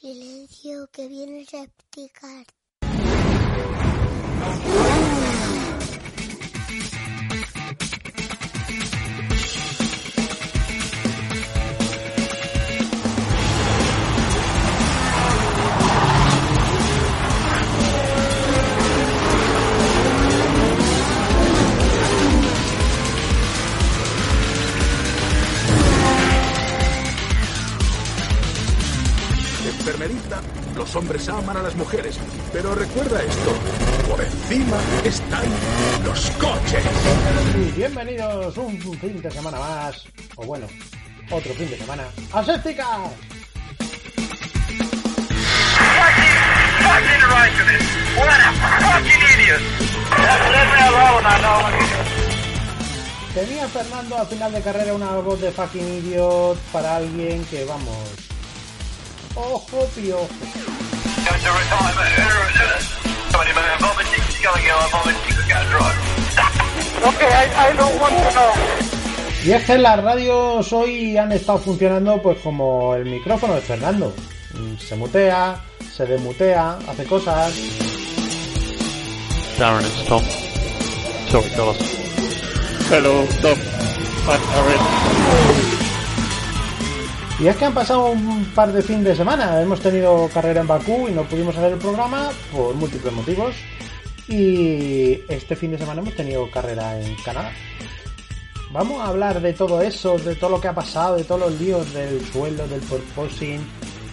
Silencio, que viene a los hombres aman a las mujeres, pero recuerda esto, por encima están los coches. Bienvenidos un fin de semana más, o bueno, otro fin de semana, a Sépticas. fucking right to this. What a fucking idiot. Let me alone, I know. Tenía Fernando al final de carrera una voz de fucking idiot para alguien que vamos. Ojo piojo. Going to retire. Somebody may have vomiting, going to have vomiting, get drunk. Okay, I, I don't want to know. Y es que las radios hoy han estado funcionando pues como el micrófono de Fernando. Mm, Se mutea, se demutea, hace cosas. Darren, it's Tom. Sorry, Carlos. Hello, Tom. I'm Aaron. Y es que han pasado un par de fin de semana. Hemos tenido carrera en Bakú y no pudimos hacer el programa por múltiples motivos. Y este fin de semana hemos tenido carrera en Canadá. Vamos a hablar de todo eso, de todo lo que ha pasado, de todos los líos del suelo, del porposing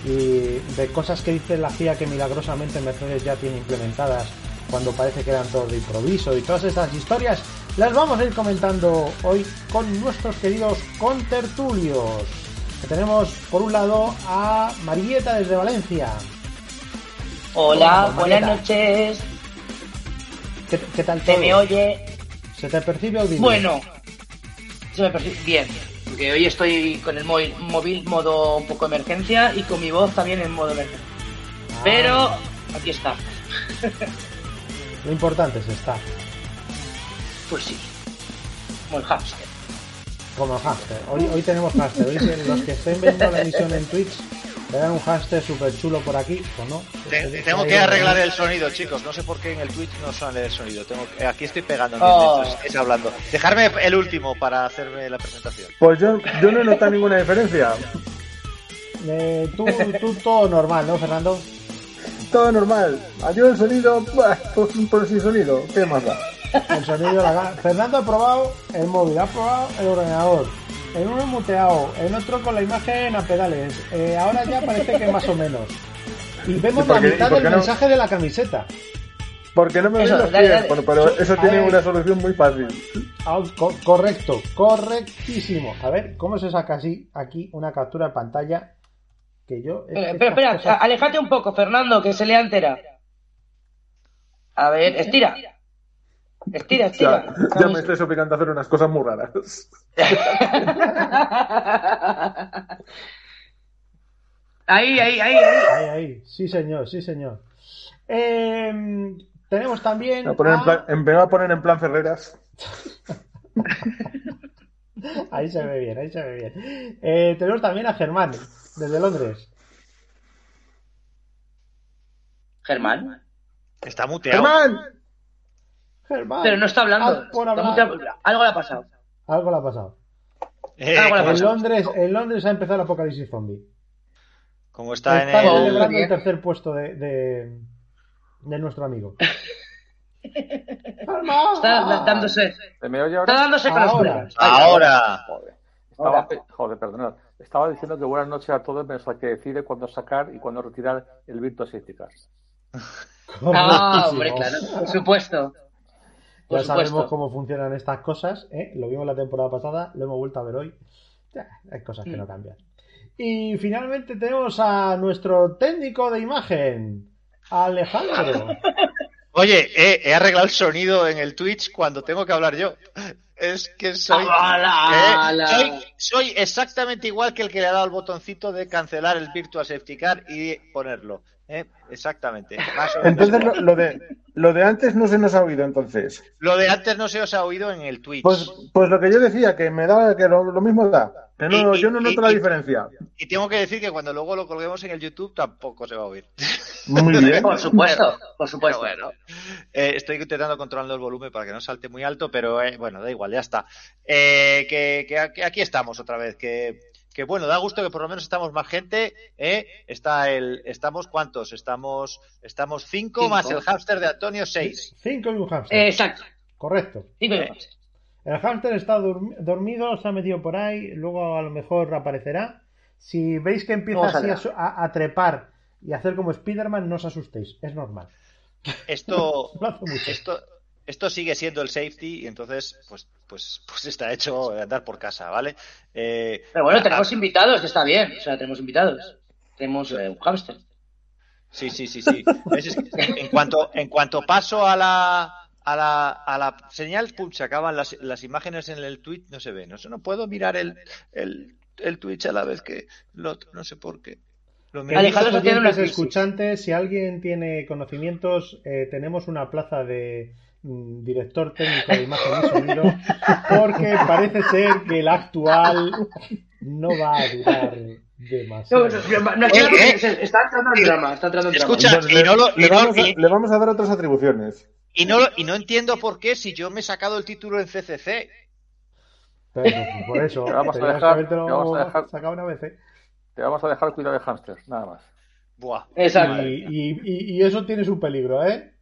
y de cosas que dice la CIA que milagrosamente Mercedes ya tiene implementadas cuando parece que eran todos de improviso y todas esas historias las vamos a ir comentando hoy con nuestros queridos contertulios. Que tenemos por un lado a Marieta desde Valencia. Hola, Hola, buenas noches. ¿Qué, qué tal ¿Se todo? me oye? ¿Se te percibe audible? Bueno, se me percibe bien. Porque hoy estoy con el móvil, móvil modo un poco emergencia y con mi voz también en modo emergencia. Ah, Pero aquí está. Lo importante es estar. Pues sí. Como el hamster. Como hámster. Hoy, hoy tenemos hámster. Hoy los que estén viendo la emisión en Twitch verán un hámster súper chulo por aquí, ¿o no? Te- Tengo que arreglar el sonido, chicos. No sé por qué en el Twitch no sale el sonido. Tengo que- aquí estoy pegando Oh. estáis hablando. Dejarme el último para hacerme la presentación. Pues yo, yo no he notado ninguna diferencia. Eh, tú, tú todo normal, ¿no, Fernando? Todo normal. Adiós el sonido, por sin sonido. ¿Qué más da? El sonido, la gana. Fernando ha probado el móvil, ha probado el ordenador. En uno muteado, en otro con la imagen a pedales. Eh, ahora ya parece que más o menos. Y vemos ¿Y por la qué- mitad del no? mensaje de la camiseta. Porque no me Eso, los dale, pies. dale. Bueno, pero eso tiene una solución muy fácil. Ah, co- correcto, correctísimo. A ver, ¿cómo se saca así aquí una captura de pantalla? Que yo. es Espera, espera, espera, estas cosas- alejate un poco, Fernando, que se lea entera. A ver, estira. Estira, estira. ya me estáis obligando a hacer unas cosas muy raras. ahí, ahí, ahí, ahí. Ahí, ahí. Sí, señor, sí, señor. Eh, tenemos también. Me voy a poner en a- plan, en- me voy a poner en plan Ferreras. Ahí se ve bien, ahí se ve bien. Eh, tenemos también a Germán, desde Londres. Germán. Está muteado. ¡Germán! Germán. Pero no está hablando. Ah, por Está hablar. muy- Algo le ha pasado. Algo le ha pasado. Eh, Ah, En. Londres, en Londres ha empezado el apocalipsis zombie. como está en Está el... celebrando el- el tercer puesto de, de, de nuestro amigo. Está da- dándose. ¿Se me oye Está dándose con Ahora. Ahora. Joder. Estaba, Ahora. pe- joder, perdonad. Estaba diciendo que buenas noches a todos, menos al que decide cuándo sacar y cuándo retirar el Virtua Card. Ah, hombre, claro. Por supuesto. Por Ya sabemos cómo funcionan estas cosas, ¿eh? lo vimos la temporada pasada, lo hemos vuelto a ver hoy. Ya, hay cosas que Mm. no cambian. Y finalmente tenemos a nuestro técnico de imagen, Alejandro. Oye, eh, he arreglado el sonido en el Twitch cuando tengo que hablar yo. Es que soy, ¡Hala, eh, hala! soy, soy exactamente igual que el que le ha dado el botoncito de cancelar el Virtual Safety Car y ponerlo. eh, Exactamente. Más o menos Entonces lo de Lo de antes no se nos ha oído entonces. Lo de antes no se os ha oído en el Twitch. Pues, pues lo que yo decía, que me da que lo, lo mismo da. Que no, Y- yo no noto y- la y- diferencia. Y tengo que decir que cuando luego lo colguemos en el YouTube tampoco se va a oír. Muy bien. Por supuesto, por supuesto. Bueno, eh, estoy intentando controlando el volumen para que no salte muy alto, pero eh, bueno, da igual, ya está. Eh, que, que aquí- aquí estamos otra vez, que, que bueno, da gusto que por lo menos estamos más gente, ¿eh? Está el, estamos cuántos, estamos, estamos cinco, Cinco. más el hámster de Antonio seis. Cinco y un hámster. Eh, exacto. Correcto. Cinco minutos. El hámster está dormido, se ha metido por ahí, luego a lo mejor aparecerá. Si veis que empieza así a, a- a trepar y a hacer como Spider-Man, no os asustéis, es normal. Esto, Lo hace mucho. esto, esto sigue siendo el safety y entonces, pues, pues, pues está hecho andar por casa, ¿vale? Eh, Pero bueno, tenemos invitados, que está bien. O sea, tenemos invitados. Tenemos eh, un hámster. Sí, sí, sí, sí. ¿Ves? Es que en cuanto, en cuanto paso a la, a la, a la señal, pum, se acaban las, las imágenes en el tweet, no se ven. No, no puedo mirar el, el, el Twitch a la vez que lo otro, no sé por qué. Alejandro escuchantes, si alguien tiene conocimientos, eh, tenemos una plaza de director técnico de imagen y sonido, porque parece ser que el actual no va a durar demasiado. No, no, claro, eh. está entrando en drama. Está entrando en drama. Escucha, Entonces, y no lo- le, y no- vamos a, y- le vamos a dar otras atribuciones. Y no, y no entiendo por qué si yo me he sacado el título en CCC. Pero, pues, por eso, Te vamos a dejar- te vamos a dejar- sacado una vez. ¿eh? Te vamos a dejar cuidado de hámsters, nada más. Buah, Exacto. Y, y- y- y eso tiene su peligro, ¿eh?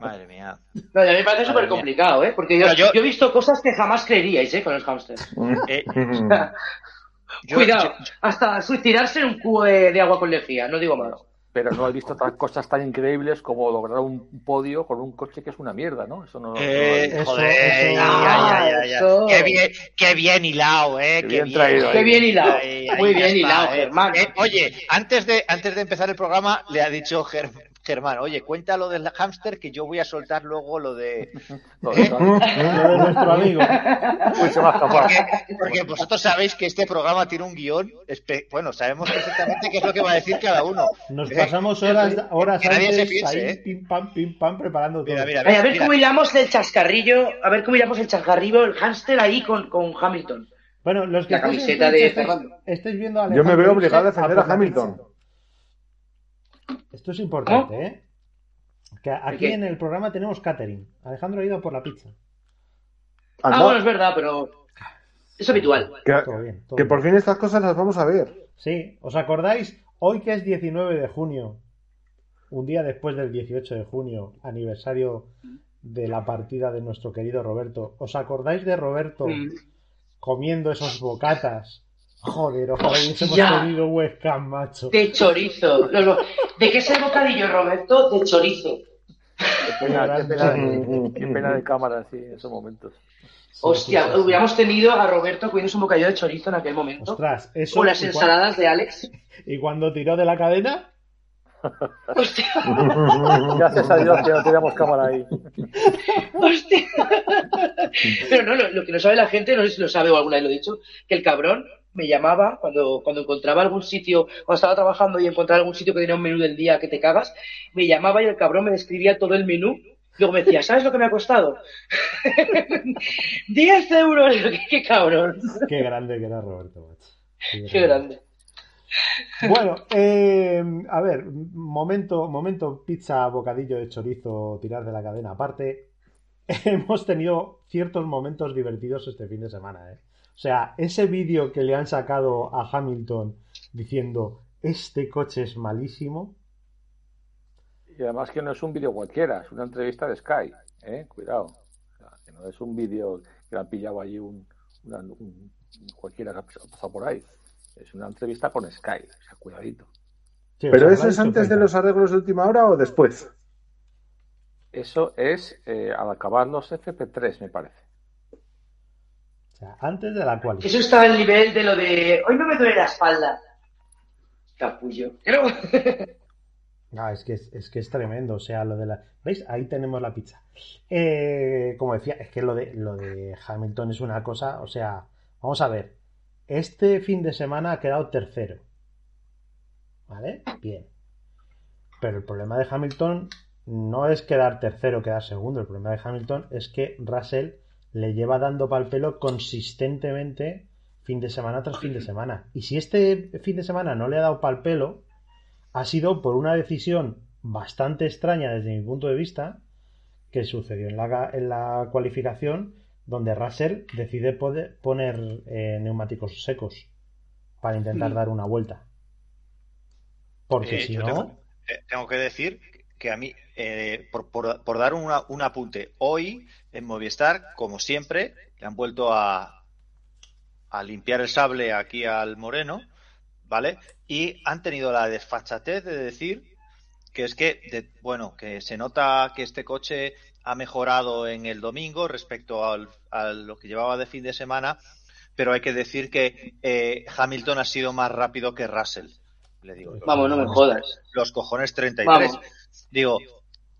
Madre mía. No, y a mí me parece súper complicado, ¿eh? Porque yo, Pero yo- yo he visto cosas que jamás creeríais, ¿eh? Con los hámsters. Eh, yo- Cuidado, yo- hasta suicidarse en un cubo de, de agua con lejía, no digo más. Pero no he visto otras cosas tan increíbles como lograr un podio con un coche que es una mierda, ¿no? Eso no, no lo he Eh, visto. Eso- joder, eso- ya, ya, ya, ya. eso. Qué bien, qué bien hilado, eh. Qué bien traído, Qué bien hilado. Ahí, Muy bien está, hilado, eh. Germán. Eh, oye, antes de, antes de empezar el programa, le ha dicho Ger- Germán, oye, cuenta lo del hámster que yo voy a soltar luego lo de... Lo de- Lo de nuestro amigo. Uy, se me ha escapado. Porque, porque vosotros sabéis que este programa tiene un guion, bueno, sabemos perfectamente qué es lo que va a decir cada uno. Nos Eh, pasamos horas, horas que nadie se antes piense, ahí, ¿eh? pim pam, pim pam, preparando todo. Mira, mira, Ay, a ver mira. cómo hilamos el chascarrillo, a ver cómo hilamos el chascarrillo, el hámster ahí con, con Hamilton. Bueno, los que La camiseta de estáis, Fernando. estáis viendo a Yo me veo obligado a defender a Hamilton. Esto es importante, ¿eh? Que aquí qué? en el programa tenemos catering. Alejandro ha ido por la pizza. Ah, Anda, bueno, es verdad, pero es habitual. que, Todo bien. todo que bien. por fin estas cosas las vamos a ver. Sí, ¿os acordáis? Hoy que es 19 de junio, un día después del 18 de junio, aniversario de la partida de nuestro querido Roberto, ¿os acordáis de Roberto Mm. comiendo esos bocatas? Joder, ojalá hubiésemos tenido webcam, macho. De chorizo. ¿De qué es el bocadillo, Roberto? De chorizo. Qué pena, qué pena de, qué pena de cámara, sí, en esos momentos. Hostia, sí, sí. hubiéramos tenido a Roberto comiendo un bocadillo de chorizo en aquel momento. Ostras, eso. O las ensaladas de Alex. Y cuando tiró de la cadena, Hostia, Gracias a Dios que no teníamos cámara ahí. hostia. Pero no, lo, lo que no sabe la gente, no sé si lo sabe o alguna vez lo he dicho, que el cabrón me llamaba cuando, cuando encontraba algún sitio, cuando estaba trabajando y encontraba algún sitio que tenía un menú del día que te cagas, me llamaba y el cabrón me describía todo el menú. Luego me decía, ¿sabes lo que me ha costado? 10 euros. ¿Qué, qué cabrón? qué grande que era Roberto, macho. Qué grande. Bueno, eh, a ver, momento, momento pizza, bocadillo de chorizo, tirar de la cadena aparte. Hemos tenido ciertos momentos divertidos este fin de semana, ¿eh? O sea, ese vídeo que le han sacado a Hamilton diciendo este coche es malísimo. Y además que no es un vídeo cualquiera, es una entrevista de Sky, ¿eh? Cuidado. O sea, que no es un vídeo que le han pillado allí un, una- un- cualquiera que ha pasado por ahí. Es una entrevista con Sky, o sea, cuidadito. Sí, o ¿Pero sea, eso es antes de los arreglos de última hora o después? Eso es eh, al acabar los FP3, me parece. O sea, antes de la cual. Eso está al nivel de lo de, hoy no me duele la espalda. Capullo. Pero- Ah, es que es, es que es tremendo, o sea, lo de la... ¿Veis? Ahí tenemos la pizza. Eh, como decía, es que lo de, lo de Hamilton es una cosa, o sea, vamos a ver. Este fin de semana ha quedado tercero. ¿Vale? Bien. Pero el problema de Hamilton no es quedar tercero, quedar segundo. El problema de Hamilton es que Russell le lleva dando pal pelo consistentemente fin de semana tras fin de semana. Y si este fin de semana no le ha dado pal pelo, ha sido por una decisión bastante extraña desde mi punto de vista que sucedió en la, en la cualificación donde Russell decide poder poner eh, neumáticos secos para intentar Mm. dar una vuelta. Porque Eh, si no, tengo, eh, tengo que decir que a mí, eh, por, por- por dar una- un apunte, hoy en Movistar, como siempre, le han vuelto a, a limpiar el sable aquí al Moreno, ¿vale? Y han tenido la desfachatez de decir que es que, de- bueno, que se nota que este coche ha mejorado en el domingo respecto al- a lo que llevaba de fin de semana, pero hay que decir que eh, Hamilton ha sido más rápido que Russell. Le digo, Vamos, no me jodas. los cojones 33. Vamos. Digo,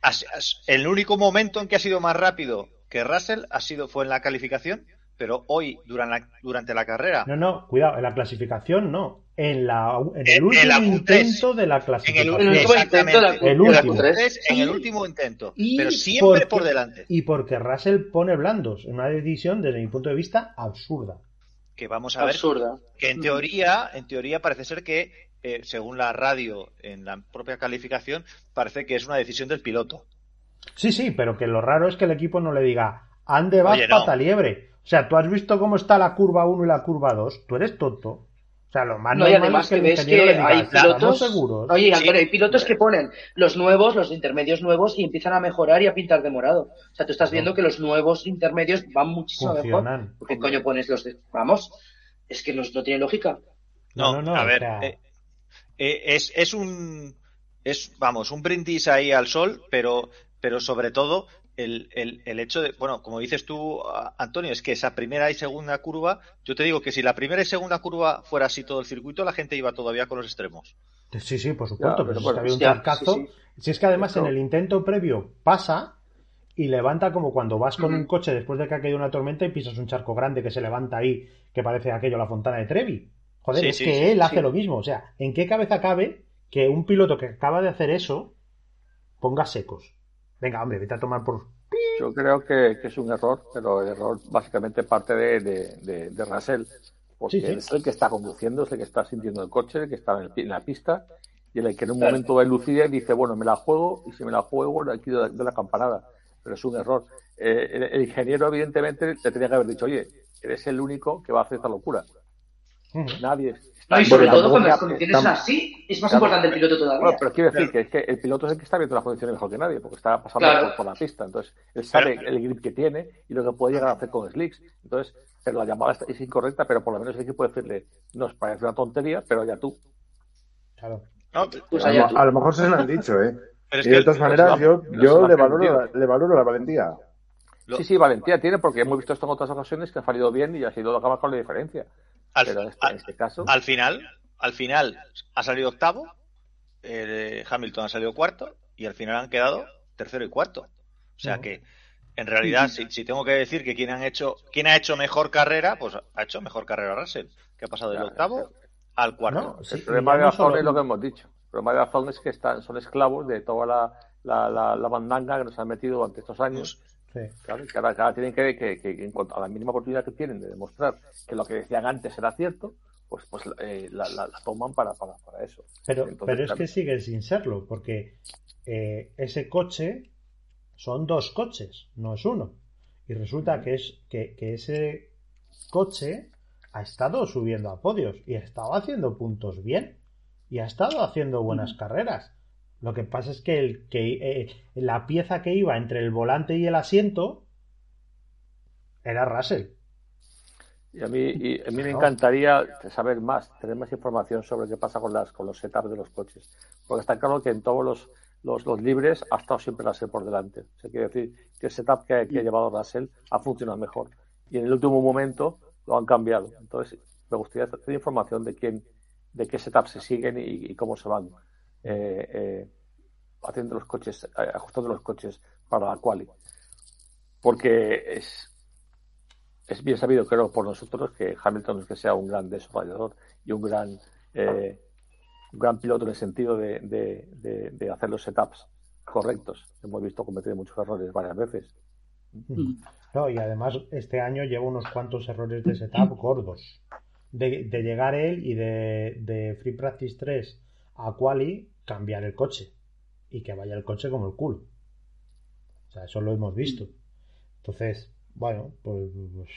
has- has- el único momento en que ha sido más rápido que Russell ha sido fue en la calificación, pero hoy durante la, durante la carrera no, no, cuidado, en la clasificación no, en, la, en el En- en último la Q3. intento de la en el, clasificación. el último intento de la- exactamente, último. Q3, en el último intento, Y pero siempre porque- por delante. Y porque Russell pone blandos, en una decisión desde mi punto de vista absurda. Que vamos a ver Absurda. que en teoría, en teoría parece ser que eh, según la radio en la propia calificación parece que es una decisión del piloto. Sí, sí, pero que lo raro es que el equipo no le diga, ande vas Oye, no. pata liebre. O sea, tú has visto cómo está la curva 1 y la curva 2, tú eres tonto. O sea, lo más No, y normal además es que, que ves que le diga, hay "¿Estamos pilotos. seguros? Oye, Sí. Antonio, hay pilotos que ponen los nuevos, los intermedios nuevos y empiezan a mejorar y a pintar de morado. O sea, tú estás viendo que los nuevos intermedios van muchísimo Funcionan. mejor. ¿Por qué coño pones los de.? Vamos, es que no, no tiene lógica. No, No, no, no, a o ver, sea- eh, eh, es, es un es vamos un brindis ahí al sol, pero pero sobre todo el, el, el hecho de, bueno, como dices tú, Antonio, es que esa primera y segunda curva, yo te digo que si la primera y segunda curva fuera así todo el circuito, la gente iba todavía con los extremos. Sí, sí, por supuesto, Ya, pero pero si es bueno, que había un ya, sí, Si es que además en el intento previo pasa y levanta como cuando vas con un coche después de que ha caído una tormenta y pisas un charco grande que se levanta ahí, que parece aquello la fontana de Trevi. Joder, Sí, es sí, que sí, él hace lo mismo. O sea, ¿en qué cabeza cabe que un piloto que acaba de hacer eso ponga secos? Venga, hombre, vete a tomar por. Yo creo que, que es un error, pero el error básicamente parte de, de, de, de Russell, porque Sí, sí. es el que está conduciendo, es el que está sintiendo el coche, el que está en, el en la pista, y el que en un momento de lucidez dice, bueno, me la juego, y si me la juego, le quito de, de la campanada. Pero es un error. Eh, el, el ingeniero, evidentemente, le tenía que haber dicho, oye, eres el único que va a hacer esta locura. Nadie. No, y Bueno, sobre todo cuando las ha- condiciones son así, es más Claro. importante el piloto todavía. Bueno, pero quiero decir que es que el piloto es el que está viendo las condiciones mejor que nadie, porque está pasando Claro. por, por la pista. Entonces, él sabe el grip que tiene y lo que puede llegar a hacer con slicks. Entonces, pero la llamada es incorrecta, pero por lo menos el equipo puede decirle, nos parece una tontería, pero ya tú. Claro. ¿no? Pues A, allá lo- tú. a lo mejor se lo han dicho, ¿eh? Pero es y que de todas maneras, yo, yo lo le, valoro la, le valoro la valentía. Lo- Sí, sí, valentía tiene, porque hemos visto esto en otras ocasiones que ha salido bien y ha sido acaba con la diferencia. Al, Pero en este, al- en este caso, al final, al final ha salido octavo, eh, Hamilton ha salido cuarto y al final han quedado tercero y cuarto. O sea que en realidad, si, si tengo que decir que quien han hecho, quién ha hecho mejor carrera, pues ha hecho mejor carrera Russell, que ha pasado del octavo al cuarto. No, sí, el problema de no solo- es lo que hemos dicho. El problema de es que están, son esclavos de toda la, la, la, la bandanga que nos han metido durante estos años. Sí. Claro, que ahora, tienen que, que, que en cuanto a la mínima oportunidad que tienen de demostrar que lo que decían antes era cierto, pues, pues eh, la, la- la toman para, para, para eso. Pero, Entonces, pero es claro, que sigue sin serlo, porque eh, ese coche son dos coches, no es uno. Y resulta que es que, que ese coche ha estado subiendo a podios y ha estado haciendo puntos bien y ha estado haciendo buenas carreras. Lo que pasa es que, el, que eh, la pieza que iba entre el volante y el asiento era Russell. Y a mí, y a mí me encantaría saber más, tener más información sobre qué pasa con las con los setups de los coches. Porque está claro que en todos los, los, los libres ha estado siempre Russell por delante. O sea, quiere decir que el setup que, que ha llevado Russell ha funcionado mejor. Y en el último momento lo han cambiado. Entonces, me gustaría tener información de quién, de qué setup se siguen y, y cómo se van eh, eh, haciendo los coches, eh, ajustando los coches para la quali. Porque es, es bien sabido, creo, por nosotros que Hamilton no es que sea un gran desarrollador y un gran, eh, un gran piloto en el sentido de, de, de- de hacer los setups correctos. Hemos visto cometer muchos errores varias veces. No, y además este año lleva unos cuantos errores de setup gordos. De, de llegar él y de, de Free Practice 3 a Quali cambiar el coche. Y que vaya el coche como el culo. O sea, eso lo hemos visto. Entonces, bueno, pues, pues,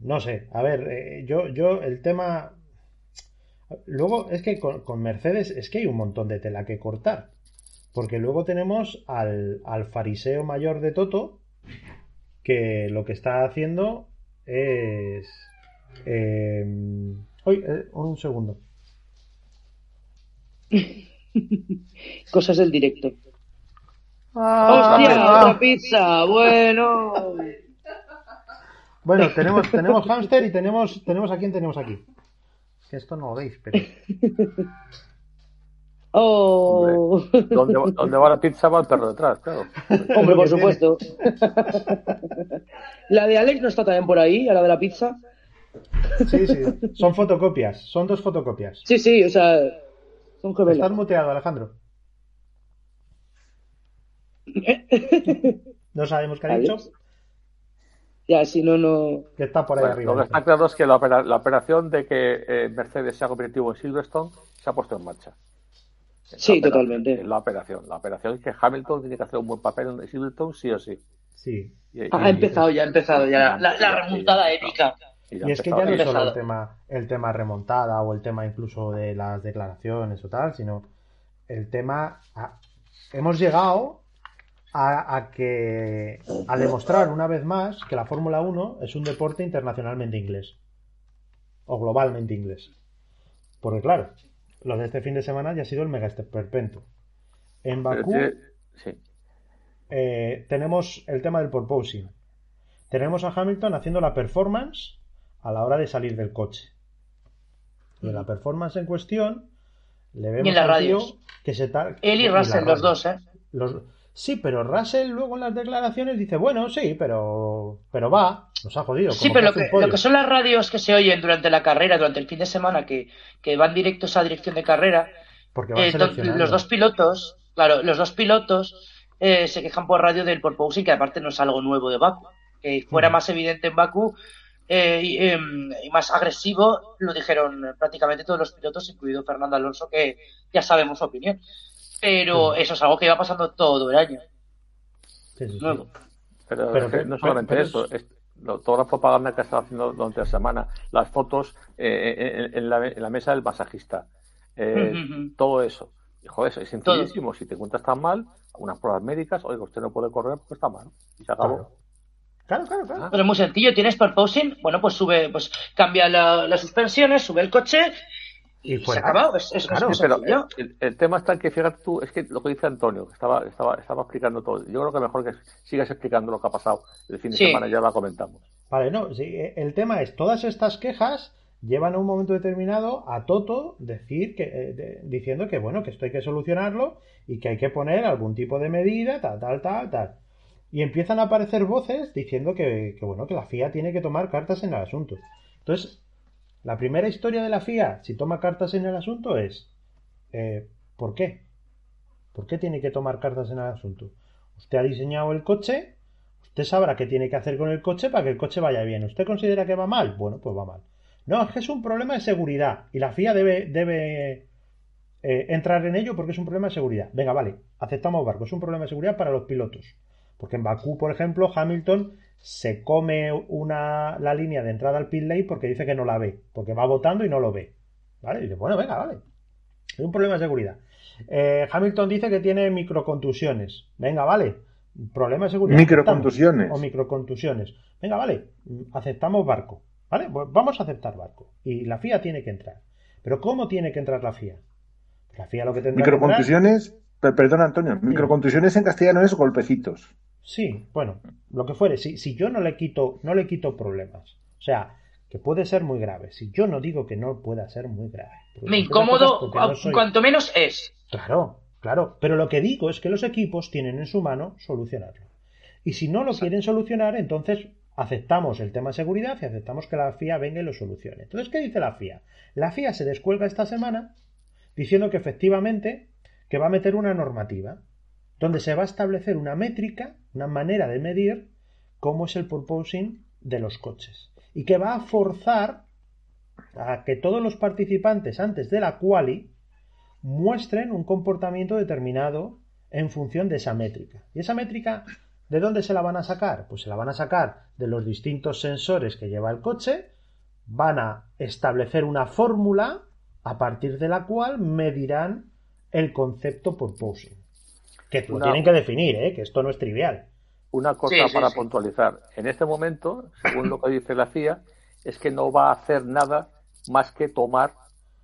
no sé. A ver, eh, yo, yo el tema... Luego es que con, Mercedes es que hay un montón de tela que cortar. Porque luego tenemos al, al fariseo mayor de Toto, que lo que está haciendo es... eh, eh, un segundo. Cosas del directo. Ah, ¡Hostia! ah. ¡Otra pizza! Bueno. Bueno, tenemos, tenemos hámster y tenemos, tenemos a quién tenemos aquí. Que esto no lo veis, pero... ¡Oh! ¿Dónde, va- dónde va la pizza va el perro detrás, claro. Hombre, por supuesto. La de Alex no está también por ahí, a la de la pizza. Sí, sí. Son fotocopias. Son dos fotocopias. Sí, sí, o sea, son Estás muteado, Alejandro. No sabemos qué ha dicho. Ya, si no, no. Que está por ahí Bueno, arriba. lo que está claro es que la, opera- la operación de que eh, Mercedes se ha convertido en Silverstone se ha puesto en marcha. Sí, La totalmente. La operación. La operación es que Hamilton tiene que hacer un buen papel en Silverstone sí o sí. Sí. Y, y- Ha empezado ya, ha empezado ya. La, remontada épica. Y es que ya no es solo el tema, el tema remontada o el tema incluso de las declaraciones o tal, sino el tema... a- hemos llegado a, a que... a demostrar una vez más que la Fórmula 1 es un deporte internacionalmente inglés. O globalmente inglés. Porque claro, lo de este fin de semana ya ha sido el mega esperpento. En Bakú... sí. eh, tenemos el tema del porposing. Tenemos a Hamilton haciendo la performance a la hora de salir del coche. Y en la performance en cuestión le vemos Y en radios. que se tal Él y Russell, los radio. dos, ¿eh? Los- Sí, pero Russell luego en las declaraciones dice, bueno, sí, pero pero va, nos ha jodido. Sí, pero lo que, lo que son las radios que se oyen durante la carrera, durante el fin de semana, que, que van directos a dirección de carrera, Porque eh, los dos pilotos, claro, los dos pilotos eh, se quejan por radio del porpoising, que aparte no es algo nuevo de Baku. Que fuera Mm. más evidente en Baku eh, y, em, y más agresivo, lo dijeron prácticamente todos los pilotos, incluido Fernando Alonso, que ya sabemos su opinión. Pero eso es algo que va pasando todo el año. Sí, sí, sí. Nuevo. Pero, Pero es que que- no solamente pero- eso, es- lo- toda la propaganda que ha estado haciendo durante la semana, las fotos eh, en, en la, en la mesa del masajista, eh, Ujú. todo eso. Y, joder, es sencillísimo. Si te encuentras tan mal, unas pruebas médicas, oiga, usted no puede correr porque está mal. Y se acabó. Claro. Claro, claro, claro. Pero es muy sencillo, tienes porpoising, bueno, pues sube, pues cambia la- las suspensiones, sube el coche Y y se acabado. Es, es, Claro, es Pero sencillo. el, el tema está en que, fíjate tú, es que lo que dice Antonio, que estaba, estaba, estaba explicando todo. Yo creo que mejor que sigas explicando lo que ha pasado el fin de Sí. semana, ya lo comentamos. Vale, no, sí, el tema es, todas estas quejas llevan a un momento determinado a Toto decir que, eh, de- diciendo que bueno, que esto hay que solucionarlo y que hay que poner algún tipo de medida, tal, tal, tal, tal. Y empiezan a aparecer voces diciendo que, bueno, que la FIA tiene que tomar cartas en el asunto. Entonces, la primera historia de la FIA, si toma cartas en el asunto, es eh, ¿por qué? ¿Por qué tiene que tomar cartas en el asunto? Usted ha diseñado el coche, usted sabrá qué tiene que hacer con el coche para que el coche vaya bien. ¿Usted considera que va mal? Bueno, pues va mal. No, es que es un problema de seguridad y la FIA debe, debe eh, entrar en ello porque es un problema de seguridad. Venga, vale, aceptamos barco, es un problema de seguridad para los pilotos. Porque en Bakú, por ejemplo, Hamilton se come una, la línea de entrada al pit lane porque dice que no la ve, porque va votando y no lo ve. ¿Vale? Y dice, bueno, venga, vale. Es un problema de seguridad. Eh, Hamilton dice que tiene microcontusiones. Venga, vale. Problema de seguridad. Microcontusiones. aceptamos. O microcontusiones. Venga, vale. Aceptamos barco. ¿Vale? Pues vamos a aceptar barco. Y la FIA tiene que entrar. Pero ¿cómo tiene que entrar la FIA? La FIA lo que tendrá que entrar- Microcontusiones, per- perdón Antonio, microcontusiones en castellano es golpecitos. Sí, bueno, lo que fuere. Si, si yo no le quito, no le quito problemas. O sea, que puede ser muy grave. Si yo no digo que no pueda ser muy grave. Me incómodo, porque no soy- cuanto menos es. Claro, claro. Pero lo que digo es que los equipos tienen en su mano solucionarlo. Y si no lo quieren solucionar, entonces aceptamos el tema seguridad y aceptamos que la FIA venga y lo solucione. Entonces, ¿qué dice la FIA? La FIA se descuelga esta semana diciendo que efectivamente que va a meter una normativa. Donde se va a establecer una métrica, una manera de medir cómo es el purposing de los coches y que va a forzar a que todos los participantes antes de la quali muestren un comportamiento determinado en función de esa métrica. ¿Y esa métrica de dónde se la van a sacar? Pues se la van a sacar de los distintos sensores que lleva el coche, van a establecer una fórmula a partir de la cual medirán el concepto purposing. Que lo Una- tienen que definir, ¿eh? que esto no es trivial. Una cosa Sí, sí, para sí. puntualizar. En este momento, según lo que dice la CIA, es que no va a hacer nada más que tomar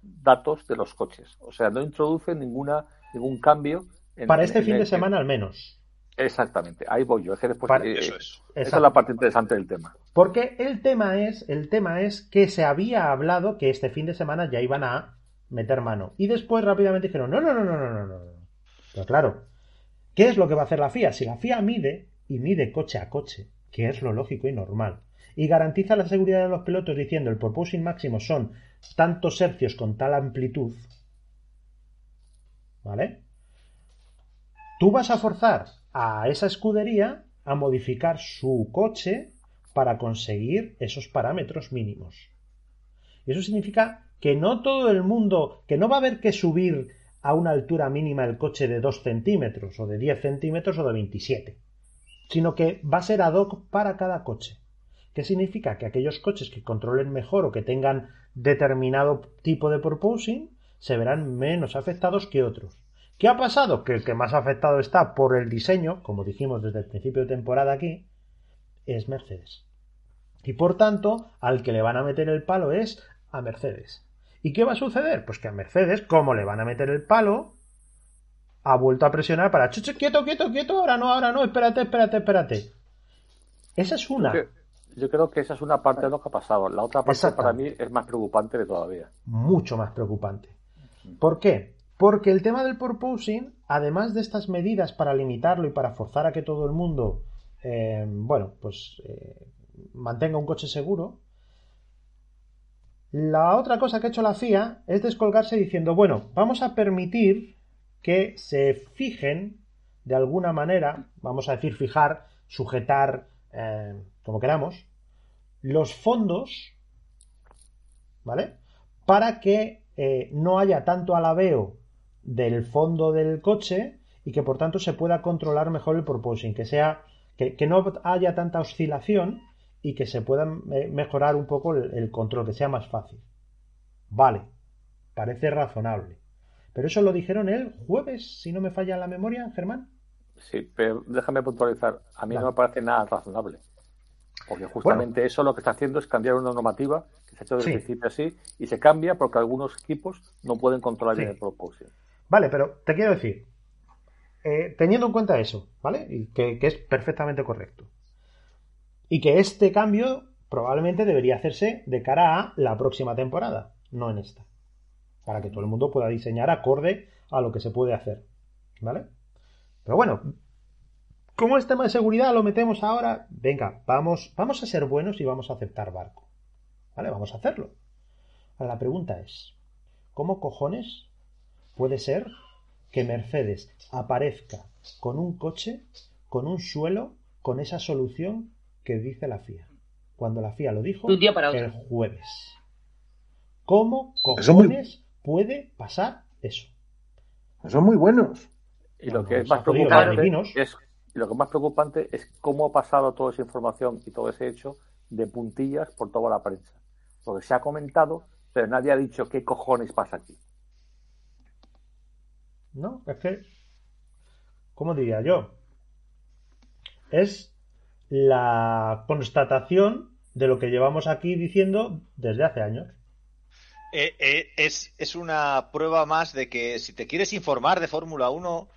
datos de los coches. O sea, no introduce ninguna ningún cambio. en- Para este en- fin de en- semana al menos. Exactamente, ahí voy yo. Es que después, Para- eh, Eso es. esa es la parte interesante del tema. Porque el tema es, el tema es que se había hablado que este fin de semana ya iban a meter mano. Y después rápidamente dijeron, no, no, no, no, no, no. no". Pero claro, ¿qué es lo que va a hacer la FIA? Si la FIA mide, y mide coche a coche, que es lo lógico y normal, y garantiza la seguridad de los pilotos diciendo el proposing máximo son tantos hercios con tal amplitud, ¿vale? Tú vas a forzar a esa escudería a modificar su coche para conseguir esos parámetros mínimos. Y eso significa que no todo el mundo, que no va a haber que subir a una altura mínima el coche de 2 centímetros o de 10 centímetros o de 27, sino que va a ser ad hoc para cada coche. ¿Qué significa? Que aquellos coches que controlen mejor o que tengan determinado tipo de proposing se verán menos afectados que otros. ¿Qué ha pasado? Que el que más afectado está por el diseño, como dijimos desde el principio de temporada aquí, es Mercedes. Y por tanto, al que le van a meter el palo es a Mercedes. ¿Y qué va a suceder? Pues que a Mercedes, como le van a meter el palo, ha vuelto a presionar para chuchu, quieto, quieto, quieto, ahora no, ahora no, espérate, espérate, espérate. Esa es una. Yo, yo creo que esa es una parte de lo que ha pasado. La otra parte para mí es más preocupante de todavía. mucho más preocupante. ¿Por qué? Porque el tema del purposing, además de estas medidas para limitarlo y para forzar a que todo el mundo, eh, bueno, pues eh, mantenga un coche seguro, la otra cosa que ha hecho la FIA es descolgarse diciendo, bueno, vamos a permitir que se fijen de alguna manera, vamos a decir fijar, sujetar, eh, como queramos, los fondos, ¿vale? Para que eh, no haya tanto alabeo del fondo del coche y que por tanto se pueda controlar mejor el proposing, que sea que no haya tanta oscilación y que se pueda eh, mejorar un poco el, el control, que sea más fácil. Vale, parece razonable. Pero eso lo dijeron el jueves, si no me falla la memoria, Germán. Sí, pero déjame puntualizar. A mí no me parece nada razonable. Porque justamente eso lo que está haciendo es cambiar una normativa que se ha hecho desde Sí. el principio así y se cambia porque algunos equipos no pueden controlar Sí. bien el propósito. Vale, pero te quiero decir, eh, teniendo en cuenta eso, ¿vale? Y que, que es perfectamente correcto. Y que este cambio probablemente debería hacerse de cara a la próxima temporada, no en esta. Para que todo el mundo pueda diseñar acorde a lo que se puede hacer. ¿Vale? Pero bueno, como es tema de seguridad, lo metemos ahora. Venga, vamos, vamos a ser buenos y vamos a aceptar barco. ¿Vale? Vamos a hacerlo. Ahora la pregunta es, ¿cómo cojones puede ser que Mercedes aparezca con un coche, con un suelo, con esa solución que dice la FIA? Cuando la FIA lo dijo De un día para otro. el jueves. ¿Cómo muy- cojones puede pasar eso? Son muy buenos. Y lo Bueno, que es pues más preocupante es y lo que es más preocupante es cómo ha pasado toda esa información y todo ese hecho de puntillas por toda la prensa. Porque se ha comentado, pero nadie ha dicho qué cojones pasa aquí. ¿No? Es que, ¿cómo diría yo? Es la constatación de lo que llevamos aquí diciendo desde hace años. Eh, eh, es, es una prueba más de que si te quieres informar de Fórmula 1,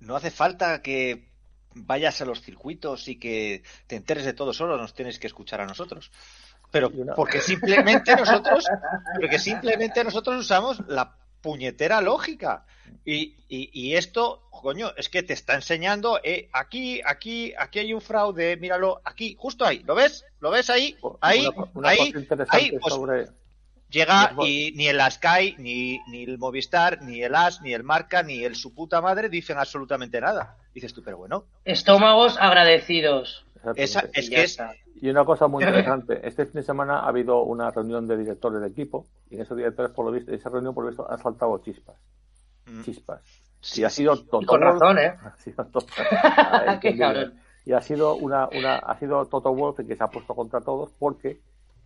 no hace falta que vayas a los circuitos y que te enteres de todo solo, nos tienes que escuchar a nosotros. Pero porque simplemente nosotros, porque simplemente nosotros usamos la puñetera lógica. Y, y, y esto, coño, es que te está enseñando, eh, aquí, aquí, aquí hay un fraude, míralo, aquí, justo ahí, ¿lo ves? ¿Lo ves ahí? Ahí, una, una ahí, cosa interesante ahí, pues, sobre llega y ni el Sky, ni, ni el Movistar, ni el As, ni el Marca, ni el su puta madre dicen absolutamente nada. Dices tú, pero bueno, Estómagos agradecidos. esa, es que es. Y una cosa muy interesante, este fin de semana ha habido una reunión de directores de equipo y en esos directores, por lo visto, esa reunión por lo visto han saltado chispas. Mm. Chispas. Sí, y ha sido Toto Y con razón, ¿eh? ha sido Toto- Qué cabrón. Y ha sido una, una, ha sido Toto Wolff el que se ha puesto contra todos porque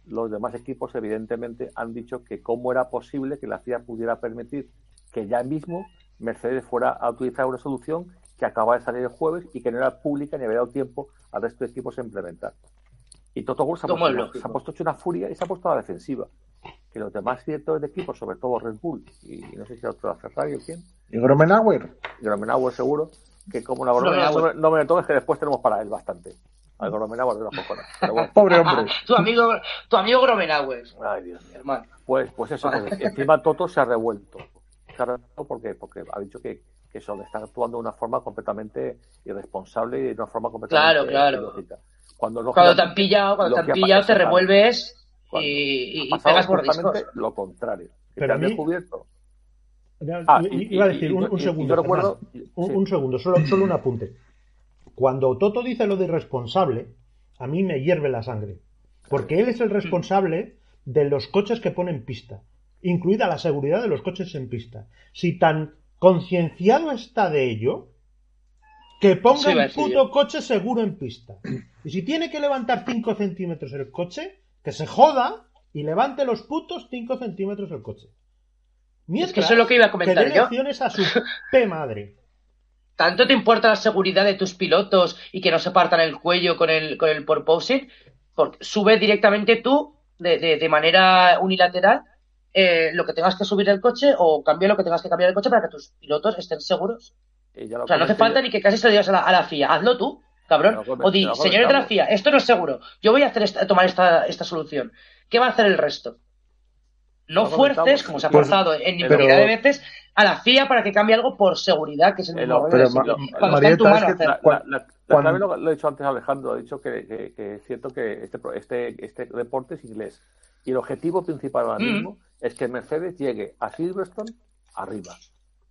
los demás equipos evidentemente han dicho que cómo era posible que la FIA pudiera permitir que ya mismo Mercedes fuera a utilizar una solución que acaba de salir el jueves y que no era pública ni había dado tiempo al resto de equipos a implementar. Y Toto Wolff se es se ha puesto hecho una furia y se ha puesto a la defensiva. Que los demás directores de equipo, sobre todo Red Bull y no sé si era otro Ferrari o quién, ¿Y Gromenauer? Gromenauer seguro, que como la Gromenauer. Gromenauer no me toques que después tenemos para él bastante. Al Gromenauer de la cojones. Pero bueno, Pobre hombre. tu amigo, tu amigo Gromenauer, ay Dios mío. hermano. Pues, pues eso, pues, encima Toto se ha revuelto. Se ha revuelto porque, porque ha dicho que, que están actuando de una forma completamente irresponsable y de una forma completamente Claro, claro. ilógica. Cuando, Cuando te han pillado, cuando te han ha pillado, te revuelves Cuando y, y- y pegas mordiscos. lo contrario. Que Pero te han descubierto. Ah, y- iba a decir, y- un, segundo. yo recuerdo- Fernán. un, sí. un segundo, solo, solo un apunte. Cuando Toto dice lo de irresponsable, a mí me hierve la sangre. Porque él es el responsable de los coches que pone en pista, incluida la seguridad de los coches en pista. Si tan concienciado está de ello, que ponga el puto coche seguro en pista. Y si tiene que levantar 5 centímetros el coche, que se joda y levante los putos 5 centímetros el coche. Es que eso es lo que iba a comentar que dé yo. a su P madre. ¿Tanto te importa la seguridad de tus pilotos y que no se partan el cuello con el, con el porpoising? Porque sube directamente tú, de, de, de manera unilateral, eh, lo que tengas que subir el coche o cambia lo que tengas que cambiar el coche para que tus pilotos estén seguros. Y ya lo O sea, no hace falta yo. ni que casi se lo digas a la, a la FIA. Hazlo tú, cabrón. Come- O di, señores de la. FIA, esto no es seguro. Yo voy a hacer esta- tomar esta, esta solución. ¿Qué va a hacer el resto? No fuerces, como se ha Pues- forzado en pero- infinidad de veces, a la FIA para que cambie algo por seguridad, que es el Eh, mismo Cuando está en tu Marieta, mano es que hacer. La, cua- la- la cuando- clave lo, lo ha dicho antes Alejandro, ha dicho que, que- que es cierto que este, este, este deporte es inglés. Y el objetivo principal ahora Mm. mismo es que Mercedes llegue a Silverstone arriba.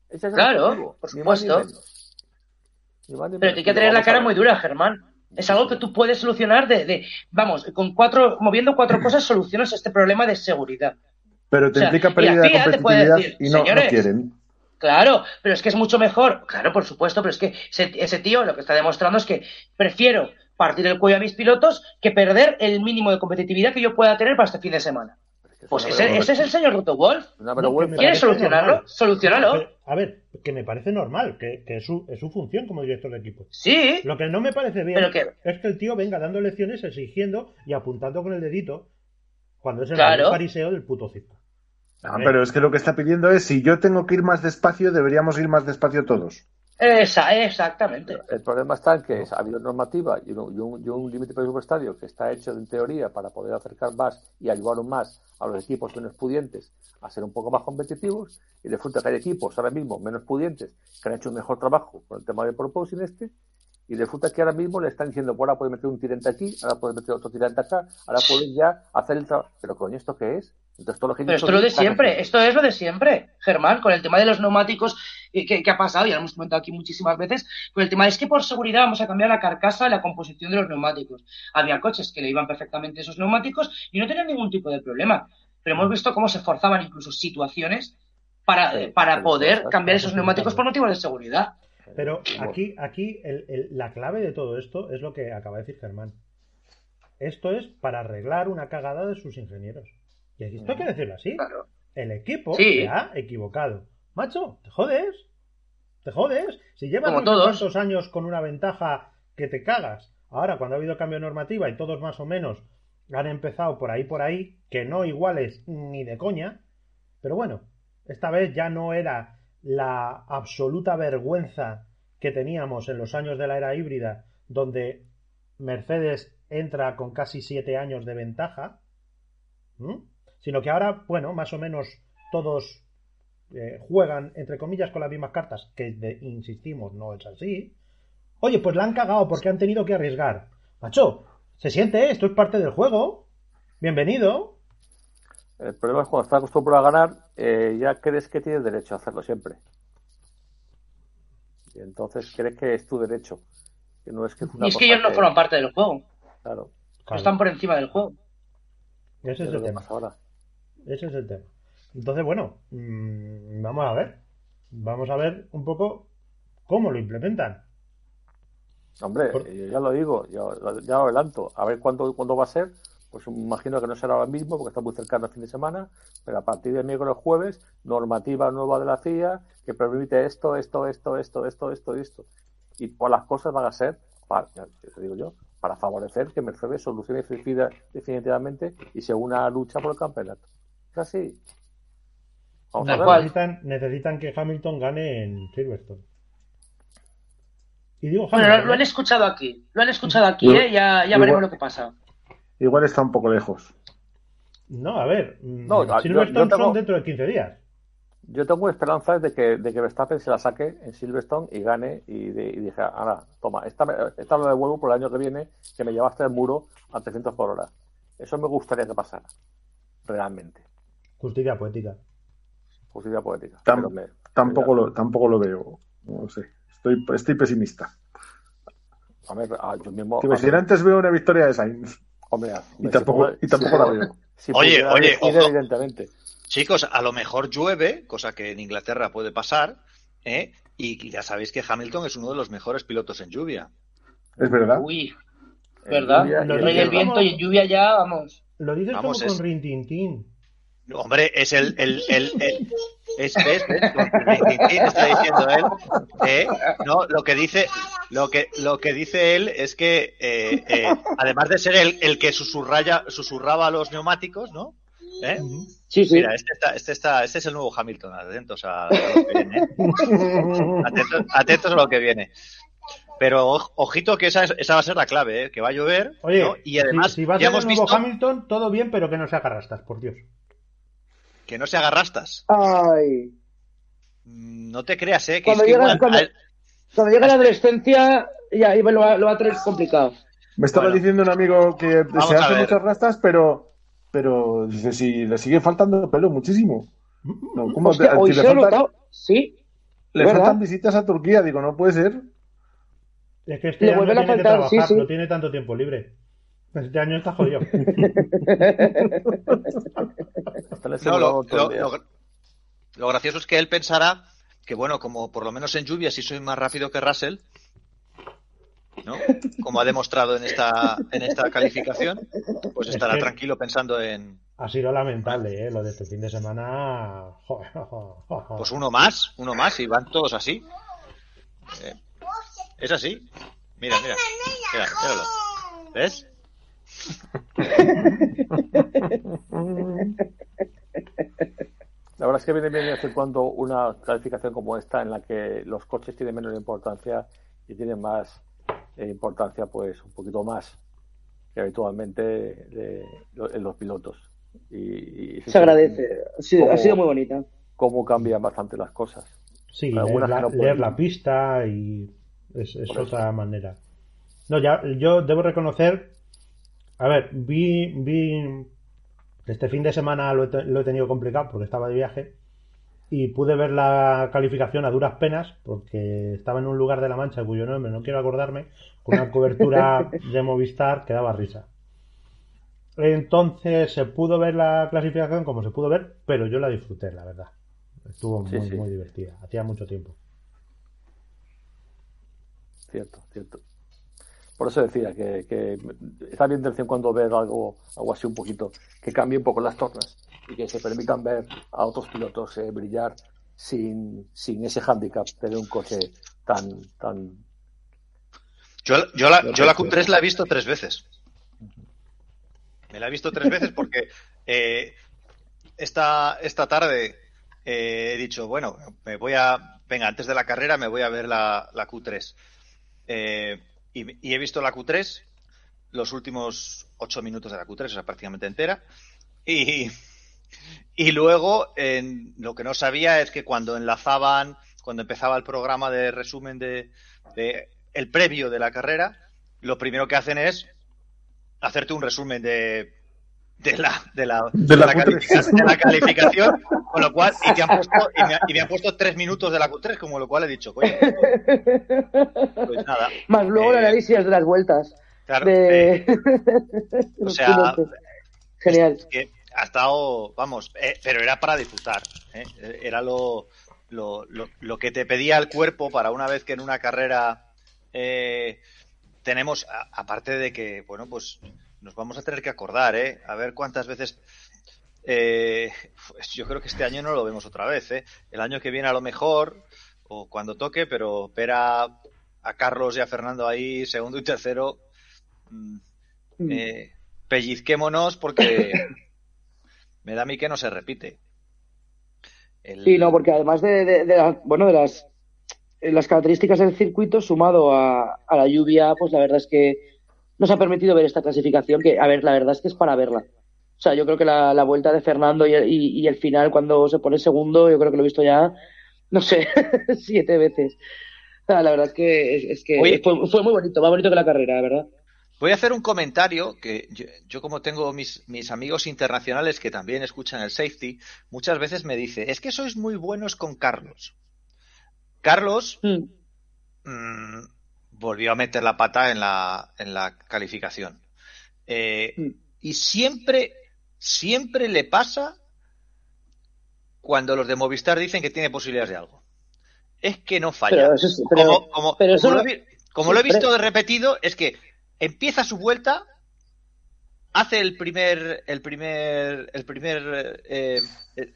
Ese es el Claro, objetivo, por supuesto. Ni ni Pero hay que tener la cara muy dura, Germán. Es algo que tú puedes solucionar de, de- vamos, con cuatro, moviendo cuatro cosas solucionas este problema de seguridad. Pero te O sea, implica pérdida de FIA te puede competitividad decir, y no, no "Señores, quieren. Claro, pero es que es mucho mejor. Claro, por supuesto, pero es que ese, ese tío lo que está demostrando es que prefiero partir el cuello a mis pilotos que perder el mínimo de competitividad que yo pueda tener para este fin de semana. Pues ese, es el señor Toto Wolf. Una No, vergüenza. ¿Quieres solucionarlo? normal. Solucionalo. A ver, que me parece normal, que, que es, su, es su función como director de equipo. Sí, Lo que no me parece bien Pero que- es que el tío venga dando lecciones, exigiendo y apuntando con el dedito cuando es el Claro. fariseo del puto circo. Ah, pero es que lo que está pidiendo es, si yo tengo que ir más despacio, deberíamos ir más despacio todos. Exactamente. El problema está en que ha habido normativa y un, y un- y un límite presupuestario que está hecho en teoría para poder acercar más y ayudar más a los equipos menos pudientes a ser un poco más competitivos y resulta que hay equipos ahora mismo menos pudientes que han hecho un mejor trabajo con el tema del proposing este y resulta que ahora mismo le están diciendo pues ahora puedes meter un tirante aquí, ahora puedes meter otro tirante acá, ahora puedes ya hacer el trabajo. Pero coño, ¿esto qué es? Entonces todo lo que Pero esto es lo de siempre, esto es lo de siempre, Germán, con el tema de los neumáticos eh, que, que ha pasado, ya lo hemos comentado aquí muchísimas veces, con el tema es que por seguridad vamos a cambiar la carcasa y la composición de los neumáticos. Había coches que le iban perfectamente esos neumáticos y no tenían ningún tipo de problema. Pero hemos visto cómo se forzaban incluso situaciones para, Sí, para sí, poder sí, cambiar sí, esos sí, neumáticos sí. por motivos de seguridad. Pero aquí, aquí el- el- la clave de todo esto es lo que acaba de decir Germán. Esto es para arreglar una cagada de sus ingenieros. Y esto hay que decirlo así. Claro. El equipo Sí. se ha equivocado. Macho, te jodes. Te jodes. Si llevas cuántos años con una ventaja que te cagas. Ahora, cuando ha habido cambio de normativa y todos más o menos han empezado por ahí, por ahí, que no iguales ni de coña. Pero bueno, esta vez ya no era la absoluta vergüenza que teníamos en los años de la era híbrida, donde Mercedes entra con casi siete años de ventaja, ¿m? Sino que ahora, bueno, más o menos todos eh, juegan, entre comillas, con las mismas cartas, que de- insistimos, no es así. Oye, pues la han cagado porque han tenido que arriesgar. Macho, se siente, esto es parte del juego. Bienvenido. El problema es cuando estás acostumbrado a ganar, eh, ya crees que tienes derecho a hacerlo siempre. Y entonces crees que es tu derecho. Que no es que una Y es que ellos no forman parte del juego. Claro. No están por encima del juego. Ese es el tema. ahora. Ese es el tema. Entonces, bueno, mm, vamos a ver. Vamos a ver un poco cómo lo implementan. Hombre, Por- yo ya lo digo, ya, ya lo adelanto. A ver cuándo, cuándo va a ser. Pues me imagino que no será ahora mismo porque está muy cercano el fin de semana, pero a partir de miércoles jueves, normativa nueva de la CIA que permite esto, esto, esto, esto, esto, esto y esto. Y todas las cosas van a ser, para, te digo yo, para favorecer que Mercedes solucione definitiva- definitivamente y se una lucha por el campeonato. Así. Vamos a. Necesitan, necesitan que Hamilton gane en Silverstone. Y digo Bueno, lo, lo han ¿eh? escuchado aquí. Lo han escuchado aquí, ¿eh? Ya, ya igual- veremos lo que pasa. Igual está un poco lejos. No, a ver. mm, No, yo- Silverstone yo tengo- son dentro de 15 días. Yo tengo esperanzas de que, de que Verstappen se la saque en Silverstone y gane y, de- y dije, ahora, toma, esta, esta la devuelvo por el año que viene que me llevaste el muro a 300 por hora. Eso me gustaría que pasara, realmente. Justicia poética. Justicia poética. Tam- Pero me- Tampoco lo, tampoco lo veo. No sé. Estoy, estoy pesimista. A ver, ah, yo mismo... Que a me ver, si antes veo una victoria de Sainz. hombre, Y hombre, tampoco, si y tampoco si la veo. si Oye, oye, ojo. evidentemente. Chicos, a lo mejor llueve, cosa que en Inglaterra puede pasar, ¿eh? y ya sabéis que Hamilton es uno de los mejores pilotos en lluvia. Es verdad. Uy, ¿verdad? lluvia y Lo en El rey del viento y en lluvia ya, vamos. Lo dices Vamos, como es- con Rintintín. Hombre, es el, el, el, el- es, es, está diciendo él, ¿eh? no, lo que dice, lo que, lo que dice él es que, eh, eh, además de ser el, el que susurraya, susurraba los neumáticos, ¿no? ¿Eh? Sí, sí. Mira, este, está, este, está, este es el nuevo Hamilton, atentos a, a lo que viene. Atentos, atentos a lo que viene. Pero oj- ojito que esa, es- esa va a ser la clave, ¿eh? que va a llover. Oye, ¿no? Y además, si, si va a ser el nuevo visto Hamilton, todo bien, pero que no se haga rastas, por Dios. Que no se haga rastas. Ay. Mm, No te creas, ¿eh? Que Cuando es que llega- igual- cuando- al- Cuando llega la adolescencia, ya ahí lo va, lo va a tener complicado. Me estaba Bueno. diciendo un amigo que se a hace muchas rastas, pero, pero dice, si le sigue faltando pelo muchísimo. No, ¿cómo Hostia, te- hoy si se le, faltan. Sí. le ¿verdad? faltan visitas a Turquía? Digo, no puede ser. Es que este Le vuelven a tiene que faltar, trabajar, sí, sí. no tiene tanto tiempo libre. Este año está jodido. No, lo, gracioso es que él pensará que, bueno, como por lo menos en lluvia sí soy más rápido que Russell, ¿no? Como ha demostrado en esta, en esta calificación, pues Es estará que- tranquilo pensando en, Ha sido lamentable, ¿eh? Lo de este fin de semana. Pues uno más, uno más, y van todos así. Eh, es así. Mira, mira. Mira. ¿Ves? La verdad es que viene bien de vez en cuando una calificación como esta en la que los coches tienen menos importancia y tienen más eh, importancia, pues un poquito más que habitualmente de- en los pilotos. Y, y Se agradece. Ha sido muy bonita. Cómo cambian bastante las cosas. Sí, leer Algunas la, no leer la pista y es, es Por eso. otra manera. No, ya, yo debo reconocer, a ver, vi, vi, este fin de semana lo he, lo he tenido complicado porque estaba de viaje y pude ver la calificación a duras penas porque estaba en un lugar de la Mancha cuyo nombre no quiero acordarme, con una cobertura de Movistar que daba risa. Entonces se pudo ver la clasificación como se pudo ver, pero yo la disfruté, la verdad. Estuvo Sí, muy, sí. muy divertida. Hacía mucho tiempo. Cierto, cierto. Por eso decía que, que está bien de vez en cuando ver algo, algo así un poquito, que cambie un poco las tornas y que se permitan ver a otros pilotos eh, brillar sin, sin ese hándicap de un coche tan, tan Yo, yo, la, Yo la creo Q3 la he visto tres veces. Me la he visto tres veces porque eh, esta, esta tarde eh, he dicho, bueno, me voy a, venga, antes de la carrera me voy a ver la, la Q3. Eh, y, he visto la Q3, los últimos ocho minutos de la Q3, o sea, prácticamente entera. Y, y luego, en, lo que no sabía es que cuando enlazaban, cuando empezaba el programa de resumen de, de el previo de la carrera, lo primero que hacen es hacerte un resumen de de la, de la, De la Q3. calificación, de la calificación, con lo cual, y, te han puesto, y, me, y me han puesto tres minutos de la Q3, como lo cual he dicho, coño, pues nada. Más luego el Eh, análisis de las vueltas. Claro, de... eh, o sea. Genial. es que ha estado, vamos, eh, pero era para disfrutar, ¿eh? era lo, lo, lo, lo que te pedía el cuerpo para una vez que en una carrera eh, tenemos, a- aparte de que, bueno, pues nos vamos a tener que acordar, ¿eh? A ver cuántas veces... eh, pues yo creo que este año no lo vemos otra vez, ¿eh? El año que viene a lo mejor, o cuando toque, pero ver a, a Carlos y a Fernando ahí, segundo y tercero, mm, eh, pellizquémonos porque me da a mí que no se repite. El- Sí, no, porque además de, de- de la- bueno, de las, eh, las características del circuito, sumado a, a la lluvia, pues la verdad es que nos ha permitido ver esta clasificación, que, a ver, la verdad es que es para verla. O sea, yo creo que la, la vuelta de Fernando y, el- y- y el final, cuando se pone segundo, yo creo que lo he visto ya, no sé, siete veces. O sea, la verdad es que, es, es que Oye. fue, fue muy bonito, más bonito que la carrera, la verdad. Voy a hacer un comentario que yo, yo como tengo mis, mis amigos internacionales que también escuchan el safety, muchas veces me dice, es que sois muy buenos con Carlos. Carlos mm, volvió a meter la pata en la, en la calificación. Eh, Y siempre, siempre le pasa cuando los de Movistar dicen que tiene posibilidades de algo. Es que no falla. Pero eso es- pero- como como- pero eso como no- lo, he lo visto de repetido, es que empieza su vuelta, hace el primer, el primer, el primer eh, eh,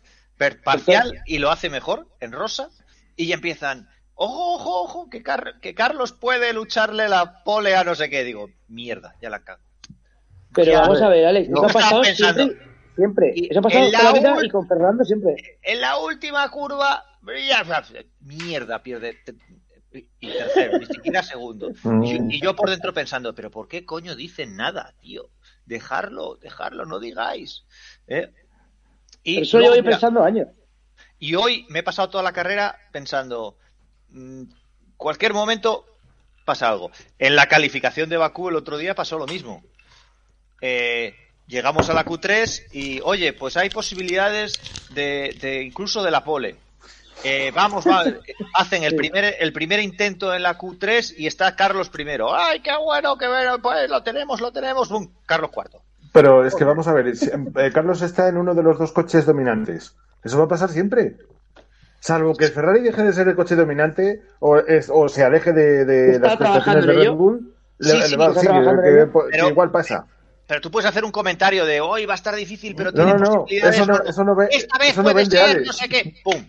parcial y lo hace mejor en rosa y ya empiezan. Ojo, ojo, ojo, que, Car- que Carlos puede lucharle la pole a no sé qué. Digo, mierda, ya la cago. Pero Ya, vamos a ver, Alex, no eso ha pasado pensando. siempre. Siempre. Eso ha pasado en la y con Fernando siempre. En la última curva, ya, mierda, pierde. Y tercero, ni siquiera segundo. Mm. Y, yo- y yo por dentro pensando, pero ¿por qué coño dicen nada, tío? Dejarlo, dejarlo, no digáis. ¿Eh? Y eso yo voy pensando años. y hoy me he pasado toda la carrera pensando, cualquier momento pasa algo. En la calificación de Bakú el otro día pasó lo mismo. Eh, llegamos a la Q3 y, oye, pues hay posibilidades de, de incluso de la pole. Eh, vamos, va, hacen el primer, el primer intento en la Q3 y está Carlos primero. ¡Ay, qué bueno, qué bueno! Pues lo tenemos, lo tenemos. ¡Bum! Carlos cuarto. Pero es que vamos a ver, eh, Carlos está en uno de los dos coches dominantes. Eso va a pasar siempre. Salvo que el Ferrari deje de ser el coche dominante o, es- o se aleje de, de ¿Está las prestaciones de Red? Bull, le- Sí, le sí, va- sí, que- igual pasa. Pero tú puedes hacer un comentario de hoy va a estar difícil, pero No, tiene no, no, posibilidades. eso no- eso no ve- Esta vez eso no puede vende, ser, no sé qué. ¡Pum!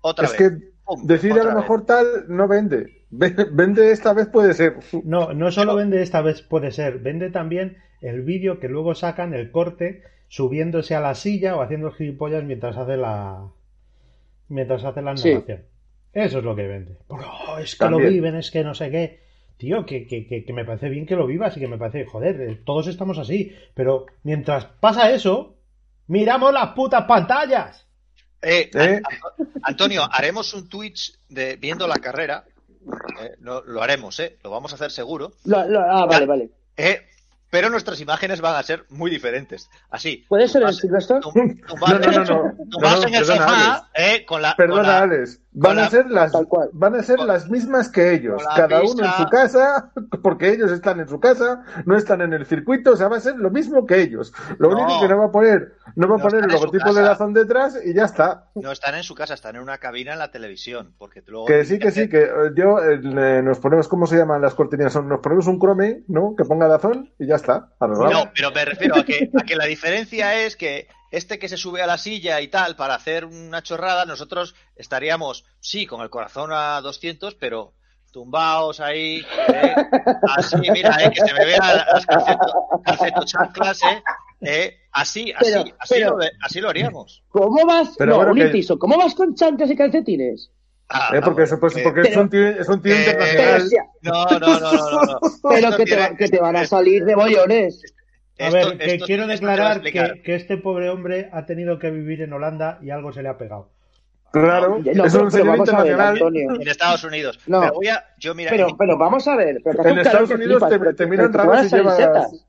Otra es vez. que Pum, decir a lo vez. mejor tal no vende. Ve- Vende esta vez puede ser. No, no solo vende esta vez puede ser, vende también el vídeo que luego sacan, el corte, subiéndose a la silla o haciendo gilipollas mientras hace la mientras hace la Sí. narración. Eso es lo que vende. Porque, "Oh, es que lo viven, es que no sé qué. Tío, que, que, que, que me parece bien que lo vivas y que me parece, joder, eh, todos estamos así. Pero mientras pasa eso, miramos las putas pantallas. Eh, An- Antonio, haremos un Twitch de viendo la carrera. Eh, lo, lo haremos, ¿eh? Lo vamos a hacer seguro. Lo- lo- ah, vale, vale. Eh, pero nuestras imágenes van a ser muy diferentes. Así. ¿Puede ser el Silvestre? No, no, no, no. tú vas No, no, en el perdona, sofá, eh, con la. con Perdona, la- Alex. Van a la- ser las van a ser las mismas que ellos, la cada uno en su casa, porque ellos están en su casa, no están en el circuito, o sea, va a ser lo mismo que ellos. Lo No. único que no va a poner, no va a No poner el logotipo de. Dazón detrás y ya está. No están en su casa, están en una cabina en la televisión. Porque luego. Que sí, que sí, que eh, yo eh, nos ponemos, ¿cómo se llaman las cortinas? Nos ponemos un Chrome, ¿no? Que ponga Dazón y ya está. arreglado. No, pero me refiero a que, a que la diferencia es que este que se sube a la silla y tal para hacer una chorrada, nosotros estaríamos, sí, con el corazón a 200, pero tumbados ahí, eh, así, mira, eh, que se me vean las calceto- calcetochanclas, eh, eh, así, así, Pero- así, pero- lo, así lo haríamos. ¿Cómo vas? Pero no, bueno, un que- inciso. ¿Cómo vas con chanclas y calcetines? Ah, Eh, porque eso, pues, eh, porque es pero- un tío, es un tío eh, internacional. Pero, si- No, no, no, no, no, no. pero que, te, va- que te van a salir de bollones. A esto- ver, que esto- quiero declarar que, que este pobre hombre ha tenido que vivir en Holanda y algo se le ha pegado. Claro, No, es un señor ver, internacional. En Estados Unidos. No. Pero voy a, yo mira, Pero, pero vamos a ver. Pero En Estados Unidos flipas, te, pero te miran raro a si llevas.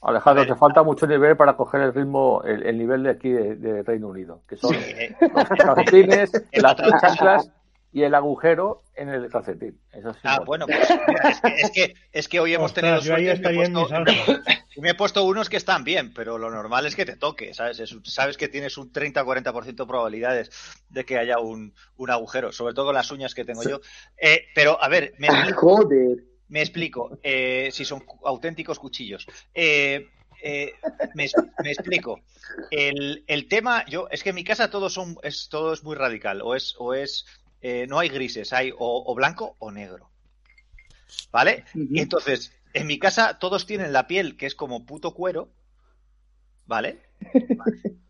Alejandro, te falta mucho nivel para coger el ritmo, el, el nivel de aquí de, de Reino Unido, que son Eh, los calcetines, las chanclas y el agujero en el calcetín. Eso sí. Ah, bueno, pues mira, es, que, es, que, es que hoy hemos Ostras, tenido yo ahí suerte y me, he puesto, me he puesto unos que están bien, pero lo normal es que te toque, ¿sabes? Es sabes que tienes un 30 o 40% de probabilidades de que haya un, un agujero, sobre todo con las uñas que tengo yo. Eh, pero, a ver, me explico. Joder. Me explico, eh, si son auténticos cuchillos. Eh, eh, me, explico. El, el tema, yo, es que en mi casa todo, son, es, todo es muy radical. O es, o es eh, no hay grises, hay o, o blanco o negro. ¿Vale? Y entonces, en mi casa todos tienen la piel que es como puto cuero. ¿Vale?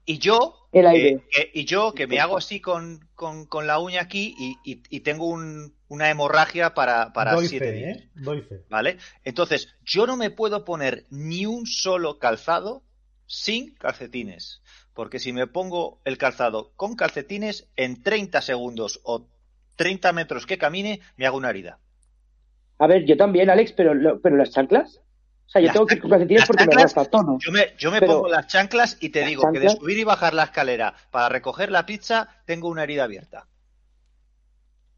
Y yo, El aire. eh, eh, y yo que me hago así con, con, con la uña aquí y, y- y tengo un- una hemorragia para, para Doy siete fe, días. ¿eh? Doy fe. ¿Vale? Entonces, yo no me puedo poner ni un solo calzado sin calcetines. Porque si me pongo el calzado con calcetines, en 30 segundos o 30 metros que camine, me hago una herida. A ver, yo también, Alex, pero, lo- pero las chanclas. O sea, yo Las tengo que ir con calcetines porque me chanclas- resta tono. Yo me, yo me pongo las chanclas y te ¿Las digo que de subir y bajar la escalera para recoger la pizza, tengo una herida abierta.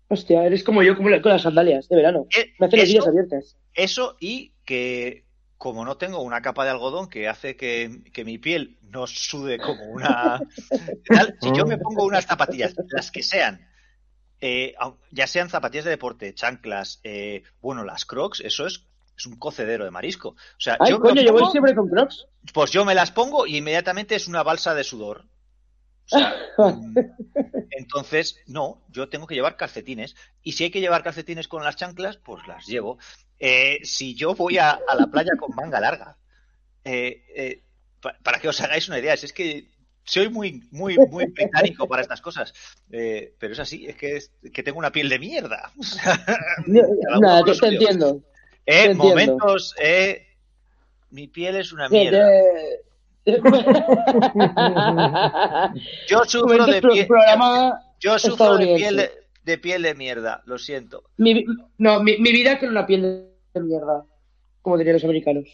Hostia, eres como yo como la- con las sandalias de verano. Eh, Me hacen heridas abiertas. Eso y que como no tengo una capa de algodón que hace que, que mi piel no sude como una... tal, si yo me pongo unas zapatillas, las que sean, eh, ya sean zapatillas de deporte, chanclas, eh, bueno, las crocs, eso es, es un cocedero de marisco. O sea, Ay, yo coño, yo voy siempre con crocs. pues yo me las pongo y inmediatamente es una balsa de sudor. O sea, entonces, no, yo tengo que llevar calcetines. Y si hay que llevar calcetines con las chanclas, pues las llevo. Eh, si yo voy a, a la playa con manga larga, eh, eh, pa- para que os hagáis una idea, es que soy muy, muy, muy británico para estas cosas. Eh, pero es así, es que, es que tengo una piel de mierda. Nada, te, lo te entiendo. Eh, te entiendo. momentos, eh, mi piel es una mierda. Yo sufro de piel, yo sufro de piel de, piel de mierda, lo siento. Mi, no, mi, mi vida con una piel de mierda. Como dirían los americanos.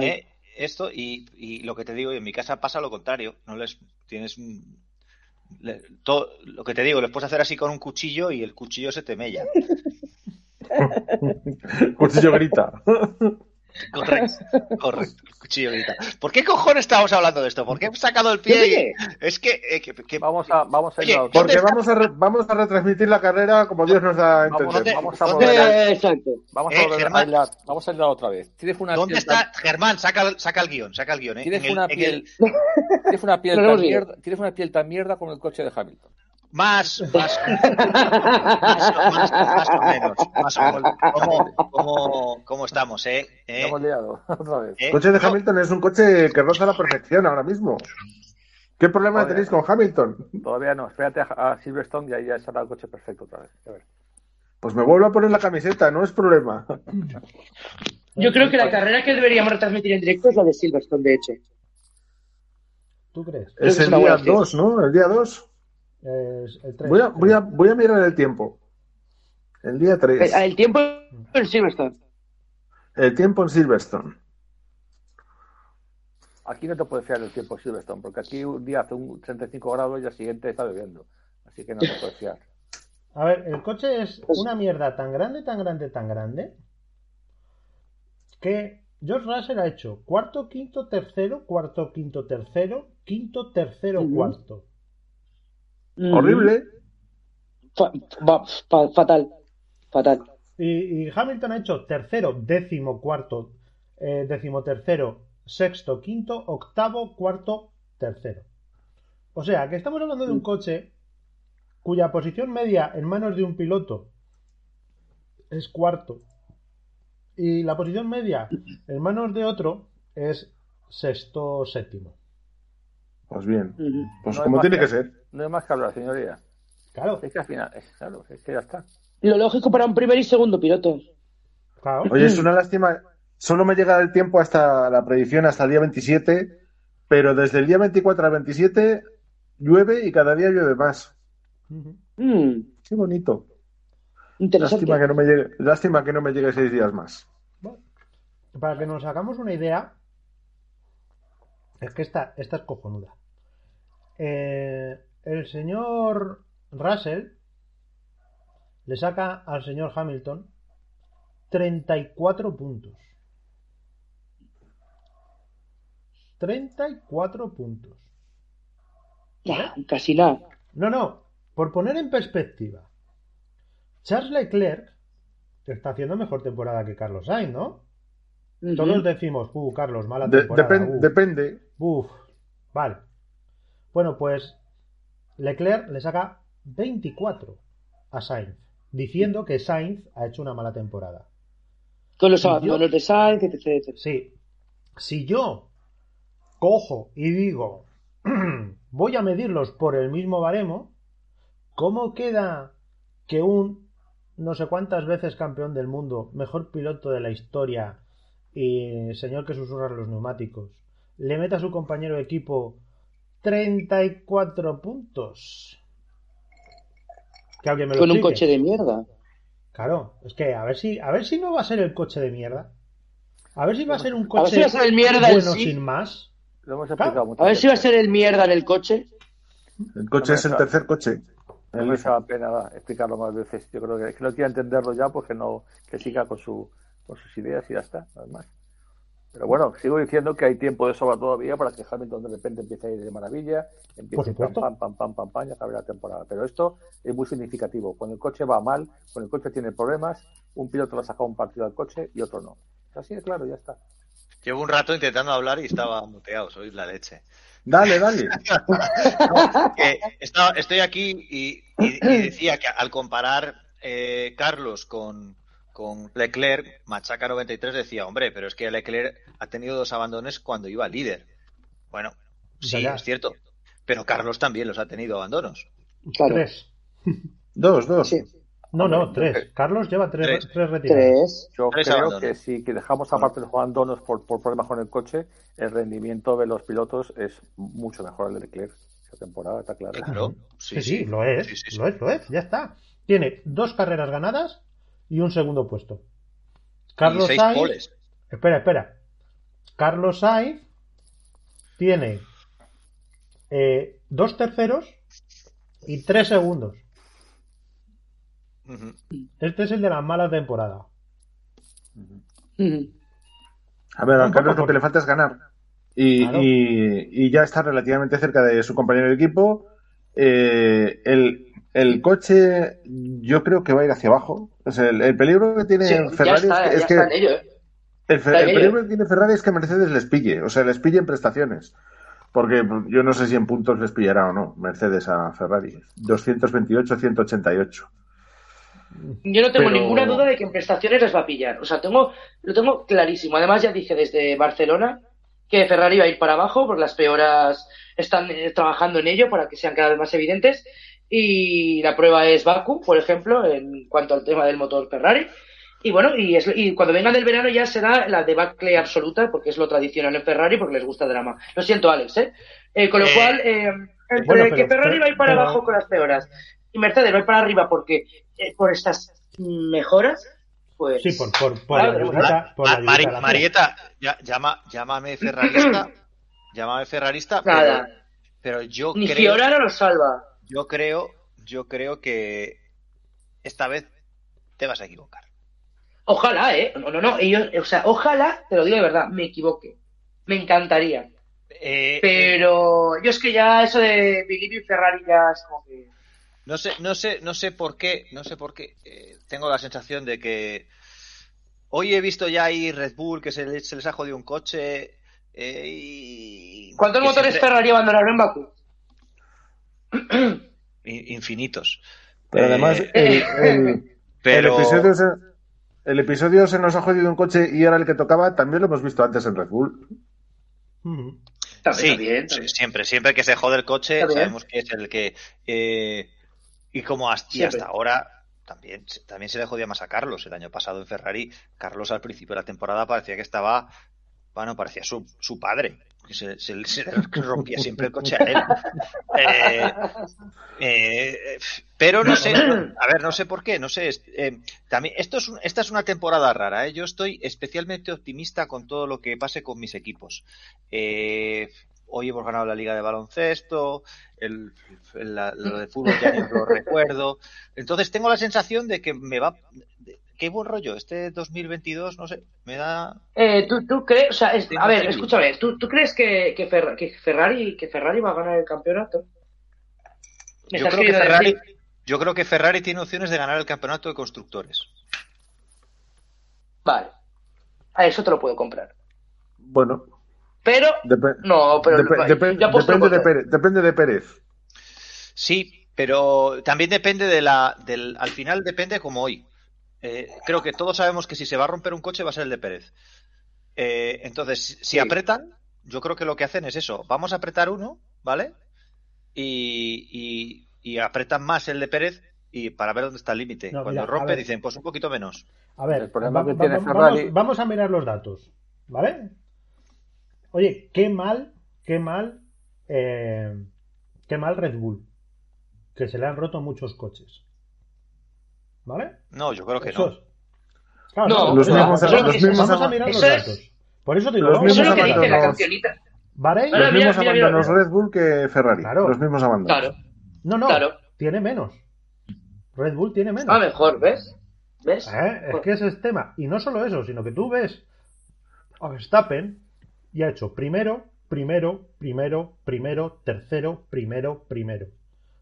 Eh, Esto y, y lo que te digo, y en mi casa pasa lo contrario. No les tienes un- le- todo, lo que te digo, les puedes hacer así con un cuchillo y el cuchillo se te mella. Cuchillo grita. Correcto, correcto. El cuchillo grita. ¿Por qué cojones estamos hablando de esto? ¿Por qué he sacado el pie? y- Es que, eh, que- que- Vamos a, vamos a Oye, ir a ¿dónde Porque vamos a, re- vamos a retransmitir la carrera como Dios nos da a Vamos, entender. vamos a ¿Dónde- volver Eh, exacto. vamos Eh, a volver a hilar, vamos a hilar otra vez. Tienes una ¿Dónde piel tan- está? Germán, saca, el- saca el guion, saca el guion. ¿eh? Tienes En el- una en piel, el- tienes una piel tan mierda, tienes una piel tan mierda como el coche de Hamilton. Más, más, más, más- más o menos. Más o menos. ¿Cómo, cómo, cómo estamos, eh? ¿Eh? hemos liado otra vez. ¿Eh? El coche de No, Hamilton es un coche que roza la perfección ahora mismo. ¿Qué problema tenéis con Hamilton? Todavía no, espérate a, a Silverstone y ahí ya estará el coche perfecto otra vez. A ver. Pues me vuelvo a poner la camiseta, no es problema. Yo creo que la carrera que deberíamos retransmitir en directo es la de Silverstone, de hecho. ¿Tú crees? Es el día buena opción. 2, ¿no? El día 2. Es el 3. Voy a, voy, a, voy a mirar el tiempo. El día 3. Eh, El tiempo en Silverstone. El tiempo en Silverstone. Aquí no te puedes fiar del tiempo Silverstone, porque aquí un día hace un 35 grados y al siguiente está lloviendo. Así que no te puedes fiar. A ver, el coche es una mierda tan grande, tan grande, tan grande que George Russell ha hecho cuarto, quinto, tercero, cuarto, quinto, tercero, quinto, tercero, cuarto. Mm. Horrible. Fa- fa- fa- fatal. Fatal. Y, y Hamilton ha hecho tercero, décimo, cuarto, eh, décimo, tercero, sexto, quinto, octavo, cuarto, tercero. O sea, que estamos hablando de un coche cuya posición media en manos de un piloto es cuarto y la posición media en manos de otro es sexto, séptimo. Pues bien. Pues No como tiene que que- ser. No hay más que hablar, señoría. Claro, Es que al final, es, claro, es que ya está. Lo lógico para un primer y segundo piloto. claro. Oye, es una lástima. Solo me llega el tiempo hasta la predicción, hasta el día 27, pero desde el día 24 al 27 llueve y cada día llueve más. Mm, Qué bonito. interesante. Lástima que no me llegue, lástima que no me llegue seis días más. Para que nos hagamos una idea, Es que esta, esta es cojonuda. Eh, el señor Russell le saca al señor Hamilton 34 puntos. 34 puntos. Ya, casi nada. No, no, por poner en perspectiva, Charles Leclerc está haciendo mejor temporada que Carlos Sainz, ¿no? Todos decimos, uh, Carlos, mala De- temporada. depen- uh". depende. Uf, vale. Bueno, pues Leclerc le saca 24 a Sainz, diciendo que Sainz ha hecho una mala temporada. Con los abandonos de Sainz, etc, etc. Sí. Si yo cojo y digo, voy a medirlos por el mismo baremo, ¿cómo queda que un no sé cuántas veces campeón del mundo, mejor piloto de la historia y señor que susurra los neumáticos, le meta a su compañero de equipo 34 puntos? Que alguien me lo Con un coche de mierda. Claro, es que a ver si, a ver si no va a ser el coche de mierda. A ver si va a ser un A ver coche si va a ser el mierda en bueno sí. sin más. Lo hemos Claro. explicado muchas A ver si va a ser el mierda en el coche. El coche es el tercer coche. No merece la pena explicarlo más veces. Yo creo que, es que no quiere entenderlo ya, pues que no, que siga con su, con sus ideas y ya está, nada más. Pero bueno, sigo diciendo que hay tiempo de sobra todavía para que Hamilton de repente empiece a ir de maravilla, empiece pam, pam, pam, pam, pam, pam, y acabe la temporada. Pero esto es muy significativo. Cuando el coche va mal, cuando el coche tiene problemas, un piloto le ha sacado un partido al coche y otro no. Así de claro, ya está. Llevo un rato intentando hablar y estaba muteado, soy la leche. Dale, dale. Que estaba- estoy aquí y, y- y decía que al comparar eh, Carlos con, con Leclerc, Machaca 93 decía, hombre, pero es que Leclerc ha tenido dos abandones cuando iba líder. Bueno, sí, Ya, ya. es cierto. Pero Carlos también los ha tenido abandonos. Claro. Tres. Dos, dos. Sí. No, no, tres. Carlos lleva tres, Tres. tres retiradas. Tres. Yo Tres creo que si que dejamos aparte los abandonos por, por problemas con el coche, el rendimiento de los pilotos es mucho mejor el de Leclerc. Esta temporada está claro. Claro. Sí, sí, lo es. Sí, sí, sí. Lo es, lo es. Ya está. Tiene dos carreras ganadas y un segundo puesto. Carlos seis Sainz. poles. Espera, espera. Carlos Sainz tiene eh, dos terceros y tres segundos. Este es el de la mala temporada. A ver, a Carlos lo que le falta es ganar. Y, Claro. y- y ya está relativamente cerca de su compañero de equipo. Eh, el, el coche, yo creo que va a ir hacia abajo. O sea, el, el peligro que tiene Sí, Ferrari está, es que, es ¿eh? el, peligro que tiene Ferrari es que Mercedes les pille. O sea, les pille en prestaciones. Porque yo no sé si en puntos les pillará o no Mercedes a Ferrari. 228-188. Yo no tengo Pero- ninguna duda de que en prestaciones les va a pillar. O sea, tengo, lo tengo clarísimo. Además, ya dije desde Barcelona que Ferrari va a ir para abajo porque las peoras están eh, trabajando en ello para que sean cada vez más evidentes. Y la prueba es Baku, por ejemplo, en cuanto al tema del motor Ferrari. Y bueno, y, es- y cuando vengan del verano ya será la debacle absoluta, porque es lo tradicional en Ferrari, porque les gusta el drama. Lo siento, Alex, ¿eh? Eh, con lo Eh, cual, eh, entre bueno, pero- que Ferrari va a ir para pero- abajo con las peoras y Mercedes va a ir para arriba porque eh, por estas mejoras, pues... Sí, por, por, por Claro, la ayudita- por la Marieta, ya- llama, llámame ferrarista. llámame ferrarista, Nada. pero, pero yo Ni creo, Fiorano lo salva. Yo creo, yo creo que esta vez te vas a equivocar. Ojalá, ¿eh? No, no, no. Ellos, o sea, ojalá, te lo digo de verdad, me equivoque. Me encantaría. Eh, Pero yo es que ya eso de Believe in Ferrari ya es como que... No sé, no sé, no sé por qué, no sé por qué. eh, tengo la sensación de que hoy he visto ya ahí Red Bull que se les, se les ha jodido un coche eh, y ¿Cuántos motores siempre- Ferrari abandonaron en Bakú? In- infinitos. Pero Eh, además, el, el- pero el episodio se, el episodio se nos ha jodido un coche y era el que tocaba, también lo hemos visto antes en Red Bull. También, sí, también, sí, también. siempre, siempre que se jode el coche, sabemos que es el que eh, y como hasta, y Siempre. hasta ahora también, también se le jodía más a Carlos. El año pasado en Ferrari, Carlos al principio de la temporada parecía que estaba, bueno, parecía su, su padre, que se, se- rompía siempre el coche a él. Eh, eh, pero no sé, a ver, no sé por qué, no sé. eh, también, esta es una temporada rara, yo estoy especialmente optimista con todo lo que pase con mis equipos. Hoy hemos ganado la liga de baloncesto, el, el- la- lo de fútbol ya ni lo recuerdo. Entonces tengo la sensación de que me va... de- Qué buen rollo, este 2022, no sé, me da... Eh, ¿tú, tú crees, o sea, es- Sí, a ver, escúchame, ¿tú, tú crees que, que, Ferra- que Ferrari, que Ferrari va a ganar el campeonato? ¿Me Yo creo, que Ferrari, yo creo que Ferrari tiene opciones de ganar el campeonato de constructores. Vale. A eso te lo puedo comprar. Bueno, Pero, no, pero depende, de. Pérez, depende de Pérez. Sí, pero también depende de la. Del, al final depende como hoy. Eh, creo que todos sabemos que si se va a romper un coche va a ser el de Pérez. Eh, entonces, si, apretan, yo creo que lo que hacen es eso. Vamos a apretar uno, ¿vale? Y, y, y apretan más el de Pérez y para ver dónde está el límite. No, Cuando mira, rompe dicen, pues un poquito menos. A ver, El problema va- que va- tiene va- Ferrari- vamos, vamos a mirar los datos, ¿vale? Oye, qué mal, qué mal, eh, qué mal Red Bull, que se le han roto muchos coches, ¿vale? No, yo creo que Eso no. es. Claro, No, los mismos- eso- los eso- mismos vamos a mirar los datos. Por eso te digo, los vamos Eso a es lo que mirar dice la abandonos. cancionita. ¿Vale? Ahora, Los mira, mismos abandonos mira. Red Bull que Ferrari. Claro. Los mismos abandonos. Claro. No, no, Claro. tiene menos. Red Bull tiene menos. Ah, mejor, ¿ves? ¿Ves? ¿Eh? Es que ese es tema. Y no solo eso, sino que tú ves a Verstappen y ha hecho primero, primero, primero, primero, tercero, primero, primero.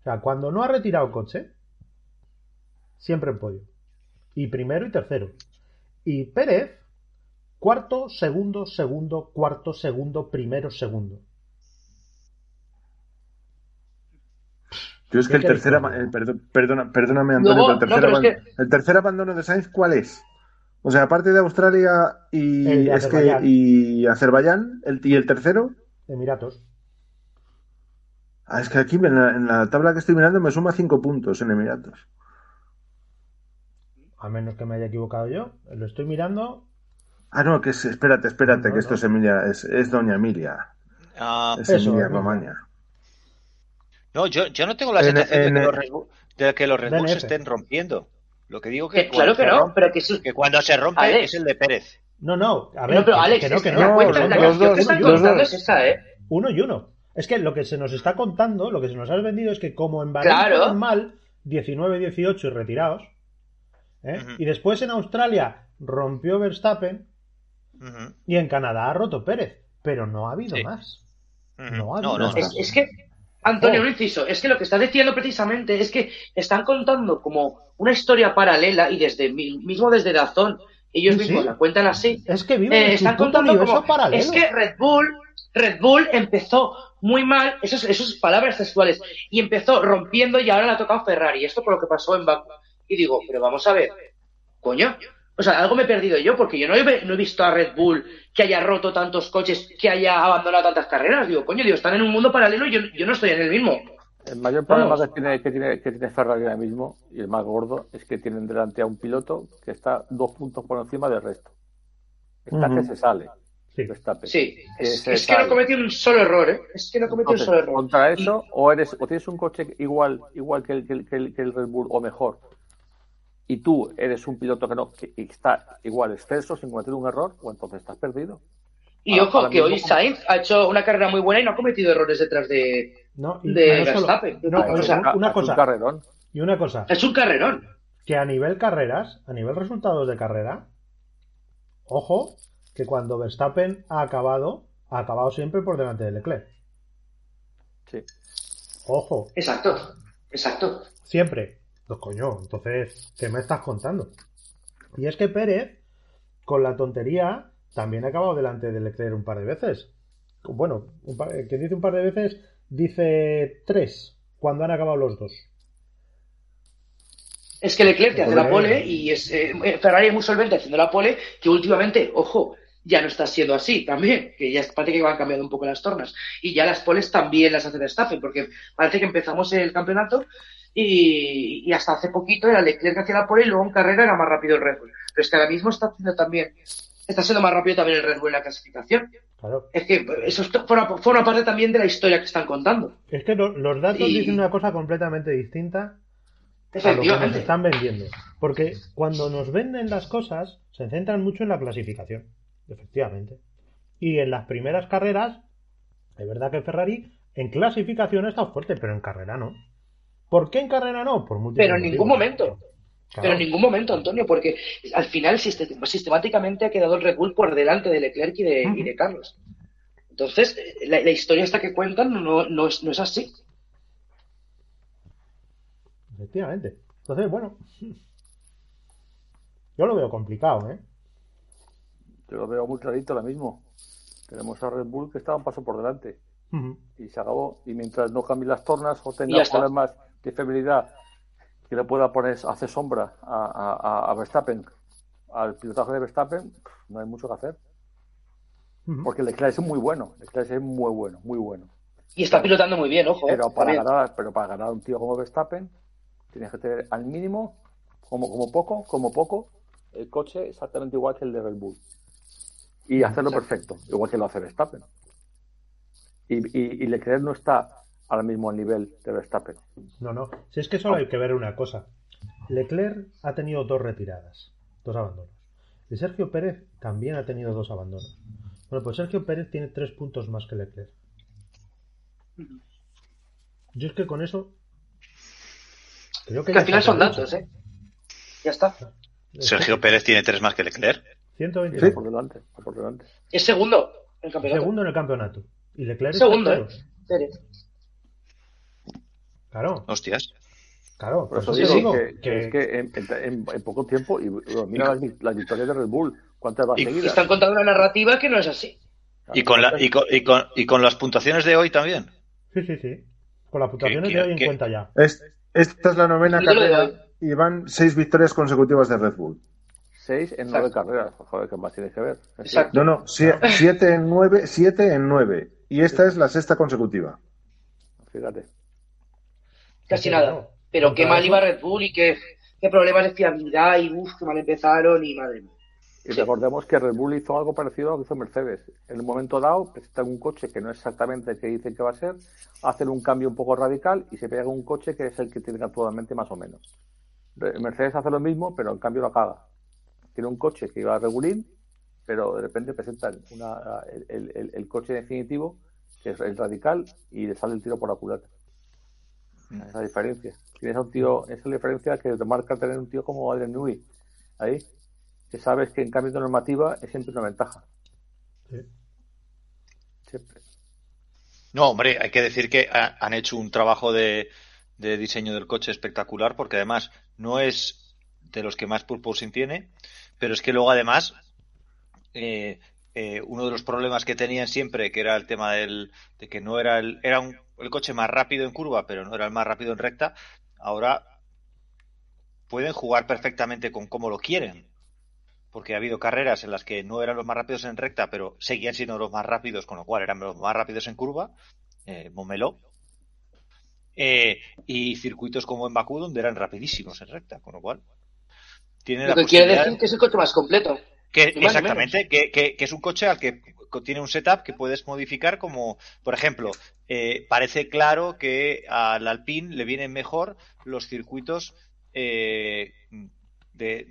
O sea, cuando no ha retirado coche, siempre en podio. Y primero y tercero. Y Pérez, cuarto, segundo, segundo, cuarto, segundo, primero, segundo. Yo es que ¿Qué el tercer, diga? perdón- perdona, perdóname Antonio, pero el tercer, no, pero es aban- el tercer abandono de Sainz, ¿cuál es? O sea, aparte de Australia y El de es que Azerbaiyán. y Azerbaiyán, el, y el tercero, Emiratos. ah, es que aquí en la, en la tabla que estoy mirando me suma cinco puntos en Emiratos. A menos que me haya equivocado yo. Lo estoy mirando. Ah, no, que es, espérate, espérate, No, que esto no. es Emilia, es, es Doña Emilia, Ah, es Eso, Emilia. Romagna. no, yo, yo no tengo la En- sensación en- de que los de que los Red estén rompiendo. Lo que digo que, Que, claro cuando que se no, rompe- pero que cuando se rompe Alex. es el de Pérez. No, no. A ver, No, pero que- Alex, que no, que que no. la No, cuenta, los- la los canción dos, que están los contando dos. es esa, ¿eh? Uno y uno. Es que lo que se nos está contando, lo que se nos ha vendido es que como en Bahrein Claro. fueron mal, 19-18 y retirados, ¿eh? Y después en Australia rompió Verstappen y en Canadá ha roto Pérez, pero no ha habido Sí. más. No ha No, habido no, más. Es, es que, Antonio, Oh. un inciso, es que lo que estás diciendo precisamente es que están contando como una historia paralela y desde mi- mismo desde Dazón, ellos Sí, mismos sí. la cuentan así. Es que viven Eh, están contando como paralelo. es que Red Bull, Red Bull empezó muy mal, esas esos palabras textuales, y empezó rompiendo y ahora le ha tocado Ferrari. Esto por lo que pasó en Baku. Y digo, pero vamos a ver, coño. O sea, algo me he perdido yo, porque yo no he, no he visto a Red Bull que haya roto tantos coches, que haya abandonado tantas carreras. Digo, coño, digo, están en un mundo paralelo y yo, yo no estoy en el mismo. El mayor problema que tiene, que, tiene, que tiene Ferrari ahora mismo, y el más gordo, es que tienen delante a un piloto que está dos puntos por encima del resto. Está que se sale. Sí. Sí, Que es, se es que no cometió un solo error, ¿eh? Es que no cometió un solo error. contra Y- eso, o eres o tienes un coche igual igual que el, que el, que el- que el Red Bull o mejor, y tú eres un piloto que no que está igual exceso sin cometer un error, o entonces estás perdido. Y Ahora- ojo, ahora que mismo hoy como- Sainz ha hecho una carrera muy buena y no ha cometido errores detrás de, No, y- de Verstappen. no, O sea, una Ha hecho cosa. un carrerón. Y una cosa, es un carrerón. que a nivel carreras, a nivel resultados de carrera, ojo, que cuando Verstappen ha acabado, ha acabado siempre por delante de Leclerc. Sí. Ojo, Exacto, exacto. siempre. Pues coño, entonces, ¿qué me estás contando? Y es que Pérez, con la tontería, también ha acabado delante de Leclerc un par de veces. Bueno, un par- que dice un par de veces, dice tres, cuando han acabado los dos. Es que Leclerc te hace la pole y es, eh, Ferrari es muy solvente haciendo la pole, que últimamente, ojo, ya no está siendo así también, que ya parece que van cambiando un poco las tornas. Y ya las poles también las hace Verstappen, porque parece que empezamos el campeonato y, y hasta hace poquito era Leclerc que hacía la pole y luego en carrera era más rápido el Red Bull. Pero es que ahora mismo está haciendo también, está siendo más rápido también el Red Bull en la clasificación. Claro. Es que eso forma parte también de la historia que están contando. Es que lo- los datos Y- dicen una cosa completamente distinta a lo que nos están vendiendo. Porque cuando nos venden las cosas, se centran mucho en la clasificación, efectivamente. Y en las primeras carreras Es verdad que Ferrari en clasificación está fuerte, pero en carrera no. ¿Por qué en carrera no? Por múltiples Pero en ningún motivos. momento. Claro. Pero en ningún momento, Antonio, porque al final siste- sistemáticamente ha quedado el Red Bull por delante de Leclerc y de, y de Carlos. Entonces, la, la historia esta que cuentan no, no, es, no es así. Efectivamente. Entonces, bueno. Yo lo veo complicado, ¿eh? Yo lo veo muy clarito ahora mismo. Tenemos a Red Bull que está un paso por delante. Y se acabó. Y mientras no cambie las tornas o Y tenga ya está. De fiabilidad que le pueda poner, hacer sombra a, a- a- Verstappen, al pilotaje de Verstappen, no hay mucho que hacer. Ujú. Porque Leclerc es muy bueno. Leclerc es muy bueno, muy bueno. Y está pilotando muy bien, ojo. eh, Pero para, ganar, pero para ganar a un tío como Verstappen, tienes que tener al mínimo, como, como poco, como poco, el coche exactamente igual que el de Red Bull. Y hacerlo perfecto, igual que lo hace Verstappen. Y, y, y Leclerc no está al mismo nivel de Verstappen. No, no. Si es que solo hay que ver una cosa. Leclerc ha tenido dos retiradas, dos abandonos. Y Sergio Pérez también ha tenido dos abandonos. Bueno, pues Sergio Pérez tiene tres puntos más que Leclerc. Yo es que con eso. Creo que Que al ya final está son datos, ¿eh? Ya está. Sergio Pérez tiene tres más que Leclerc. 120 Está por delante, está por delante. Es segundo en el campeonato. Segundo en el campeonato. Y Leclerc es Segundo, ¿eh? tercero. Pérez. Claro, Hostias. claro. Por eso te digo que, que- es que en, en- en poco tiempo, y bueno, mira las, vi- las victorias de Red Bull, ¿cuántas van Y- Y seguidas? están contando una narrativa que no es así. Y con, la, y, con, y, con, y con las puntuaciones de hoy también. Sí, sí, sí. Con las puntuaciones ¿Qué- de hoy en cuenta ya. Es- esta es la novena carrera y van seis victorias consecutivas de Red Bull. Seis en nueve carreras. Joder, ¿qué más tienes que ver? Exacto. No, no, sie- siete en nueve, siete en nueve. Y esta es la sexta consecutiva. Fíjate. Casi Sí, nada. Pero qué mal iba Red Bull y qué, qué problemas de fiabilidad y uff, qué mal empezaron y madre mía. Y recordemos que Red Bull hizo algo parecido a lo que hizo Mercedes. En un momento dado, presentan un coche que no es exactamente el que dicen que va a ser, hacen un cambio un poco radical y se pega un coche que es el que tienen actualmente más o menos. Mercedes hace lo mismo, pero en cambio lo caga. Tiene un coche que iba regulín, pero de repente presentan una, el, el- el- el coche definitivo, que es el radical, y le sale el tiro por la culata. Esa es la diferencia. Tienes a un tío, esa es la diferencia que te marca tener un tío como Adrian Newey ahí, que sabes que en cambio de normativa es siempre una ventaja. Sí. Siempre. No, hombre, hay que decir que ha- han hecho un trabajo de, de diseño del coche espectacular, porque además no es de los que más purposing tiene, pero es que luego además eh, eh, uno de los problemas que tenían siempre, que era el tema del, de que no era el, era un- el coche más rápido en curva, pero no era el más rápido en recta, ahora pueden jugar perfectamente con cómo lo quieren. Porque ha habido carreras en las que no eran los más rápidos en recta, pero seguían siendo los más rápidos, con lo cual eran los más rápidos en curva, eh, Momeló. Eh, y circuitos como en Bakú, donde eran rapidísimos en recta, con lo cual tienen Lo la que quiere decir que es el coche más completo. que, exactamente, que, que- que es un coche al que tiene un setup que puedes modificar como, por ejemplo, eh, parece claro que al Alpine le vienen mejor los circuitos eh, de,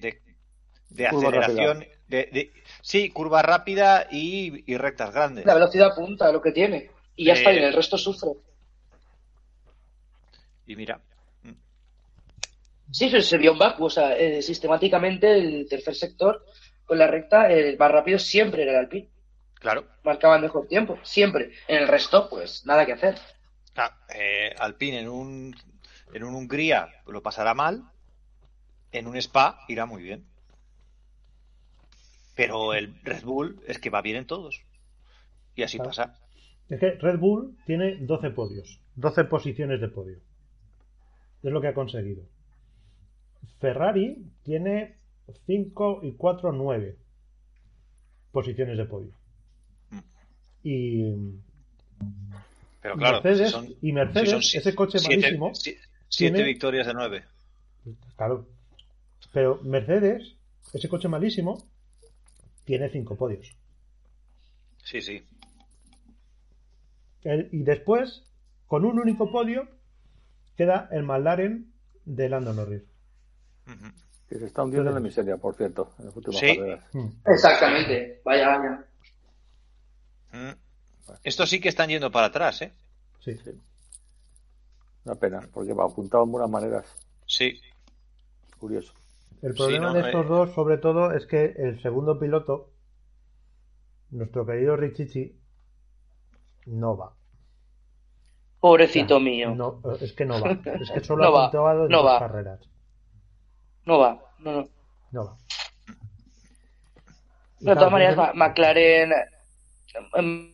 de, aceleración, de, de- sí, curva rápida y, y rectas grandes. La velocidad punta, lo que tiene. Y ya Eh, está, y en el resto sufre. Y mira, Sí, pero se vio en Baku, o sea, eh, sistemáticamente el tercer sector con la recta, el más rápido siempre era el Alpine. Claro, Marcaba el mejor tiempo, siempre. En el resto, pues nada que hacer. ah, eh, Alpine en un, en un Hungría lo pasará mal, en un Spa irá muy bien. Pero el Red Bull es que va bien en todos. Y así Claro. pasa. Es que Red Bull tiene 12 podios, 12 posiciones de podio. Es lo que ha conseguido. Ferrari tiene 5 y 4, 9 posiciones de podio. Y Pero claro, Mercedes- si son, y Mercedes, si son si- ese coche siete, malísimo, si- siete tiene- victorias de nueve. Claro. Pero Mercedes, ese coche malísimo, tiene 5 podios. Sí, sí. El- y después, con un único podio, queda el McLaren de Lando Norris. Que se está hundiendo en la miseria, por cierto, en las últimas Sí. carreras. Mm. Exactamente, vaya, vaya. Mm. Estos sí que están yendo para atrás, ¿eh? Sí. Una pena, porque va apuntado en buenas maneras. Sí. Curioso. El problema no, de eh. estos dos, sobre todo, es que el segundo piloto, nuestro querido Richichi, no va. Pobrecito O sea, mío. No, es que no va. Es que solo No ha va, puntuado en no dos va. carreras. No va. No, no. No va. De todas maneras, McLaren. Em,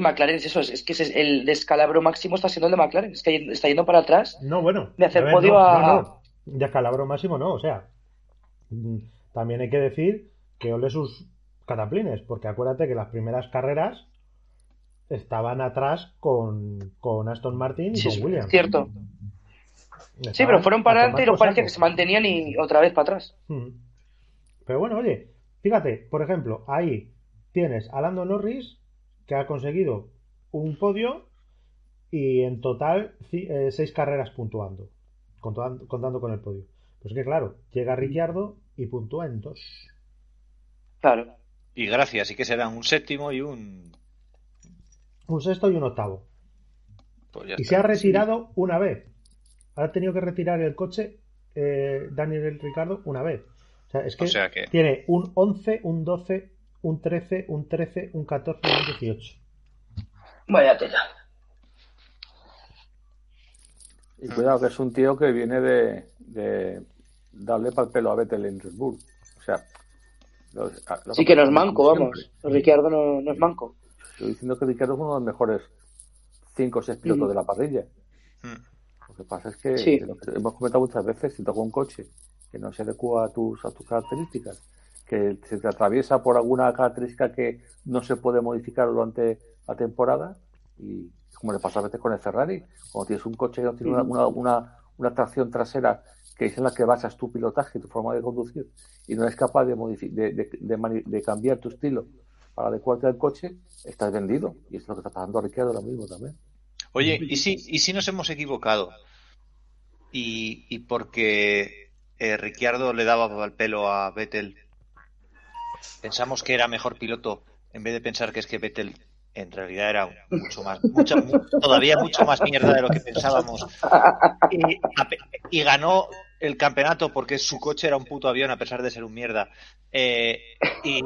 McLaren es eso, es, es que el descalabro máximo está siendo el de McLaren, es que está yendo para atrás. No, bueno. De hacer a ver, podio no, a- no, no. De calabro máximo no, o sea. mm, También hay que decir que ole sus cataplines, porque acuérdate que las primeras carreras estaban atrás con, con Aston Martin y Sí, con es Williams. cierto. Sí, pero fueron para adelante y no saco. que se mantenían y otra vez para atrás. Mm. Pero bueno, oye, fíjate, por ejemplo, ahí tienes a Lando Norris, que ha conseguido un podio y en total eh, seis carreras puntuando, contando, contando con el podio. Pues que claro, llega Ricciardo y puntúa en dos. Claro. Y gracias, y que serán un séptimo y un. Un sexto y un octavo. Pues ya Y está. se ha retirado una vez. Ha tenido que retirar el coche eh, Daniel Ricardo una vez. O sea, es que, O sea que- tiene un 11, un 12, un 13, un 13, un 14 y un 18. Vaya tela. Y cuidado, que es un tío que viene de, de darle para el pelo a Vettel en Red Bull. O sea, lo- lo Sí que no es manco, siempre. vamos. Ricciardo no, no es manco. Estoy diciendo que Ricardo es uno de los mejores 5 o 6 pilotos Ujú. de la parrilla. Mm. Lo que pasa es que Sí. lo que hemos comentado muchas veces, si toca un coche que no se adecua a tus, a tus características, que se te atraviesa por alguna característica que no se puede modificar durante la temporada, y como le pasa a veces con el Ferrari, cuando tienes un coche que no tiene una, una, una, una tracción trasera que es en la que basas tu pilotaje, tu forma de conducir, y no eres capaz de, de, de, de mani- de cambiar tu estilo para adecuarte al coche, estás vendido. Y es lo que está pasando a Ricardo ahora mismo también. Oye, ¿y si, ¿y si nos hemos equivocado? Y, y porque eh, Ricciardo le daba el pelo a Vettel, pensamos que era mejor piloto en vez de pensar que es que Vettel en realidad era mucho más, mucha- mu- todavía mucho más mierda de lo que pensábamos. Y, y ganó el campeonato porque su coche era un puto avión a pesar de ser un mierda. Eh, y,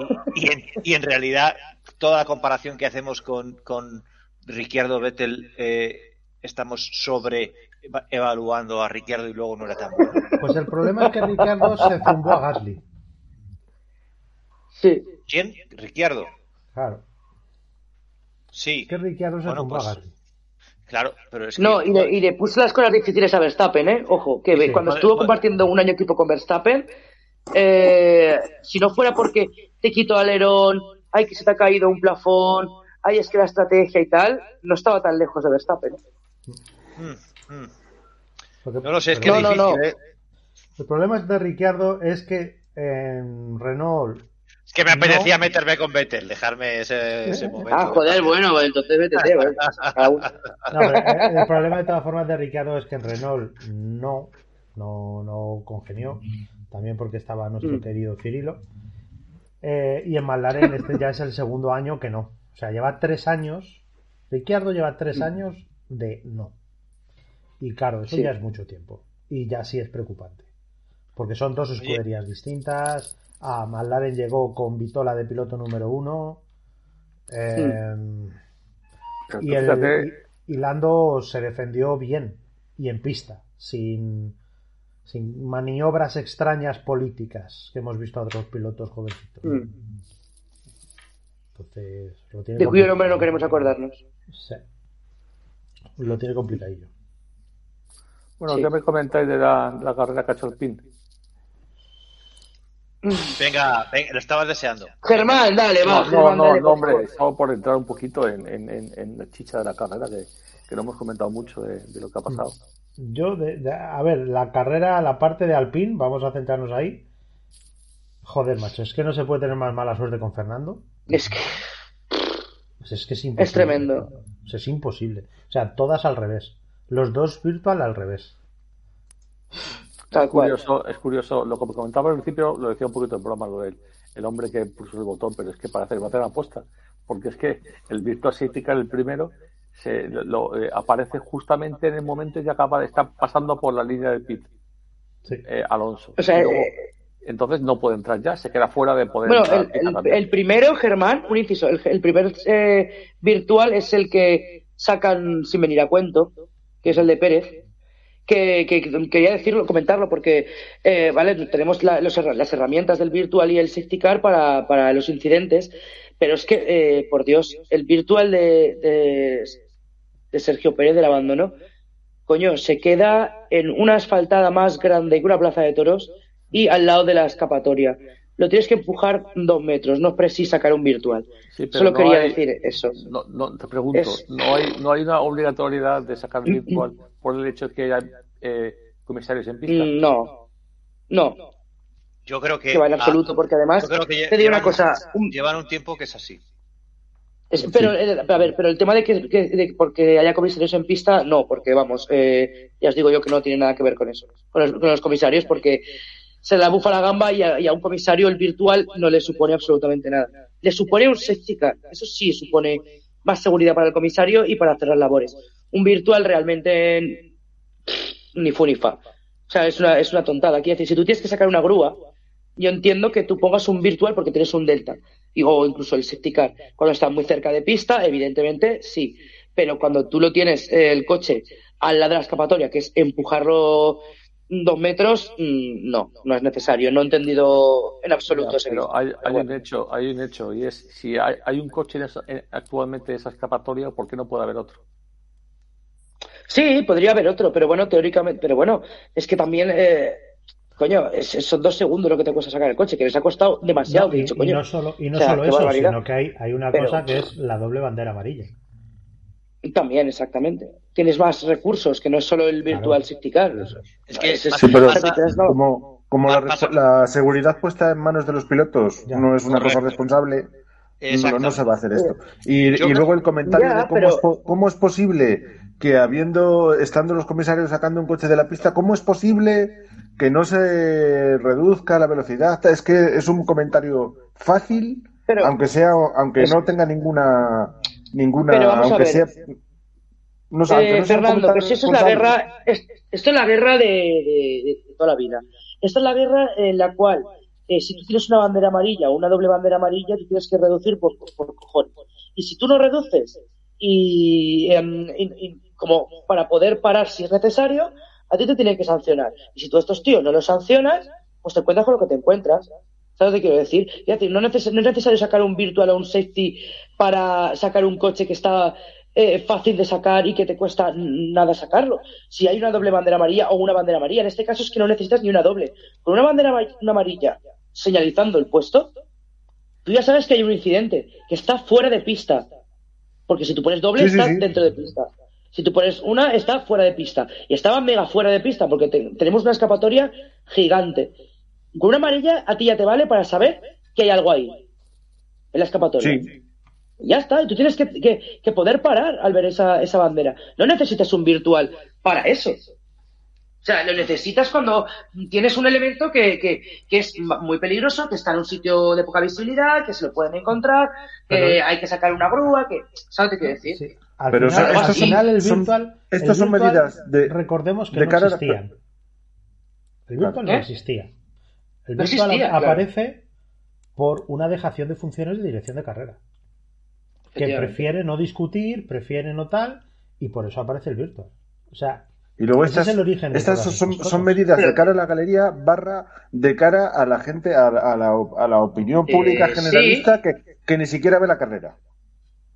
y en, realidad toda la comparación que hacemos con, con Ricciardo Vettel eh, estamos sobre eva- evaluando a Ricciardo y luego no era tan bueno. Pues el problema es que Ricardo se zumbó a Gasly. Sí. ¿Quién? Ricciardo. Claro. Sí. Es que Ricardo se Bueno, pues. Claro, pero es que No, y le, y le puso las cosas difíciles a Verstappen, ¿eh? Ojo, que Sí. cuando Vale, estuvo vale. compartiendo un año equipo con Verstappen, eh, si no fuera porque te quito alerón, ay, que se te ha caído un plafón, ay, es que la estrategia y tal, no estaba tan lejos de Verstappen. Mm, mm. No lo sé, es que es No, no, difícil, no. ¿eh? El problema de Ricciardo es que en Renault que me apetecía No. meterme con Vettel, dejarme ese, ese momento. Ah, joder, bueno, pues entonces vete, tío, ¿eh? No, pero, eh, el problema de todas formas de Ricardo es que en Renault no, no, no congenió, también porque estaba nuestro Mm. querido Cirilo. Eh, y en McLaren este ya es el segundo año que no. O sea, lleva tres años, Ricciardo lleva tres años de no. Y claro, eso Sí. ya es mucho tiempo. Y ya sí es preocupante. Porque son dos Oye. escuderías distintas. A McLaren llegó con Vitola de piloto número uno. Eh, Pero y, el, y- y Lando se defendió bien y en pista, sin, sin maniobras extrañas políticas que hemos visto a otros pilotos jovencitos. Mm. Entonces, lo tiene De cuyo nombre no queremos acordarnos. Sí. Lo tiene complicadillo. bueno, Sí. ¿qué me comentáis de la, la carrera que ha hecho el PIN? Venga, venga, lo estabas deseando. Germán, dale, va. No, no, Germán, no, dale, no, por hombre, estamos por entrar un poquito en, en, en, en la chicha de la carrera, que, que no hemos comentado mucho de, de lo que ha pasado. Yo, de- de- a ver, la carrera, la parte de Alpine, vamos a centrarnos ahí. Joder, macho, es que no se puede tener más mala suerte con Fernando. Es que Pues es que es imposible. Es tremendo. Es imposible. O sea, todas al revés. Los dos virtual al revés. Tal Es cual. curioso, es curioso, lo que comentaba al principio, lo decía un poquito en broma, lo del el hombre que puso el botón, pero es que parece que va a hacer una aposta, porque es que el Virtual Safety Car, el primero, se, lo, eh, aparece justamente en el momento que acaba de estar pasando por la línea del pit. Eh, Alonso. O sea, Y luego, eh, entonces no puede entrar ya, se queda fuera de poder Bueno, entrar. el primero, Germán, un inciso, el, el primer eh, virtual es el que sacan sin venir a cuento, que es el de Pérez, que, que- que quería decirlo, comentarlo, porque eh, vale, tenemos la- los las herramientas del virtual y el safety car para, para los incidentes, pero es que, eh, por Dios, el virtual de, de, de Sergio Pérez del abandono, coño, se queda en una asfaltada más grande que una plaza de toros y al lado de la escapatoria. Lo tienes que empujar dos metros, no es preciso sacar un virtual. Sí, Solo no quería hay- decir eso. No, no, te pregunto, Es- no, hay, no hay una obligatoriedad de sacar virtual por el hecho de que haya eh, comisarios en pista. No, no, Yo creo que. que va en ah, absoluto, porque además, yo creo que te digo una llevan- cosa, un- Llevan un tiempo que es así. Es- pero, eh, a ver, pero el tema de que, que- de porque haya comisarios en pista, no, porque vamos, eh, ya os digo yo que no tiene nada que ver con eso, con los, con los comisarios, porque se la bufa la gamba y a, y a un comisario el virtual no le supone absolutamente nada. Le supone un safety car, eso sí supone más seguridad para el comisario y para hacer las labores. Un virtual realmente ni fu ni fa. O sea, es una, es una tontada. Quiero decir, si tú tienes que sacar una grúa, yo entiendo que tú pongas un virtual porque tienes un delta y, o incluso el safety car. Cuando está muy cerca de pista, evidentemente sí. Pero cuando tú lo tienes eh, el coche al lado de la escapatoria, que es empujarlo dos metros, mm, no, no es necesario. No he entendido en absoluto Ya, ese pero hay, hay bueno. un hecho, hay un hecho, y es si hay, hay un coche en esa- en- actualmente en esa escapatoria, ¿por qué no puede haber otro? Sí, podría haber otro, pero bueno, teóricamente, pero bueno, es que también, eh, coño, es- son dos segundos lo que te cuesta sacar el coche, que les ha costado demasiado, No, y, dicho, y no solo, y no O sea, solo eso, barbaridad. sino que hay, hay una Pero- cosa que es la doble bandera amarilla. También, exactamente. Tienes más recursos que no es solo el virtual safety car. Es que Ese es- Sí, pero pasa- como, como la, seguridad puesta en manos de los pilotos no es una cosa responsable, no, no se va a hacer esto. Y, luego el comentario Ya, de cómo, pero- es, cómo es posible que habiendo, estando los comisarios sacando un coche de la pista, ¿cómo es posible que no se reduzca la velocidad? Es que es un comentario fácil, Pero- aunque sea, aunque Es- no tenga ninguna, ninguna, Pero vamos a aunque ver. sea, no aunque Eh, no Fernando, pero si esto es la guerra, es- esto es la guerra de, de- de toda la vida. Esta es la guerra en la cual, eh, si tú tienes una bandera amarilla o una doble bandera amarilla, tú tienes que reducir por, por cojones. Y si tú no reduces, y, em, y- y como para poder parar si es necesario, a ti te tienen que sancionar. Y si tú a estos tíos no los sancionas, pues te encuentras con lo que te encuentras. ¿Sabes lo que quiero decir? Es decir, no, neces- no es necesario sacar un virtual o un safety para sacar un coche que está eh, fácil de sacar y que te cuesta nada sacarlo. Si hay una doble bandera amarilla o una bandera amarilla, en este caso es que no necesitas ni una doble. Con una bandera una amarilla señalizando el puesto, tú ya sabes que hay un incidente, que está fuera de pista. Porque si tú pones doble, Sí, sí, está sí. dentro de pista. Si tú pones una, está fuera de pista. Y estaba mega fuera de pista porque te- tenemos una escapatoria gigante. Con una amarilla a ti ya te vale para saber que hay algo ahí. En la escapatoria. Sí. Ya está, y tú tienes que, que- que poder parar al ver esa, esa bandera. No necesitas un virtual para eso. O sea, lo necesitas cuando tienes un elemento que, que, que es muy peligroso, que está en un sitio de poca visibilidad, que se lo pueden encontrar, que Pero- hay que sacar una grúa, que... ¿Sabes qué quiero decir? Sí. Al Pero final, son- al estos son- final el son- virtual. estos el son virtual, medidas de- Recordemos que de no cara a la- existían. El virtual no ¿Eh? existía. El No virtual existía, ap- claro. aparece por una dejación de funciones de dirección de carrera. Que prefiere no discutir, prefiere no tal, y por eso aparece el virtual. O sea, Y luego ese estas, es el origen estas son, son medidas de cara a la galería barra de cara a la gente, a, a la, a la opinión pública Eh, generalista que, que ni siquiera ve la carrera.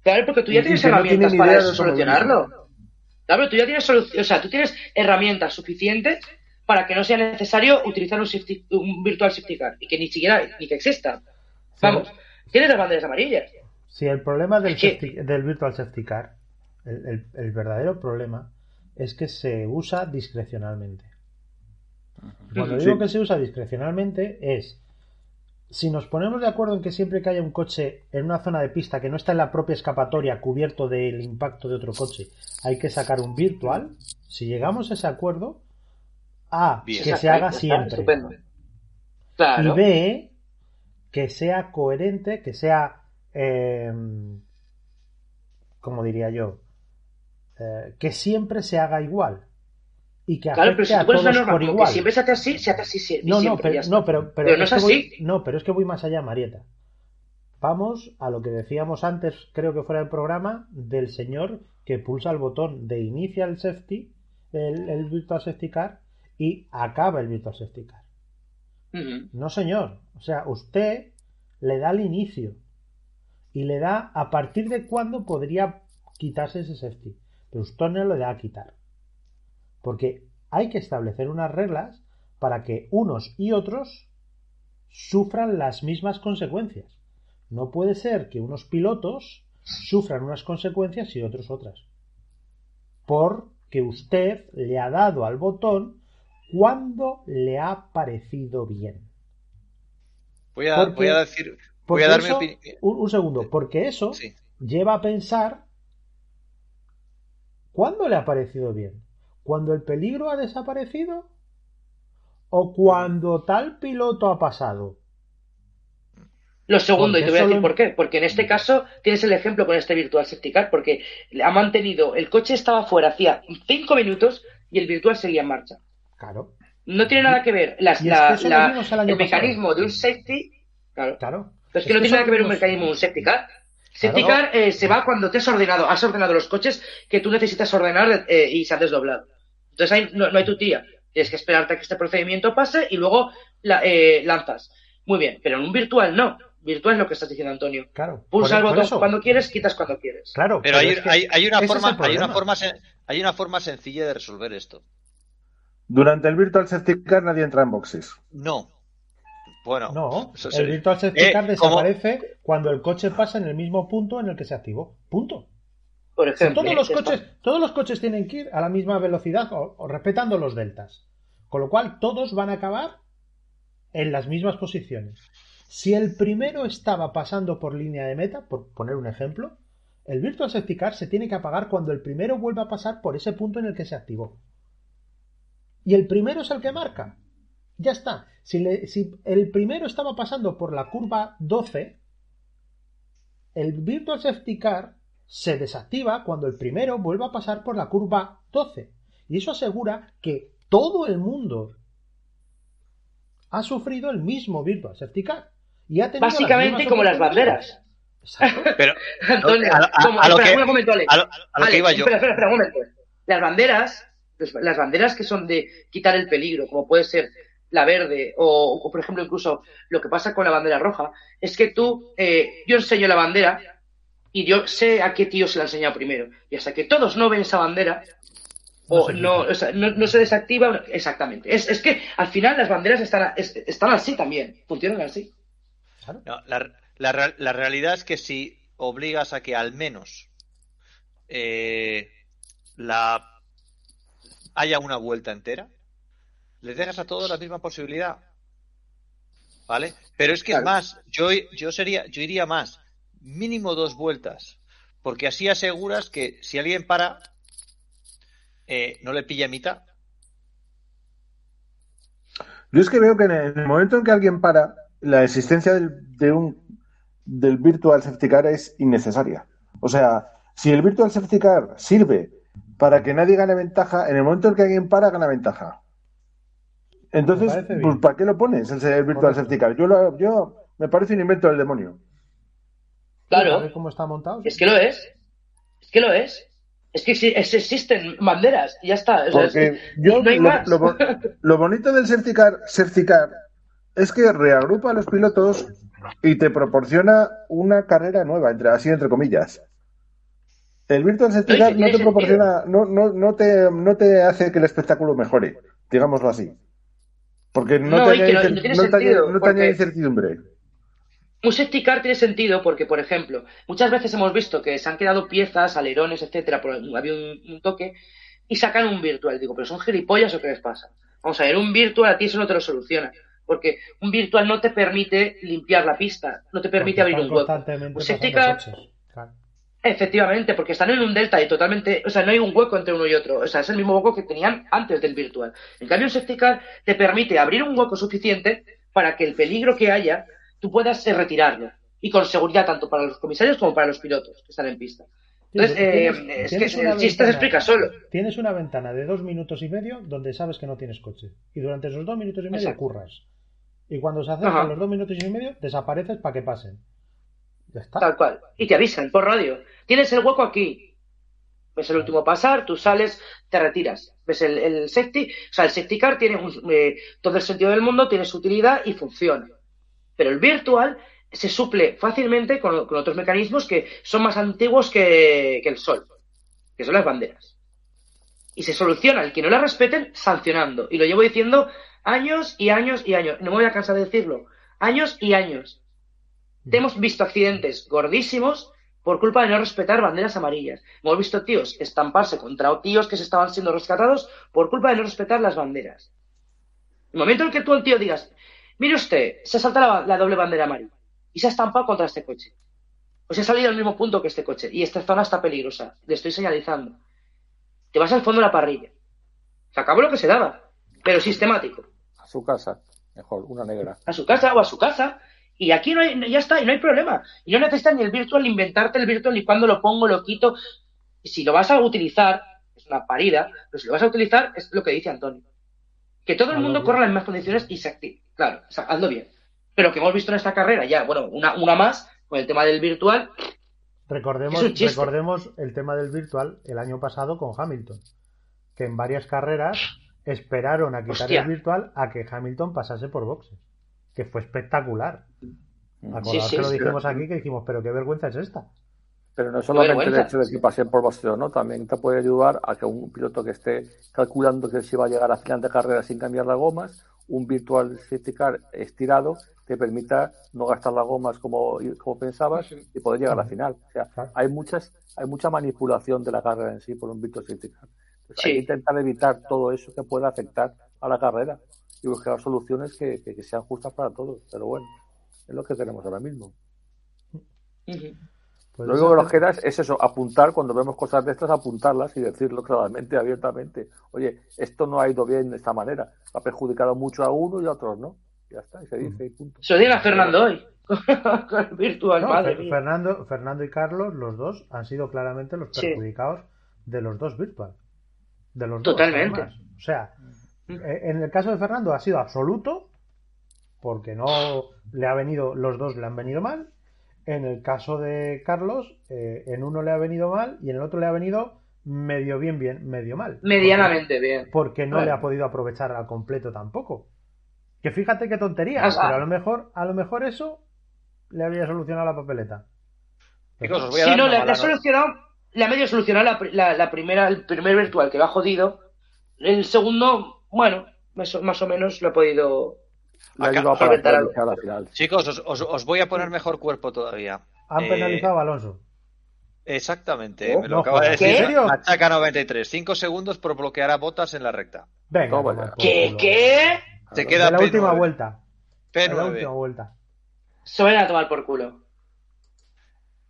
Claro, porque tú ya Y- tienes no herramientas tienen para solucionarlo. Claro, tú ya tienes solución, o sea, tú tienes herramientas suficientes para que no sea necesario utilizar un, safety- un virtual safety car y que ni siquiera ni que exista. Vamos, tienes las banderas amarillas. Si el problema del, safety- Virtual Safety Car, el, el- el verdadero problema es que se usa discrecionalmente. Cuando Sí. digo que se usa discrecionalmente es si nos ponemos de acuerdo en que siempre que haya un coche en una zona de pista que no está en la propia escapatoria cubierto del impacto de otro coche, hay que sacar un virtual, si llegamos a ese acuerdo, A, Bien. que se haga siempre. Claro. Y B, que sea coherente, que sea eh, como diría yo, eh, que siempre se haga igual. Y que Claro, pero si a todos norma por igual. siempre se hace así, se hace así sie- No, no, siempre, pero, no, pero, pero, Pero no es es que voy- así. no, pero es que voy más allá, Marieta. Vamos a lo que decíamos antes, creo que fuera del programa, del señor que pulsa el botón de Initial Safety, el, el Virtual Safety Car, y acaba el Virtual Safety Car. No, señor. O sea, usted le da el inicio y le da a partir de cuándo podría quitarse ese safety. Pero usted no le da a quitar. Porque hay que establecer unas reglas para que unos y otros sufran las mismas consecuencias. No puede ser que unos pilotos sufran unas consecuencias y otros otras. Porque usted le ha dado al botón cuando le ha parecido bien. Voy a, Porque- voy a decir, voy a dar mi opinión. un, un segundo, porque eso Sí. lleva a pensar ¿cuándo le ha parecido bien? ¿Cuando el peligro ha desaparecido? ¿O cuando tal piloto ha pasado? Lo segundo, y te voy a decir por qué. Porque en este caso tienes el ejemplo con este Virtual Safety Car, porque ha mantenido, el coche estaba fuera hacía cinco minutos y el virtual seguía en marcha. Claro. No tiene nada que ver las- la- que la- el mecanismo de un safety. Claro. Claro. Pero es que no tiene nada que ver un mecanismo de un safety car. Safety Claro. car eh, se va cuando te has ordenado, has ordenado los coches que tú necesitas ordenar eh, y se han desdoblado. Entonces ahí no, no hay tu tía. Tienes que esperarte a que este procedimiento pase y luego la- eh, lanzas. Muy bien, pero en un virtual no. Virtual es lo que estás diciendo, Antonio. Claro. Pulsa el por botón cuando quieres, quitas cuando quieres. Claro. Pero hay, es que hay, hay una forma, hay una forma, sen- hay una forma sencilla de resolver esto. Durante el Virtual Safety Car nadie entra en boxes. No. Bueno, No, eso el Virtual Safety Eh, Car desaparece cuando el coche pasa en el mismo punto en el que se activó. Punto. Por ejemplo, todos los coches, todos los coches tienen que ir a la misma velocidad o, o respetando los deltas. Con lo cual todos van a acabar en las mismas posiciones. Si el primero estaba pasando por línea de meta, por poner un ejemplo, el Virtual Safety Car se tiene que apagar cuando el primero vuelva a pasar por ese punto en el que se activó. Y el primero es el que marca. Ya está. Si, le- si el primero estaba pasando por la curva 12, el Virtual Safety Car se desactiva cuando el primero vuelva a pasar por la curva 12. Y eso asegura que todo el mundo ha sufrido el mismo Virtual Safety Car. Y ha tenido Básicamente como las banderas. Exacto. Pero, Antonio, a, lo espera, que, iba yo. Espera, espera, espera, un momento. Las banderas, las banderas que son de quitar el peligro, como puede ser la verde, o, o, por ejemplo incluso lo que pasa con la bandera roja, es que tú, eh, yo enseño la bandera y yo sé a qué tío se la he enseñado primero. Y hasta que todos no ven esa bandera, No o no, o sea, no, no se desactiva, exactamente. Es, es que al final las banderas están, es- están así también, funcionan así. No, la, la real- la realidad es que si obligas a que al menos eh, la haya una vuelta entera, les dejas a todos la misma posibilidad. ¿Vale? Pero es que Claro. más, yo, yo sería, yo iría más, mínimo dos vueltas, porque así aseguras que si alguien para, eh, no le pilla mitad. Yo es que veo que en el momento en que alguien para, la existencia del, de un, del Virtual Safety Car es innecesaria. O sea, si el Virtual Safety Car sirve para que nadie gane ventaja, en el momento en que alguien para, gana ventaja. Entonces, pues, ¿para qué lo pones, el, Virtual. Safety Car? Yo, lo, yo me parece un invento del demonio. A Claro, ver cómo está montado. es que lo es. Es que lo es. Es que existen banderas, y ya está. O sea, es Porque que yo, no hay lo, más. lo bo- lo bonito del safety car, safety car es que reagrupa a los pilotos y te proporciona una carrera nueva, entre así entre comillas. El Virtual Safety No, Car te proporciona, no, no, no, te, no te hace que el espectáculo mejore, digámoslo así. Porque no, No, no- tiene sentido, no te porque- añade incertidumbre. Un safety car tiene sentido porque, por ejemplo, muchas veces hemos visto que se han quedado piezas, alerones, etcétera, por había un, un toque, y sacan un virtual. Digo, ¿pero son gilipollas o qué les pasa? Vamos a ver, un virtual a ti eso no te lo soluciona. Porque un virtual no te permite limpiar la pista, no te permite Porque abrir un hueco. Un safety car. Efectivamente, porque están en un delta y totalmente, o sea, no hay un hueco entre uno y otro. O sea, es el mismo hueco que tenían antes del virtual. En cambio, un safety car te permite abrir un hueco suficiente para que el peligro que haya, tú puedas eh, retirarlo. Y con seguridad tanto para los comisarios como para los pilotos que están en pista. Entonces, eh, es que el chiste se ventana- explica solo. Tienes una ventana de dos minutos y medio donde sabes que no tienes coche. Y durante esos dos minutos y medio Exacto. curras. Y cuando se acercan Ajá. los dos minutos y medio, desapareces para que pasen. Ya está. Tal cual. Y te avisan por radio. Tienes el hueco aquí. Ves el último pasar, tú sales, te retiras. Ves el, el safety, o sea, el safety car tiene un- eh, todo el sentido del mundo, tiene su utilidad y funciona. Pero el virtual se suple fácilmente con, con otros mecanismos que son más antiguos que, que el sol, que son las banderas. Y se soluciona el que no la respeten sancionando. Y lo llevo diciendo años y años y años. No me voy a cansar de decirlo. Años y años. Hemos visto accidentes gordísimos por culpa de no respetar banderas amarillas. Hemos visto tíos estamparse contra tíos que se estaban siendo rescatados por culpa de no respetar las banderas. El momento en que tú al tío digas, mire usted, se salta la, la doble bandera amarilla y se ha estampado contra este coche. O se ha salido al mismo punto que este coche y esta zona está peligrosa. Le estoy señalizando. Te vas al fondo de la parrilla. Se acabó lo que se daba, pero sistemático. A su casa, mejor, una negra. A su casa o a su casa. Y aquí no hay, ya está, y no hay problema. Y no necesitas ni el virtual, inventarte el virtual, ni cuándo lo pongo, lo quito. Y si lo vas a utilizar, es una parida, pero si lo vas a utilizar, es lo que dice Antonio. Que todo el Hazlo mundo bien. corra en las mismas condiciones y se active. Claro, o sea, hazlo bien. Pero que hemos visto en esta carrera ya, bueno, una, una más, con el tema del virtual, Recordemos, recordemos el tema del virtual el año pasado con Hamilton. Que en varias carreras esperaron a quitar Hostia. el virtual a que Hamilton pasase por boxes. Que fue espectacular. Acordaos Sí, sí, que lo dijimos aquí, que dijimos, pero qué vergüenza es esta. Pero no solamente el hecho de que pase por boxeo, ¿no? También te puede ayudar a que un piloto que esté calculando que si va a llegar a final de carrera sin cambiar las gomas, un virtual safety car estirado te permita no gastar las gomas como, como pensabas y poder llegar a la final. O sea, hay muchas, hay mucha manipulación de la carrera en sí por un virtual safety car. Sí. Hay que intentar evitar todo eso que pueda afectar a la carrera y buscar soluciones que, que- que sean justas para todos. Pero bueno, es lo que tenemos ahora mismo. Pues Lo único que nos queda es, es eso, apuntar, cuando vemos cosas de estas, apuntarlas y decirlo claramente, abiertamente. Oye, esto no ha ido bien de esta manera. Ha perjudicado mucho a uno y a otros no. Ya está, y se dice y punto. se lo diga a Fernando hoy. con el virtual, No, madre Fer- mía. Fernando, Fernando y Carlos, los dos, han sido claramente los Sí. perjudicados de los dos virtual. De los dos, Totalmente. O sea, eh, en el caso de Fernando ha sido absoluto, porque no le ha venido, los dos le han venido mal. En el caso de Carlos, eh, en uno le ha venido mal y en el otro le ha venido medio bien, bien, medio mal. Medianamente bien. Porque no Bueno. le ha podido aprovechar al completo tampoco. Que fíjate qué tontería, sea- pero a lo mejor, a lo mejor eso le habría solucionado la papeleta. Chicos, os voy a Sí, dar no, le, ha solucionado, le ha medio solucionado la, pri- la- la primera, el primer virtual que va jodido. El segundo, bueno, más o, más o menos lo ha podido. Solventar al final. Chicos, os, os- os voy a poner mejor cuerpo todavía. Han Eh, penalizado a Alonso. Exactamente, Oh, me lo no acaba de decir ¿En serio? Machaca 93. 5 segundos por bloquear a botas en la recta. Venga, ¿Qué? ¿Qué? Se queda la P9. última vuelta. En la P9. última vuelta. Se van a tomar por culo.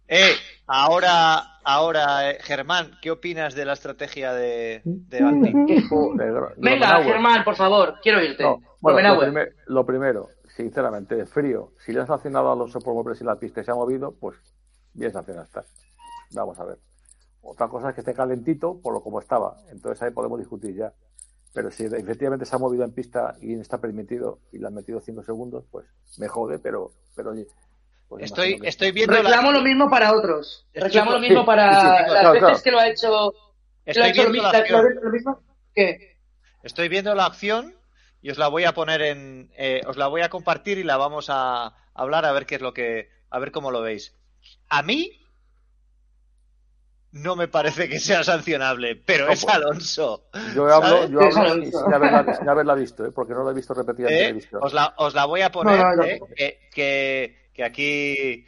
Eh, ahora, ahora, eh, Germán, ¿qué opinas de la estrategia de, de de Venga. Germán, por favor, quiero oírte. No, bueno, lo, primer- lo primero, sinceramente, de frío, si le has sancionado a Alonso por moverse en la pista y se ha movido, pues bien sancionado está. Vamos a ver. Otra cosa es que esté calentito por lo como estaba. Entonces ahí podemos discutir ya. Pero si efectivamente se ha movido en pista y no está permitido y le han metido 5 segundos, pues me jode, pero, pero. Pues Estoy, estoy viendo la, Reclamo lo mismo para otros. Reclamo lo mismo sí, para sí, sí, las claro, veces claro. que lo ha hecho. estoy hecho lo, viendo mi- la la- lo- mismo. ¿Qué? Estoy viendo la acción y os la voy a poner en, eh, os la voy a compartir y la vamos a hablar a ver qué es lo que, a ver cómo lo veis. A mí no me parece que sea sancionable, pero No, es pues, Alonso. Yo hablo, yo hablo sin, Alonso. sin haberla, sin haberla visto, ¿eh? porque no la he visto repetida en ¿Eh? televisión. Os, la, os la voy a poner, No, no, no. ¿eh? que, que, que aquí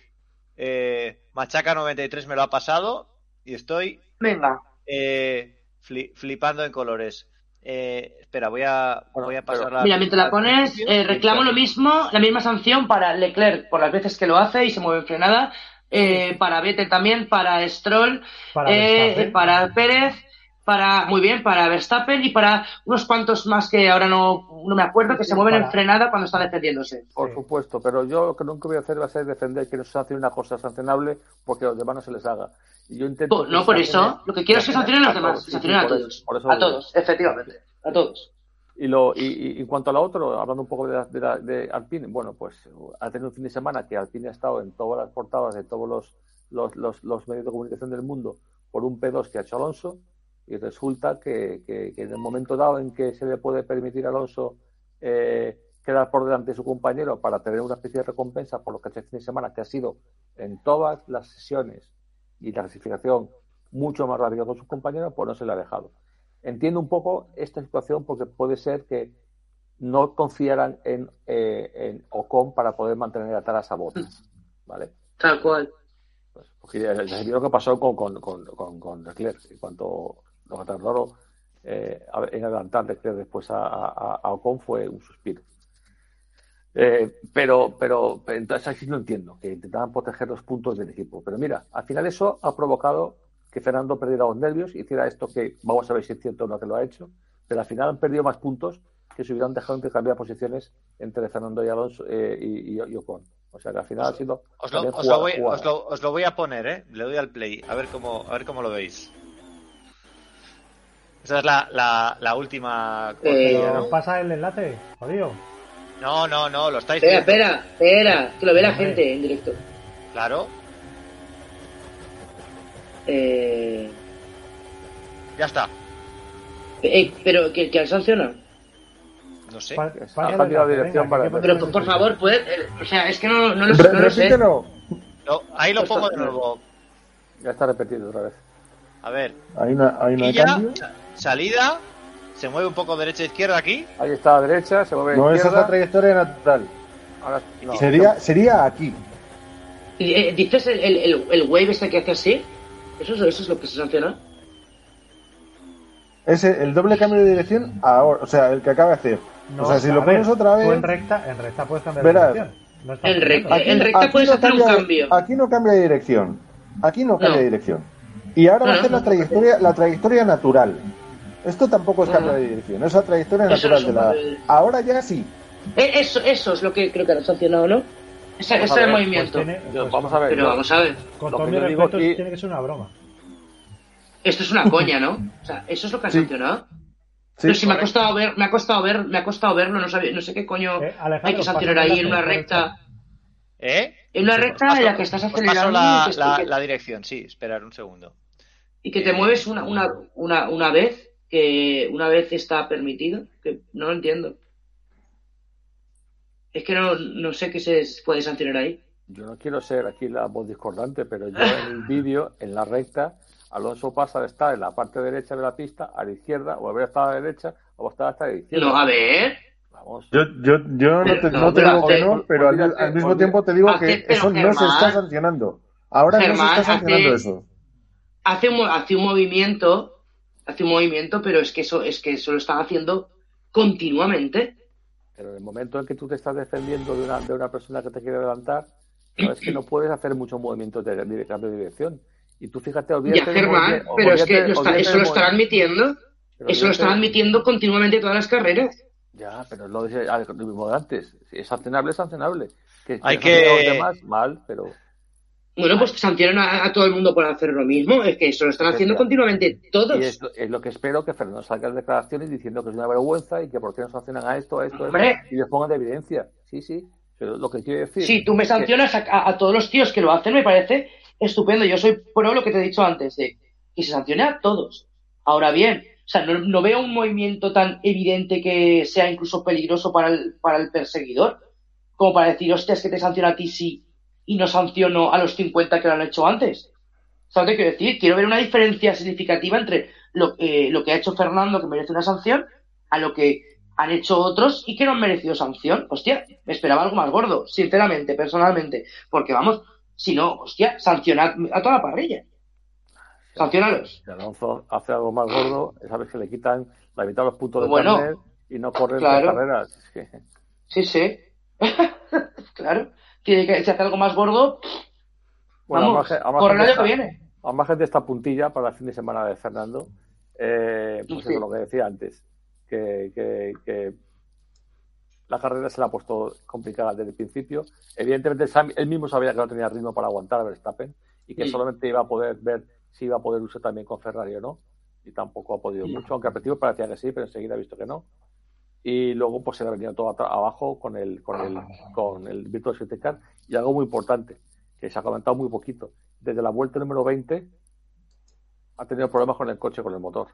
eh, Machaca 93 me lo ha pasado y estoy Venga. eh, fli- flipando en colores. Eh, espera, voy a, voy a pasar la. Mira, mientras la pones, eh, reclamo lo mismo, la misma sanción para Leclerc por las veces que lo hace y se mueve en frenada, eh, para Vettel también, para Stroll, para Pérez, para, muy bien, para Verstappen y para unos cuantos más que ahora no, no me acuerdo, que se mueven en frenada cuando están defendiéndose. Por Sí. supuesto, pero yo lo que nunca voy a hacer va a ser defender que no se sancione una cosa sancionable porque a los demás no se les haga. Y yo intento. Que No por eso, lo que quiero es que sancionen a los demás, Sí, que sí, sancionen a todos. A todos, efectivamente, a todos. Y, lo, y, y en cuanto a la otra, hablando un poco de, la- de, la- de Alpine, bueno, pues ha tenido un fin de semana que Alpine ha estado en todas las portadas de todos los, los, los, los medios de comunicación del mundo por un P2 que ha hecho Alonso y resulta que, que- que en el momento dado en que se le puede permitir a Alonso eh, quedar por delante de su compañero para tener una especie de recompensa por lo que ha hecho el fin de semana, que ha sido en todas las sesiones y la clasificación mucho más rápido que sus compañeros, pues no se le ha dejado. Entiendo un poco esta situación porque puede ser que no confiaran en, eh, en Ocon para poder mantener atadas a botas. ¿Vale? Tal cual. Pues, porque ya, ya vio lo que pasó con, con, con, con, con Leclerc. En cuanto lo tardaron eh, en adelantar Leclerc después a, a, a Ocon fue un suspiro. Eh, pero, pero, entonces así no entiendo, que intentaban proteger los puntos del equipo. Pero mira, al final eso ha provocado que Fernando perdiera los nervios, hiciera esto que vamos a ver si es cierto o no que lo ha hecho, pero al final han perdido más puntos que se hubieran dejado intercambiar posiciones entre Fernando y Alonso eh, y, y- y Ocon. O sea que al final ha sido Os lo, os lo voy, os lo- os lo voy a poner, ¿eh? Le doy al play, a ver cómo, a ver cómo lo veis. Esa es la, la, la última Eh, cortinilla, Pero ¿no? pasa el enlace, jodido. No, no, no, lo estáis Espera, viendo. espera, espera, que lo ve la gente en directo. Claro, Eh, ya está. eh, pero que, que han sancionado. No sé. Pa- Ha pasa el cambiado dirección venga, para- Pero por, favor, puede, eh, o sea, es que no, no lo, no lo sé. Lo- ahí lo Pues pongo de nuevo. Ya está repetido otra vez. A ver. Ahí no, ahí no hay cambio. Sa- salida, se mueve un poco derecha e izquierda aquí. Ahí está a la derecha, se mueve No, esa es izquierda. la trayectoria natural. Ahora, no, Sería, sería aquí. Eh, ¿Dices el, el, el, el wave este que hace así? ¿Eso, es- ¿Eso es lo que se sanciona? Ese, el doble cambio de dirección ahora, o sea, el que acaba de hacer. No, o sea, si lo ver, pones otra vez. en recta, en recta puedes cambiar Verás. de dirección. No En recta, en recta puedes no hacer un cambia cambio. Aquí no cambia de dirección. Aquí no cambia No. de dirección. Y ahora va a hacer no. la trayectoria, la trayectoria natural. Esto tampoco es cambio de dirección, es la trayectoria natural de la. Ahora ya sí. Eh, eso, eso es lo que creo que han sancionado, ¿no? Esa- Vamos ese es el ver, movimiento. Pues tiene- pues vamos a ver. Pero yo- vamos a ver, Con todo mi yo digo respeto, aquí- tiene que ser una broma. esto es una coña, ¿no? O sea, eso es lo que han Sí. sancionado. Sí. Pero si me ha costado ver, me ha costado ver, me ha costado verlo, no sabía, no sé qué coño Eh, hay que sancionar ahí en una recta, ¿Eh? en una recta paso- en la que estás acelerando la, la- dirección, sí, esperar un segundo. y que te mueves una, una, una, una vez, que una vez está permitido, que no lo entiendo. Es que no, no sé qué se puede sancionar ahí. Yo no quiero ser aquí la voz discordante, pero yo en el vídeo, en la recta, Alonso pasa de estar en la parte derecha de la pista a la izquierda, o haber estado a la derecha, o estar hasta la izquierda. No, a ver. Vamos. Yo, yo, yo no te, No, no te pero digo que no, pero al, al mismo tiempo te digo Hace- que eso no se Germán- está sancionando. Ahora no se Germán, está sancionando hace- eso. Hace un, hace un movimiento, hace un movimiento, pero es que eso, es que eso lo están haciendo continuamente. Pero en el momento en que tú te estás defendiendo de una, de una persona que te quiere adelantar, sabes que no puedes hacer muchos movimientos de, de cambio de dirección. Y tú fíjate, Ya, olvídate del Germán, pero es que lo está- eso lo están admitiendo. Pero Eso lo están admitiendo continuamente todas las carreras. Ya, pero lo dice ah, lo mismo de antes. Si es sancionable, es sancionable. Que, Hay que- los demás, mal, pero Bueno, pues sancionan a, a todo el mundo por hacer lo mismo. Es que eso lo están haciendo continuamente todos. y es, lo- es lo que espero que Fernando salga en declaraciones diciendo que es una vergüenza y que por qué no sancionan a esto, a esto, a esto, y les pongan de evidencia. Sí, sí. Pero lo que quiero decir. Si tú me que- sancionas a, todos los tíos que lo hacen, me parece estupendo. Yo soy pro lo que te he dicho antes, de que se sancione a todos. Ahora bien, o sea, no, no veo un movimiento tan evidente que sea incluso peligroso para el, para el perseguidor, como para decir, hostias, que te sanciono a ti sí y no sanciono a los 50 que lo han hecho antes. ¿Sabes que quiero decir? Quiero ver una diferencia significativa entre lo, eh, lo que ha hecho Fernando, que merece una sanción, a lo que han hecho otros y que no han merecido sanción. Hostia, me esperaba algo más gordo, sinceramente, personalmente. Porque vamos, si no, hostia, sancionad a toda la parrilla. Sancionalos. Si Alonso hace algo más gordo, sabes que le quitan la mitad de los puntos de Bueno, carnet y no corren claro. las carreras. Sí, sí. claro. Que, si hace algo más gordo, Bueno, vamos, por el año que viene. Al margen de esta puntilla para el fin de semana de Fernando, eh, pues Sí. eso, lo que decía antes, que, que- que la carrera se la ha puesto complicada desde el principio. Evidentemente, Sam- él mismo sabía que no tenía ritmo para aguantar a Verstappen y que Sí. solamente iba a poder ver si iba a poder usar también con Ferrari o no. Y tampoco ha podido Sí. mucho, aunque al principio parecía que sí, pero enseguida ha visto que no. Y luego pues se le ha venido todo abajo con el, con el, con el Virtual Safety Car. Y algo muy importante, que se ha comentado muy poquito. Desde la vuelta número 20 ha tenido problemas con el coche, con el motor.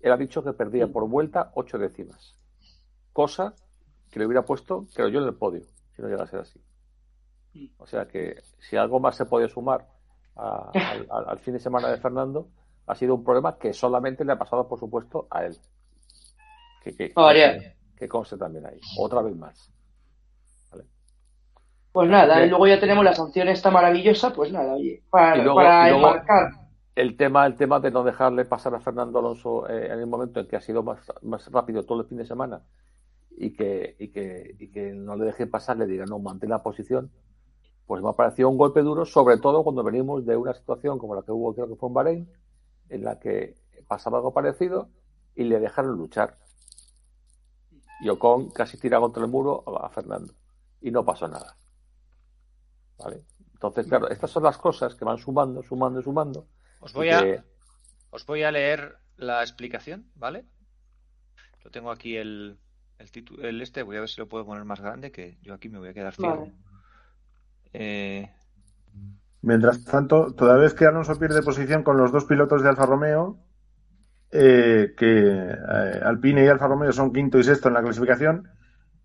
Él ha dicho que perdía por vuelta 8 décimas. Cosa que le hubiera puesto, creo yo, en el podio, si no llega a ser así. O sea que si algo más se podía sumar a- al, al- al fin de semana de Fernando, ha sido un problema que solamente le ha pasado, por supuesto, a él. Que, que, variar. Que conste también ahí. Otra vez más. Pues nada, Bien. y luego ya tenemos la sanción esta maravillosa, pues nada, oye, para, luego- para enmarcar. el tema el tema de no dejarle pasar a Fernando Alonso eh, en el momento en que ha sido más, más rápido todo el fin de semana y que, y que, y que no le dejen pasar, le digan no, mantén la posición, pues me ha parecido un golpe duro, sobre todo cuando venimos de una situación como la que hubo, creo que fue en Bahrein, en la que pasaba algo parecido y le dejaron luchar. Y Ocon casi tira contra el muro a, Fernando y no pasó nada. ¿Vale? Entonces, claro, estas son las cosas que van sumando, sumando, sumando. Os voy y a, os voy a leer la explicación, ¿vale? Lo tengo aquí el, el título, el este, voy a ver si lo puedo poner más grande, que yo aquí me voy a quedar ciego. Vale. Eh, Mientras tanto, toda vez que Alonso pierde posición con los dos pilotos de Alfa Romeo, eh, que eh, Alpine y Alfa Romeo son quinto y sexto en la clasificación,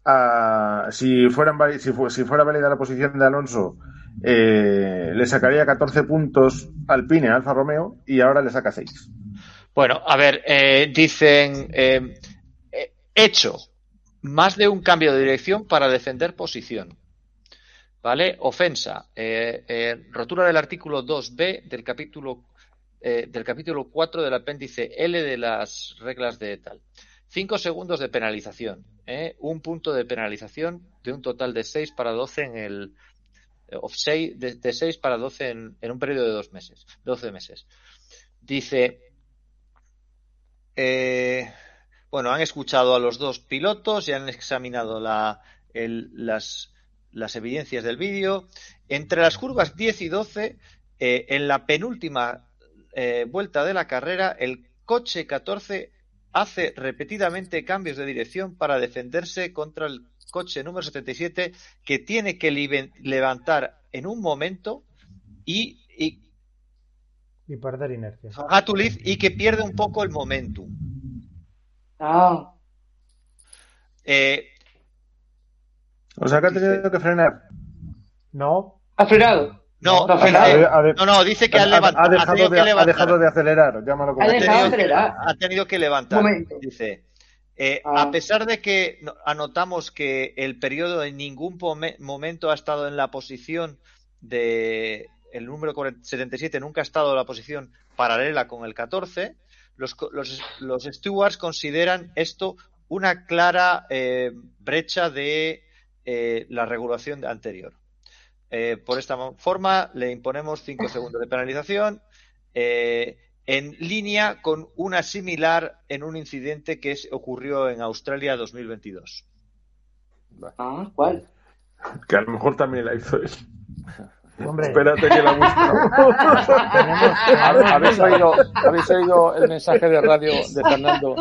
ah, si, fuera válida la posición de Alonso, eh, le sacaría 14 puntos Alpine a Alfa Romeo y ahora le saca 6. Bueno, a ver, dicen, hecho más de un cambio de dirección para defender posición. ¿Vale? Ofensa. rotura del artículo 2b del capítulo, eh, del capítulo 4 del apéndice L de las reglas de tal. Cinco segundos de penalización. ¿eh? Un punto de penalización de un total de 6 para 12 en el. eh, of de, de 6 para 12 en, en un periodo de dos meses, 12 meses. Dice, eh, bueno, han escuchado a los dos pilotos y han examinado la, el- las, las evidencias del vídeo. Entre las curvas 10 y 12, eh, en la penúltima eh, vuelta de la carrera, el coche 14 hace repetidamente cambios de dirección para defenderse contra el coche número 77 que tiene que levantar en un momento y, y Y perder inercia. Gatuliz y que pierde un poco el momentum. Ah, Eh, O sea que ha tenido que frenar. No. ¿ha frenado? No, No, no, no, dice que ha, ha- levantado, ha ha dejado tenido de, que ha levantar. dejado de acelerar, llámalo como Ha tenido, que, acelerar. ha tenido que levantar. Momento. Dice, eh, Ah. a pesar de que no- anotamos que el periodo en ningún momento ha estado en la posición de el número 40 77 nunca ha estado en la posición paralela con el 14, los, co- los, los stewards consideran esto una clara eh, brecha de eh, la regulación anterior. Eh, por esta forma le imponemos 5 segundos de penalización eh, en línea con una similar en un incidente que es- ocurrió en Australia 2022. Ah, ¿cuál? Que a lo mejor también la hizo él. Hombre, Espérate que la busco. tenemos- ¿Habéis oído, ¿Habéis oído el mensaje de radio de Fernando?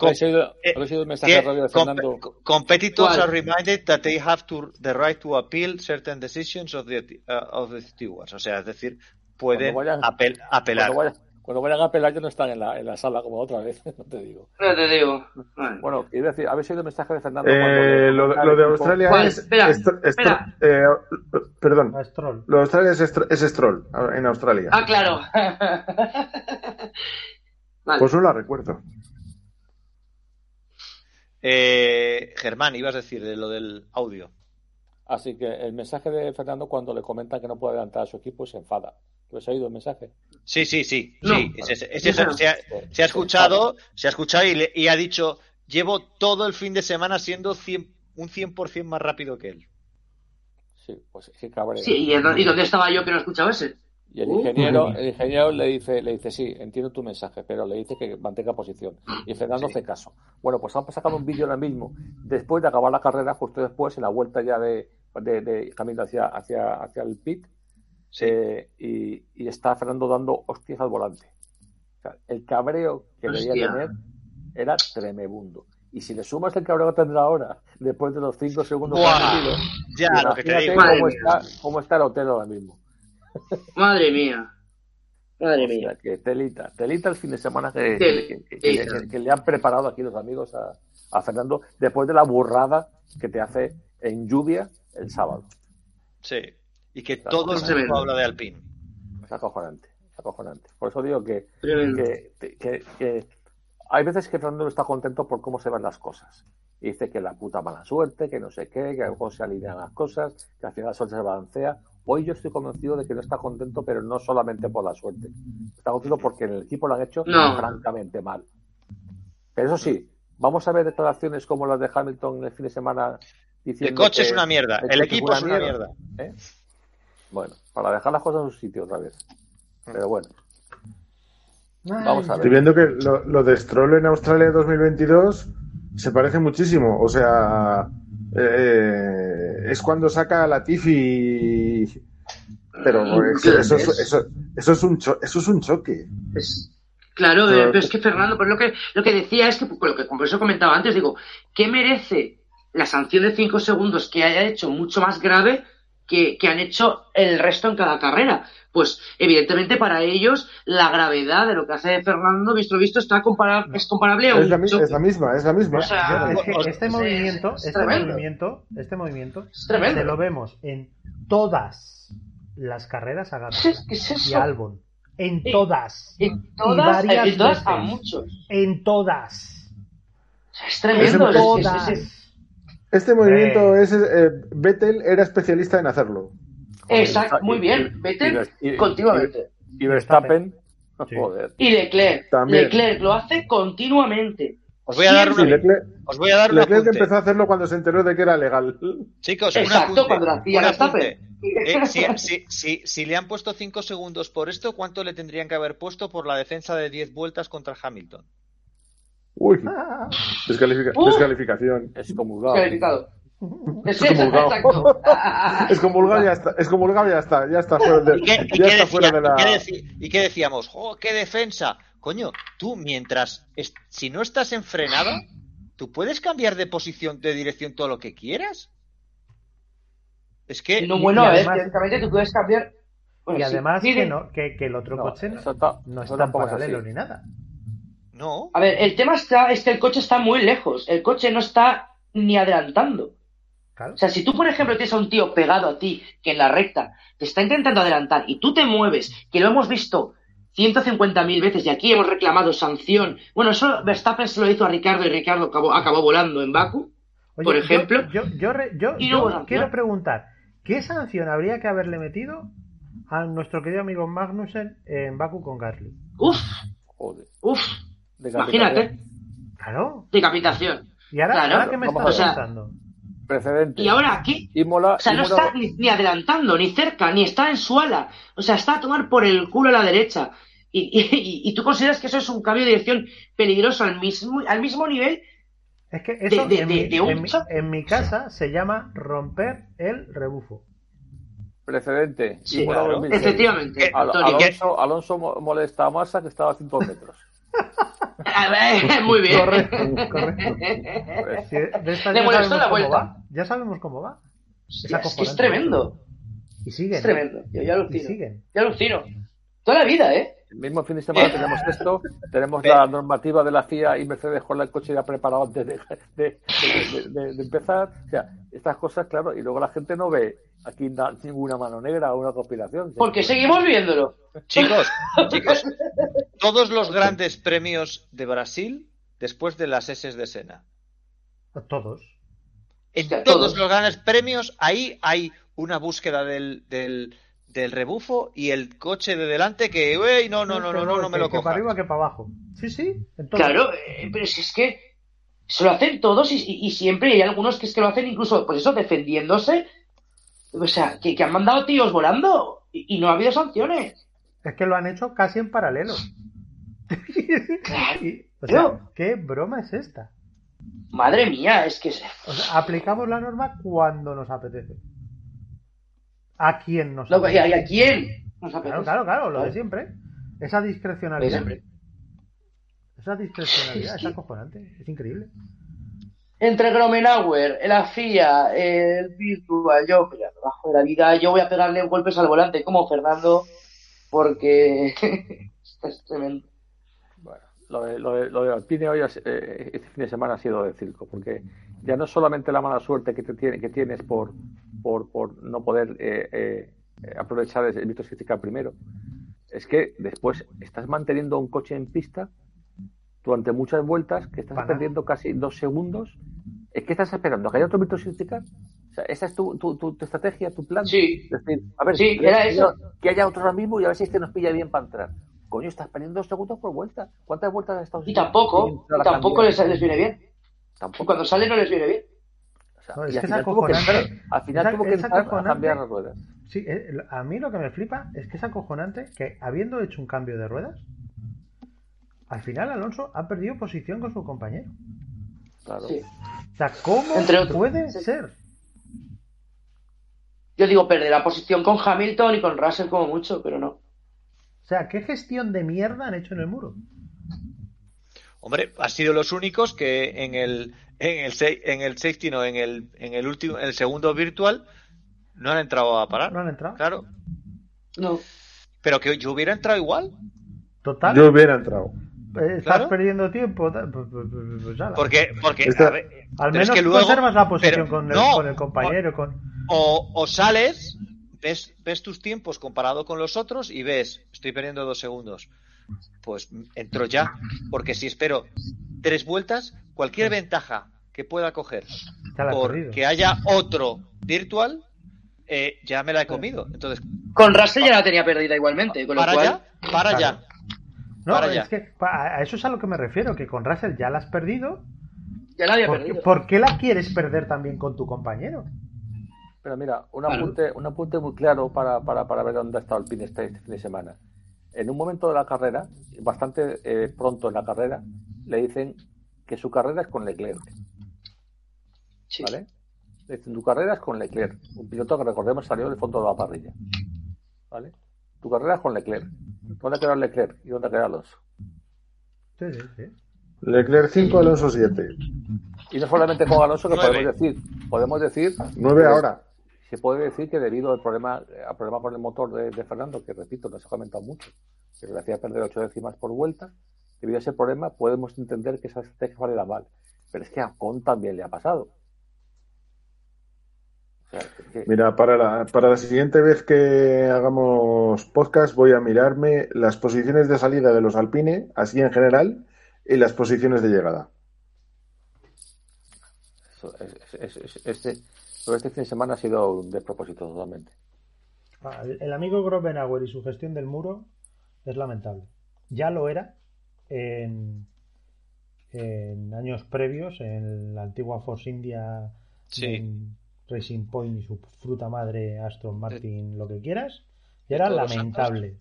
¿Habéis oído, Eh, habéis oído el mensaje de radio de Fernando? co- competitors ¿Cuál? are reminded that they have to, the right to appeal certain decisions of the, uh, of the stewards. O sea, es decir, pueden apel- apelar. Cuando, cuando vayan a apelar ya no están en la, en la sala como otra vez, no te digo. No te digo. Vale. Bueno, quiero decir, ¿habéis oído el mensaje de Fernando? Eh, lo, de Australia ¿Cuál? es. Espera, espera. eh, perdón. Lo de Australia es, Estro- es Stroll, en Australia. Ah, claro. vale. Pues no la recuerdo. Eh, Germán, ibas a decir de lo del audio. Así que el mensaje de Fernando cuando le comentan que no puede adelantar a su equipo se enfada. ¿Tú has oído el mensaje? Sí, sí, sí. No. sí es es se, ha, se ha escuchado, se ha escuchado y, le- y ha dicho, llevo todo el fin de semana siendo 100 un 100% más rápido que él. Sí, pues sí, cabrón. Sí, ¿y, ¿y dónde estaba yo que no escuchaba ese? Y el Uh. ingeniero, el ingeniero le dice, le dice, sí, entiendo tu mensaje, pero le dice que mantenga posición. Y Fernando hace caso. Bueno, pues han sacado un vídeo ahora mismo, después de acabar la carrera, justo después, en la vuelta ya de, de, de camino hacia, hacia, hacia el pit, eh, y, y está Fernando dando hostias al volante. O sea, el cabreo que debía Hostia. tener era tremebundo. Y si le sumas el cabreo que tendrá ahora, después de los 5 segundos ha metido, ya, lo que te digo. cómo está, cómo está el hotel ahora mismo. Madre mía. Madre O sea, mía. que telita, telita el fin de semana que, Tel- que- que- telita. que- que le han preparado aquí los amigos a, a Fernando después de la burrada que te hace en lluvia el sábado. Sí. Y que Claro, todo el mundo habla de Alpine. Es acojonante, es acojonante. Por eso digo que, Tremendo. que, que- que hay veces que Fernando no está contento por cómo se ven las cosas. Y dice que la puta mala suerte, que no sé qué, que algo se alinean las cosas, que al final la suerte se balancea. Hoy yo estoy convencido de que no está contento, pero no solamente por la suerte. Está contento porque en el equipo lo han hecho No. francamente mal. Pero eso sí, vamos a ver declaraciones como las de Hamilton el fin de semana diciendo El coche que es una mierda, el equipo es una mierda. ¿eh? Bueno, para dejar las cosas en su sitio otra vez. Pero bueno, vamos a Estoy ver. viendo que lo, lo de Stroll en Australia 2022 se parece muchísimo. O sea, eh, es cuando saca a Latifi. Pero eso, eso, es- eso- eso es un cho- eso es un choque. Es- claro, Pero- eh, pero es que Fernando, pues lo que, lo que decía es que, por lo que por eso comentaba antes, digo, ¿qué merece la sanción de 5 segundos que haya hecho mucho más grave que, que han hecho el resto en cada carrera? Pues evidentemente para ellos la gravedad de lo que hace Fernando, visto visto, está comparable, es comparable a Es un la, mi- choque. es la misma, es la misma. O sea, Es que os- este es- movimiento, es este tremendo. movimiento, este movimiento, se lo vemos en todas las carreras a Gasly ¿Qué es eso? y a Albon. En Sí. todas. En Y todas, varias en todas a veces. muchos. En todas. Es tremendo. Es es- en es- todas. es- es- Este movimiento es eh, Vettel era especialista en hacerlo. Exacto, muy Y- bien. y- Vettel y- continuamente. Y Verstappen, Sí. joder. Y Leclerc. También. Leclerc lo hace continuamente. Os voy a dar Sí, una, Leclerc, os voy a dar un Leclerc apunte. empezó a hacerlo cuando se enteró de que era legal. Chicos, Exacto, apunte, cuando. Eh, si, si- si- si le han puesto 5 segundos por esto, ¿cuánto le tendrían que haber puesto por la defensa de 10 vueltas contra Hamilton? Uy, descalifica- Uh. descalificación. Excomulgado. Es Es comulgado. exacto. Es comulgado ya está, es comulgado ya está, ya está fuera de, ¿Y qué, ya qué está fuera decía- de la. y qué deci- y qué decíamos? ¡Oh, qué defensa! Coño, tú mientras, es- si no estás en frenada, tú puedes cambiar de posición, de dirección todo lo que quieras. Es que No, Y- bueno, teóricamente tú puedes cambiar. Bueno, Y además sí, que, no, que, que el otro No, coche no, eso está- no está en es paralelo ni nada. No. A ver, el tema está, es que el coche está muy lejos. El coche no está ni adelantando. Claro. O sea, si tú, por ejemplo, tienes a un tío pegado a ti que en la recta te está intentando adelantar y tú te mueves, que lo hemos visto 150.000 veces y aquí hemos reclamado sanción. Bueno, eso Verstappen se lo hizo a Ricardo y Ricardo acabó, acabó volando en Baku. Oye, por ejemplo. yo, yo, yo- Y quiero preguntar, ¿qué sanción habría que haberle metido a nuestro querido amigo Magnussen en Baku con Gasly? Uf, Joder. uf. Imagínate, Claro. decapitación. ¿Y ahora, Claro, ahora qué me vamos estás? Precedente. Y ahora aquí, Imola, o sea, no está ni, ni adelantando, ni cerca, ni está en su ala. O sea, está a tomar por el culo a la derecha. Y, y- y tú consideras que eso es un cambio de dirección peligroso al mismo, al mismo nivel. Es que eso de- en, de- mi, de un en mi- choque. en mi casa se llama romper el rebufo. Precedente. Sí, Imola claro. 2006. Efectivamente, Al-. Alonso, Alonso mo- molesta a Massa que estaba a 5 metros. A ver, Muy bien. Correcto, correcto. Sí, de esta Le ya molestó sabemos la cómo vuelta. va. Ya sabemos cómo va. Hostia, es que es acojonante. tremendo. Y siguen. Es tremendo. Yo ya Y alucino. siguen. Yo alucino. Toda la vida, ¿eh? El mismo fin de semana tenemos esto, tenemos la normativa de la FIA y Mercedes con el coche ya preparado antes de, de- de- de- de empezar. O sea, estas cosas, claro, y luego la gente no ve aquí na- ninguna mano negra o una conspiración. Porque seguimos viéndolo. Chicos, chicos, todos los grandes premios de Brasil después de las S de Sena. Todos. En todos todos. los grandes premios, ahí hay una búsqueda del, del, del rebufo y el coche de delante que, "Ey, no, no, no, no, no, no me lo que para arriba que para abajo. Sí, sí. Claro, eh, pero si es que se lo hacen todos y, y- y siempre hay algunos que es que lo hacen incluso, pues eso, defendiéndose. O sea, que, que han mandado tíos volando Y, y no ha habido sanciones. Es que lo han hecho casi en paralelo. Claro. Y, o sea, ¿qué broma es esta? Madre mía, es que es- O sea, aplicamos la norma cuando nos apetece. ¿A quién nos Loco, ¿y a, y apetece? a quién nos apetece? Claro, claro, claro, lo de siempre. Esa discrecionalidad. Esa discrecionalidad Es es que- acojonante. Es increíble. Entre Gromenauer, la FIA, el Virtual, yo, mira, bajo de la vida, yo voy a pegarle golpes al volante como Fernando, porque es tremendo. Bueno, lo de, lo de, lo de Alpine hoy, eh, este fin de semana ha sido de circo, porque ya no solamente la mala suerte que, te tiene, que tienes por, por, no poder eh, eh, aprovechar el Virtual Safety Car primero, es que después estás manteniendo un coche en pista durante muchas vueltas, que estás perdiendo casi dos segundos. ¿Es que estás esperando? ¿Que haya otro Virtual Safety Car? O sea, esa es tu, tu, tu, tu estrategia, tu plan. Sí. Es decir, a ver, Sí, que, era eso. que haya otro ahora mismo y a ver si este nos pilla bien para entrar. Coño, estás perdiendo dos segundos por vuelta. ¿Cuántas vueltas has estado Y tampoco, y tampoco les, les viene bien. Tampoco. Cuando sale no les viene bien. O sea, No, es y al final tuvo que entrar, al final tuvo que entrar a cambiar las ruedas. Sí, eh, a mí lo que me flipa es que es acojonante que habiendo hecho un cambio de ruedas, al final Alonso ha perdido posición con su compañero. Claro. Sí. O sea, ¿cómo Entre otros. puede Sí. ser? Yo digo, perderá posición con Hamilton y con Russell como mucho, pero no. O sea, ¿qué gestión de mierda han hecho en el muro? Hombre, han sido los únicos que en el en el en el safety no, en el en el último en el segundo virtual no han entrado a parar. ¿No han entrado? Claro, No. pero que yo hubiera entrado igual, Total. Yo hubiera entrado. Estás Claro. perdiendo tiempo. pues- pues- pues- pues ala. porque porque Esta- a ver, Al menos es que luego conservas la posición con, el, no, con el compañero. Con... o, o sales, ves, ves tus tiempos comparado con los otros y ves, estoy perdiendo dos segundos. Pues entro ya, porque si espero tres vueltas, cualquier ventaja que pueda coger Ya la has por perdido. que haya otro virtual, eh, ya me la he comido. Entonces, Con Russell ya la tenía perdida igualmente, con lo para cual... ya, para Claro. ya. No, para es que a eso es a lo que me refiero, que con Russell ya la has perdido. Ya la había ¿Por qué, perdido. por qué la quieres perder también con tu compañero? Pero mira, un Claro. apunte, un apunte muy claro para, para, para ver dónde ha estado Alpine este, este fin de semana. En un momento de la carrera, bastante eh, pronto en la carrera, le dicen que su carrera es con Leclerc. Sí. ¿Vale? Le dicen, tu carrera es con Leclerc. Un piloto que recordemos salió del fondo de la parrilla. ¿Vale? Tu carrera es con Leclerc. ¿Dónde ha quedado Leclerc y dónde ha quedado Alonso? Sí, sí, sí. Leclerc 5, Alonso 7. Y no solamente con Alonso, que podemos decir, podemos decir 9 que- ahora. Se puede decir que debido al problema, al problema con el motor de, de Fernando, que repito, no se ha comentado mucho, que le hacía perder ocho décimas por vuelta, debido a ese problema podemos entender que esa estrategia vale la mal. Pero es que a Con también le ha pasado. O sea, es que- Mira, para la, para la siguiente vez que hagamos podcast voy a mirarme las posiciones de salida de los Alpine, así en general, y las posiciones de llegada. eso- es- es- es- este, este fin de semana ha sido un despropósito totalmente. Ah, El el amigo Grobenauer y su gestión del muro es lamentable. Ya lo era en, en años previos, en la antigua Force India, Sí. en Racing Point y su fruta madre Aston Martin, lo que quieras. Y era lamentable.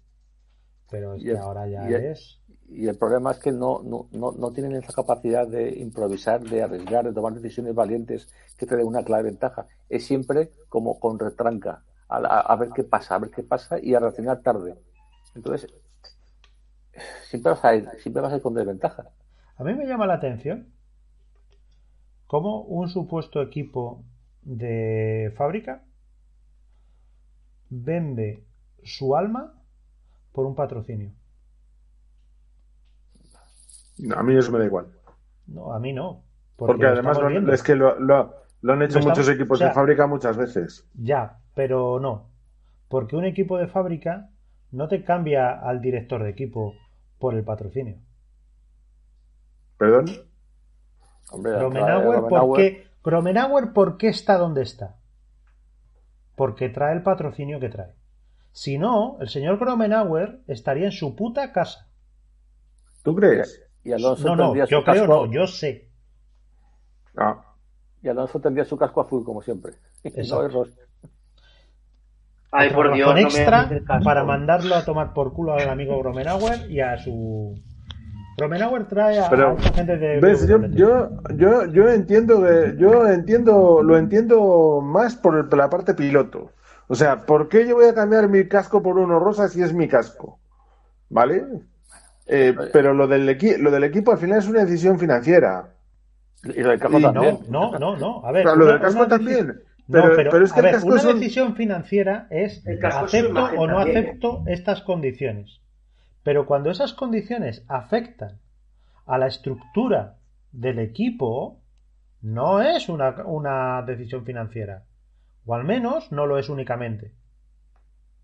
Pero es Y que el- ahora ya y el- es. Y el problema es que no, no, no, no tienen esa capacidad de improvisar, de arriesgar, de tomar decisiones valientes que te den una clave ventaja. Es siempre como con retranca, a, la- a ver qué pasa, a ver qué pasa y a reaccionar tarde. Entonces, siempre vas a ir, siempre vas a ir con desventaja. A mí me llama la atención cómo un supuesto equipo de fábrica vende su alma por un patrocinio. A mí eso me da igual. No, a mí no. Porque, además lo- es que lo, lo- lo han hecho estamos- muchos equipos o sea- de fábrica muchas veces. Ya, pero no. Porque un equipo de fábrica no te cambia al director de equipo por el patrocinio. ¿Perdón? Hombre, Gromenauer, ¿por Gromenauer- qué, Gromenauer, ¿por qué está donde está? Porque trae el patrocinio que trae. Si no, el señor Gromenauer estaría en su puta casa. ¿Tú crees? Y Alonso No, no, tendría su yo creo casco, no, yo sé. Ah, y Alonso tendría su casco azul como siempre. Exacto. No. Ay, por Dios, razón no me extra para mandarlo a tomar por culo al amigo Gromenauer y a su. Gromenauer trae a, a Pero, esta gente de. ¿Ves? Yo, yo, yo, yo entiendo que, yo entiendo, lo entiendo más por, el- por la parte piloto. O sea, ¿por qué yo voy a cambiar mi casco por uno rosa si es mi casco? ¿Vale? Eh, pero lo del, equi- lo del equipo al final es una decisión financiera. Y lo del casco Y también. No, no, no, no. A ver. Claro, lo del casco también. Pero, no, pero, pero es que a el ver, casco una son- decisión financiera es acepto o no también, ¿eh? acepto estas condiciones. Pero cuando esas condiciones afectan a la estructura del equipo, no es una, una decisión financiera. O al menos no lo es únicamente.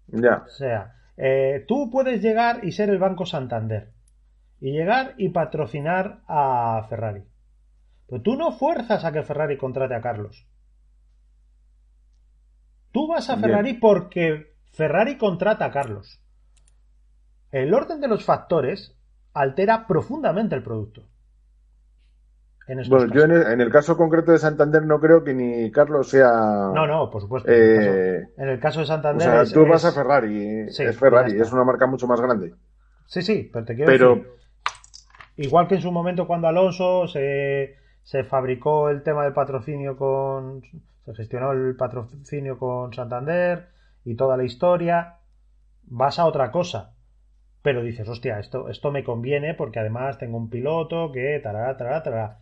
Ya. O sea, eh, tú puedes llegar y ser el Banco Santander. Y llegar y patrocinar a Ferrari. Pero tú no fuerzas a que Ferrari contrate a Carlos. Tú vas a Bien. Ferrari porque Ferrari contrata a Carlos. El orden de los factores altera profundamente el producto. En Bueno, yo en el, en el caso concreto de Santander no creo que ni Carlos sea. No, no, por supuesto. Eh, En, el caso, el caso de O Santander. sea, es- tú vas es- a Ferrari, Sí, es Ferrari, es una marca mucho más grande. Sí, sí, pero te quiero Pero, decir, igual que en su momento cuando Alonso se, se fabricó el tema del patrocinio con, se gestionó el patrocinio con Santander y toda la historia, vas a otra cosa. Pero dices, hostia, esto, esto me conviene porque además tengo un piloto que tarará, tarará, tarará,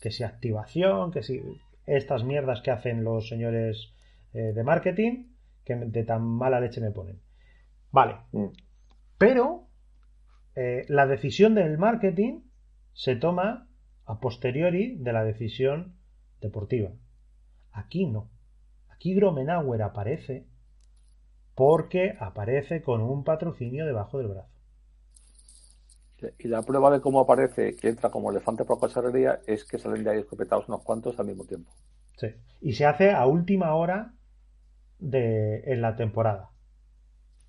que si activación, que si estas mierdas que hacen los señores eh, de marketing, que de tan mala leche me ponen. Vale, mm, pero eh, la decisión del marketing se toma a posteriori de la decisión deportiva. Aquí no. Aquí Gromenauer aparece porque aparece con un patrocinio debajo del brazo. Y la prueba de cómo aparece que entra como elefante por casualidad es que salen de ahí escopetados unos cuantos al mismo tiempo. Sí. Y se hace a última hora de, en la temporada.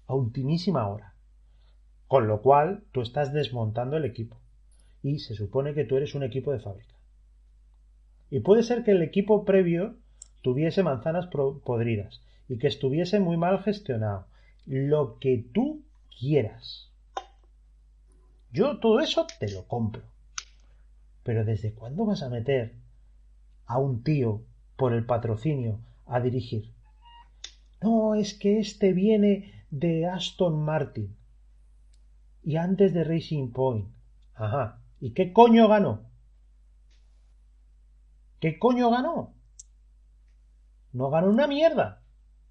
A ultimísima hora. Con lo cual, tú estás desmontando el equipo. Y se supone que tú eres un equipo de fábrica. Y puede ser que el equipo previo tuviese manzanas podridas y que estuviese muy mal gestionado. Lo que tú quieras. Yo todo eso te lo compro. Pero ¿desde cuándo vas a meter a un tío por el patrocinio a dirigir? No, es que este viene de Aston Martin y antes de Racing Point. Ajá. ¿Y qué coño ganó? ¿Qué coño ganó? No ganó una mierda.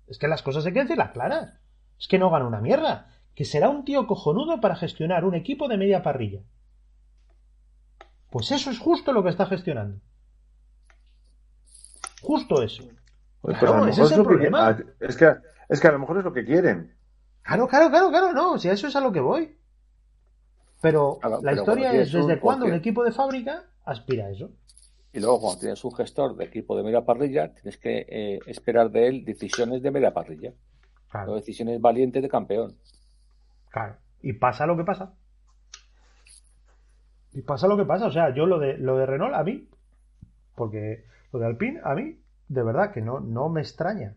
Es que las cosas hay que decirlas claras. Es que no ganó una mierda. Que será un tío cojonudo para gestionar un equipo de media parrilla. Pues eso es justo lo que está gestionando. Justo eso. pues Claro, ese es el que- problema. ah, es que, es que a lo mejor es lo que quieren. Claro, claro, claro, claro, no, si a eso es a lo que voy. Pero Claro, la pero historia es desde cuándo un equipo de fábrica aspira a eso. Y luego, cuando tienes un gestor de equipo de media parrilla, tienes que eh, esperar de él decisiones de media parrilla. No Claro, decisiones valientes de campeón. claro. Y pasa lo que pasa. Y pasa lo que pasa. O sea, yo lo de, lo de Renault a mí, porque lo de Alpine a mí, de verdad que no, no me extraña.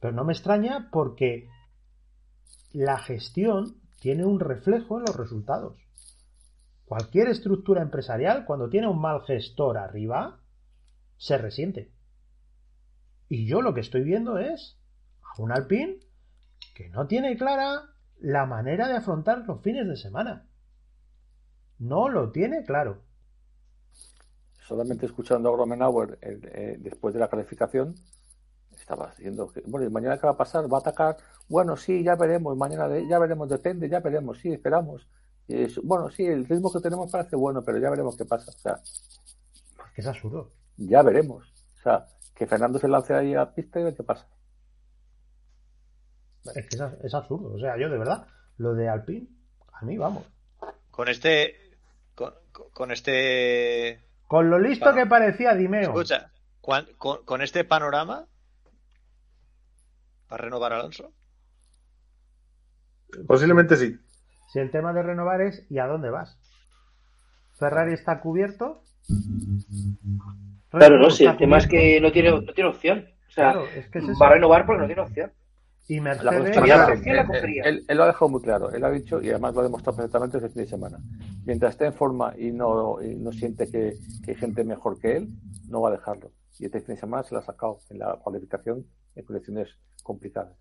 Pero no me extraña porque la gestión tiene un reflejo en los resultados. Cualquier estructura empresarial, cuando tiene un mal gestor arriba, se resiente. Y yo lo que estoy viendo es a un Alpine que no tiene clara la manera de afrontar los fines de semana. No lo tiene claro. Solamente escuchando a Gromenauer eh, después de la calificación, estaba diciendo que, bueno, ¿y mañana qué va a pasar? ¿Va a atacar? Bueno, sí, ya veremos, mañana ya veremos, depende, ya veremos, sí, esperamos. Es- bueno, sí, el ritmo que tenemos parece bueno, pero ya veremos qué pasa. O sea, Porque es absurdo. ya veremos. O sea, que Fernando se lance ahí a la pista y ve qué pasa. Es que es, es absurdo. O sea, yo de verdad, lo de Alpine, a mí vamos. Con este. Con, este. Con lo listo que parecía Dimeo. Escucha, con, con este panorama. ¿Para renovar a Alonso? Posiblemente sí. Si el tema de renovar es ¿y a dónde vas? Ferrari está cubierto. Claro, no, si el tema es que no tiene, no tiene opción. O sea, Claro, es que es eso. va a renovar porque no tiene opción. Y Mercedes, la él, él- él lo ha dejado muy claro. Él ha dicho, y además lo ha demostrado perfectamente este fin de semana. Mientras esté en forma y no, y no siente que, que hay gente mejor que él, no va a dejarlo. Y este fin de semana se lo ha sacado en la cualificación en condiciones complicadas.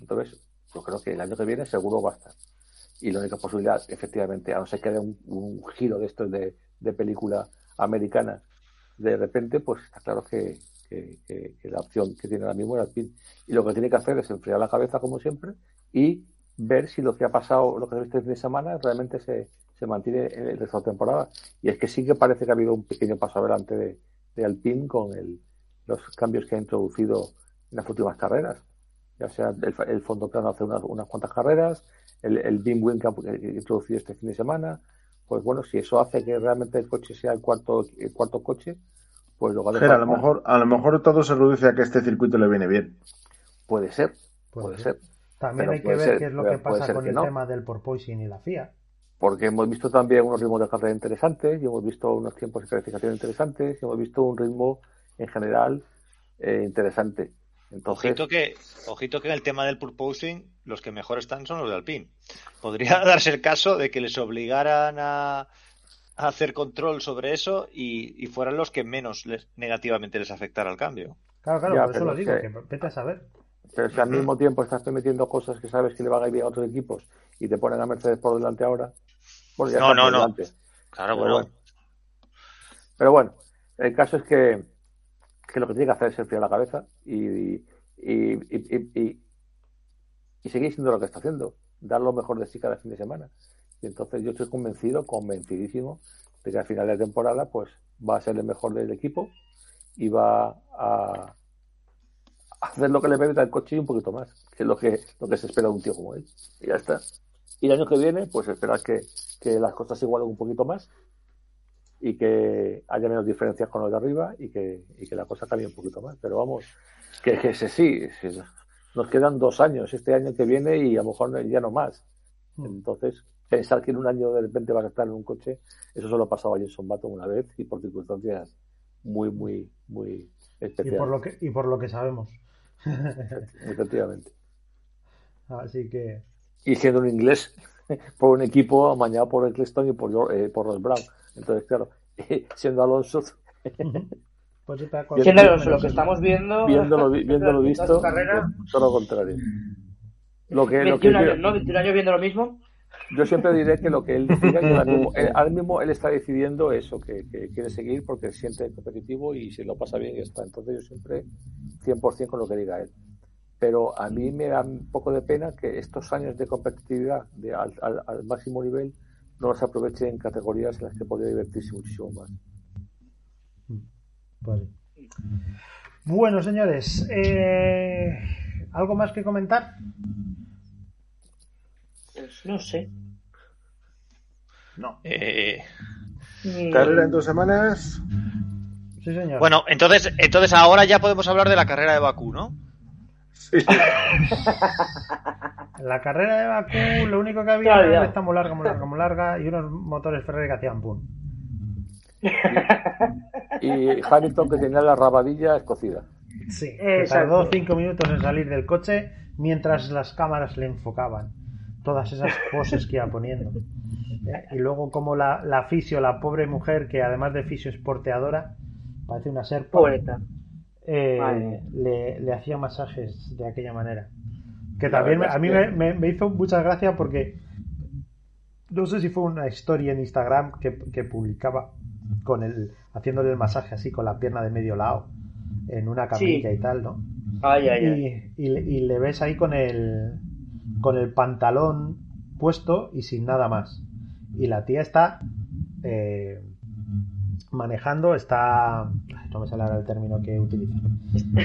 Entonces, yo creo que el año que viene seguro va a estar. Y la única posibilidad, efectivamente, a no ser que haya un, giro de estos de, película americana, de repente, pues está claro que, la opción que tiene ahora mismo es Alpine. Y lo que tiene que hacer es enfriar la cabeza, como siempre, y ver si lo que ha pasado, lo que ha visto este fin de semana, realmente se, se mantiene en el resto de temporada. Y es que sí que parece que ha habido un pequeño paso adelante de, de Alpine con el- los cambios que ha introducido en las últimas carreras. Ya sea el, el fondo plano hace unas, unas cuantas carreras, el, el beam wing que ha que ha introducido este fin de semana. Pues bueno, si eso hace que realmente el coche sea el cuarto, el cuarto coche, pues lo va a lo mejor, a lo mejor todo se reduce a que este circuito le viene bien. Puede ser, Puede puede ser. ser. también pero hay que ver ser, qué es lo que pasa con que el no. tema del porpoising y la FIA. Porque hemos visto también unos ritmos de carrera interesantes, y hemos visto unos tiempos de calificación interesantes, y hemos visto un ritmo en general eh, interesante. Entonces, Ojito que, ojito que en el tema del purposing, los que mejor están son los de Alpine. Podría darse el caso de que les obligaran a, a hacer control sobre eso y, y fueran los que menos les, negativamente les afectara el cambio. Claro, claro, Ya, por eso pero lo digo, que que- vete a saber. pero si al mismo tiempo estás metiendo cosas que sabes que le van a ir bien a otros equipos y te ponen a Mercedes por delante ahora, bueno, ya No, no, por no. delante. Claro, Pero bueno. bueno. Pero bueno, el caso es que, que lo que tiene que hacer es enfriar la cabeza y, y, seguir siendo lo que está haciendo, dar lo mejor de sí cada fin de semana. Y entonces yo estoy convencido, convencidísimo, de que al final de temporada pues va a ser el mejor del equipo y va a hacer lo que le permita el coche y un poquito más, que es lo que, lo que se espera de un tío como él. Y ya está. Y el año que viene, pues esperar que, que las cosas igualen un poquito más y que haya menos diferencias con los de arriba y que, y que la cosa cambie un poquito más. Pero vamos, que, que se sí, nos quedan dos años, este año que viene y a lo mejor ya no más. Entonces, pensar que en un año de repente vas a estar en un coche, eso solo ha pasado a Jenson Button una vez y por circunstancias muy, muy, muy Y especiales. por lo que, y por lo que sabemos. Efectivamente. Así que. Y siendo un inglés por un equipo amañado por Eccleston y por, eh, por los Brown. Entonces, claro, siendo Alonso, Pues sí, para Siendo Alonso, lo que estamos viendo. viéndolo, vi- viéndolo visto, todo lo contrario. Lo que, lo que 21 yo, años, ¿no? 21 años viendo lo mismo. yo siempre diré que lo que él decida, que ahora mismo, él, ahora mismo él está decidiendo eso, que, que quiere seguir porque se siente competitivo y se lo pasa bien y ya está. Entonces yo siempre 100% con lo que diga él. Pero a mí me da un poco de pena que estos años de competitividad de al, al- al máximo nivel no los aproveche en categorías en las que podría divertirse muchísimo más. Pues sí. Bueno, señores, eh, ¿algo más que comentar? Pues no sé. No. Eh, Mm, Carrera en dos semanas. Sí, señor. bueno, entonces, entonces ahora ya podemos hablar de la carrera de Bakú, ¿no? La carrera de Bakú, lo único que había Claro, era una recta muy larga, muy larga, muy larga y unos motores Ferrari que hacían pum. Y Hamilton que tenía la rabadilla escocida. Sí, que tardó cinco minutos en salir del coche mientras las cámaras le enfocaban. Todas esas poses que iba poniendo. ¿Eh? Y luego como la, la fisio, la pobre mujer, que además de fisio es porteadora, parece una serpa, eh, le hacía masajes de aquella manera. Que también a mí me, que- me- me hizo mucha gracia porque no sé si fue una historia en Instagram que, que publicaba con el haciéndole el masaje así con la pierna de medio lado en una camilla y tal, ¿no? Ay, ay, ay. Y, y le- y le ves ahí con el con el pantalón puesto y sin nada más. Y la tía está eh, manejando, está no me sale ahora el término que utiliza.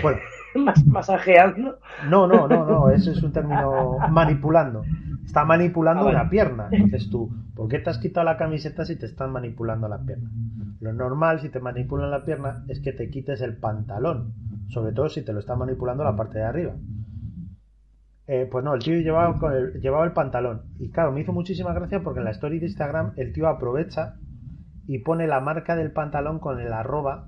Bueno, Mas- masajeando. no, no, no, no, ese es un término manipulando. Está manipulando Ah, vale. una pierna. Entonces tú, ¿por qué te has quitado la camiseta si te están manipulando la pierna? Lo normal si te manipulan la pierna es que te quites el pantalón, sobre todo si te lo están manipulando la parte de arriba. Eh, pues no, el tío llevaba, con el, llevaba el pantalón. Y claro, me hizo muchísima gracia porque en la story de Instagram el tío aprovecha y pone la marca del pantalón con el arroba,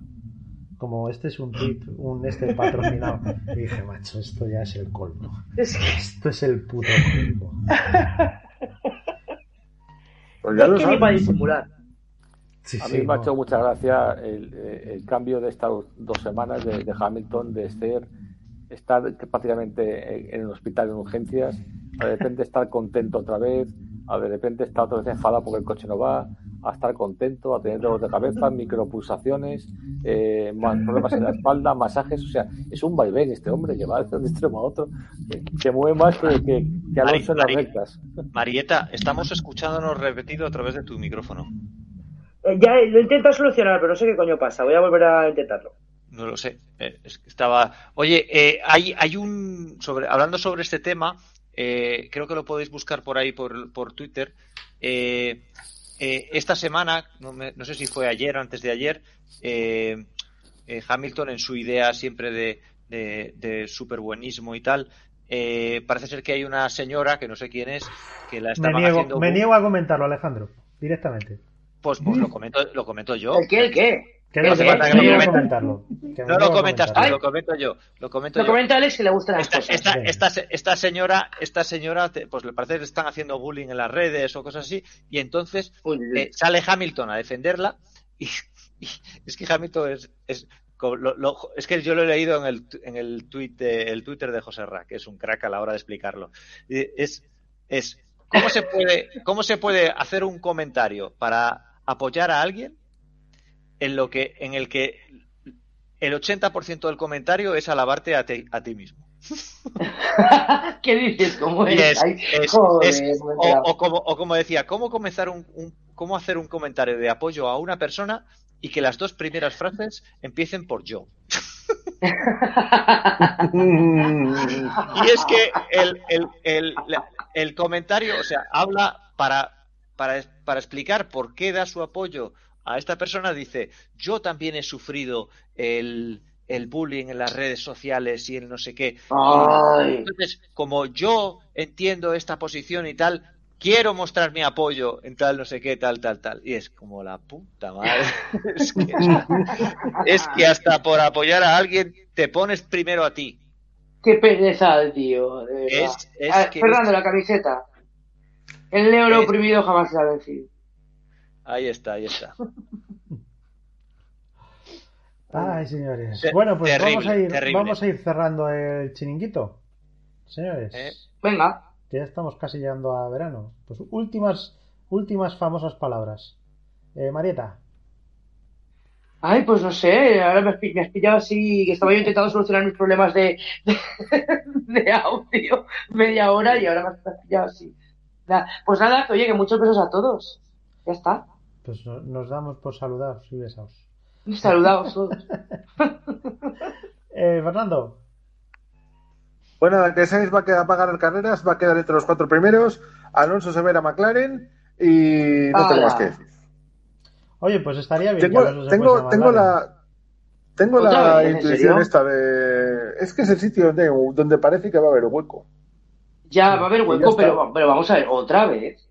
como este es un tweet, un este patrocinado. Y dije, macho, esto ya es el colmo. Es que- Esto es el puto colmo. Pues ya es lo que ni para disimular. Sí, A sí, mí me ha no. hecho mucha gracia el, eh, el cambio de estas dos semanas de, de Hamilton, de ser, estar prácticamente en, en el hospital en urgencias, a de repente estar contento otra vez, a de repente estar otra vez enfadado porque el coche no va, a estar contento, a tener dolor de cabeza, micropulsaciones, eh, más problemas en la espalda, masajes, o sea, es un vaivén este hombre que va de un extremo a otro, que, que mueve más que, que, que Alonso en las Mari- rectas. Marieta, estamos escuchándonos repetido a través de tu micrófono. Eh, Ya lo intento solucionar, pero no sé qué coño pasa. Voy a volver a intentarlo. No lo sé. eh, es que estaba. Oye, eh, hay, hay un. sobre Hablando sobre este tema, eh, creo que lo podéis buscar por ahí, por, por Twitter. Eh, eh, esta semana, no, me- no sé si fue ayer o antes de ayer, eh, eh, Hamilton, en su idea siempre de, de, de superbuenismo y tal, eh, parece ser que hay una señora, que no sé quién es, que la Me estaban niego, haciendo. me niego a comentarlo, Alejandro, directamente. Pues, pues lo comento, lo comento yo. ¿El qué? ¿El qué? Que no hace ¿El falta que lo comentes. no comentarlo. No lo comentas tú, lo comento yo. Lo comento Lo yo. comenta Alex que le gustan las esta, cosas. esta, Venga. esta, esta señora, esta señora, pues le parece que están haciendo bullying en las redes o cosas así, y entonces Uy, uy, uy. eh, sale Hamilton a defenderla, y, y es que Hamilton es, es, co- lo- lo- es que yo lo he leído en el, en el, tweet de- el Twitter de José Ra, que es un crack a la hora de explicarlo. Y Es, es ¿cómo, se puede, ¿cómo se puede hacer un comentario para apoyar a alguien en, lo que, en el que el 80% del comentario es alabarte a ti- a ti mismo? ¿Qué dices? ¿Cómo es? joder, o, como, o como decía, ¿cómo comenzar un, un- cómo hacer un comentario de apoyo a una persona y que las dos primeras frases empiecen por yo? Y es que el, el- el- el comentario, o sea, habla para, para, para explicar por qué da su apoyo a esta persona, dice, yo también he sufrido el, el bullying en las redes sociales y el no sé qué. Ay. Entonces, como yo entiendo esta posición y tal, quiero mostrar mi apoyo en tal, no sé qué, tal, tal, tal. Y es como la puta madre. es, que, es que hasta por apoyar a alguien te pones primero a ti. Qué pereza, tío. De verdad. Es- es A ver, que Fernando, es- la camiseta. El neuro Es- oprimido jamás será vencido. Ahí está, ahí está. Ay, señores. Te- Bueno, pues terrible, vamos, a ir, terrible. vamos a ir cerrando el chiringuito. Señores, ¿Eh? Venga. que ya estamos casi llegando a verano. Pues últimas, últimas famosas palabras. Eh, Marieta, Ay, pues no sé, ahora me has, pi- me has pillado así, que estaba yo intentando solucionar mis problemas de, de, de audio media hora y ahora me has, pillado así. Pues nada, oye, que muchos besos a todos. Ya está. Pues no- nos damos por saludados y besados. Saludaos todos. Eh, Fernando, Bueno, que Sainz va a quedar- va a ganar carreras, va a quedar entre los cuatro primeros. Alonso se verá McLaren y no tengo más que decir. oye, pues estaría bien que Alonso Tengo, se fuese tengo, a tengo McLaren. la tengo ¿Otra la intuición esta de es que es el sitio donde, donde parece que va a haber hueco. Ya va a haber hueco, pero, pero vamos a ver, otra vez.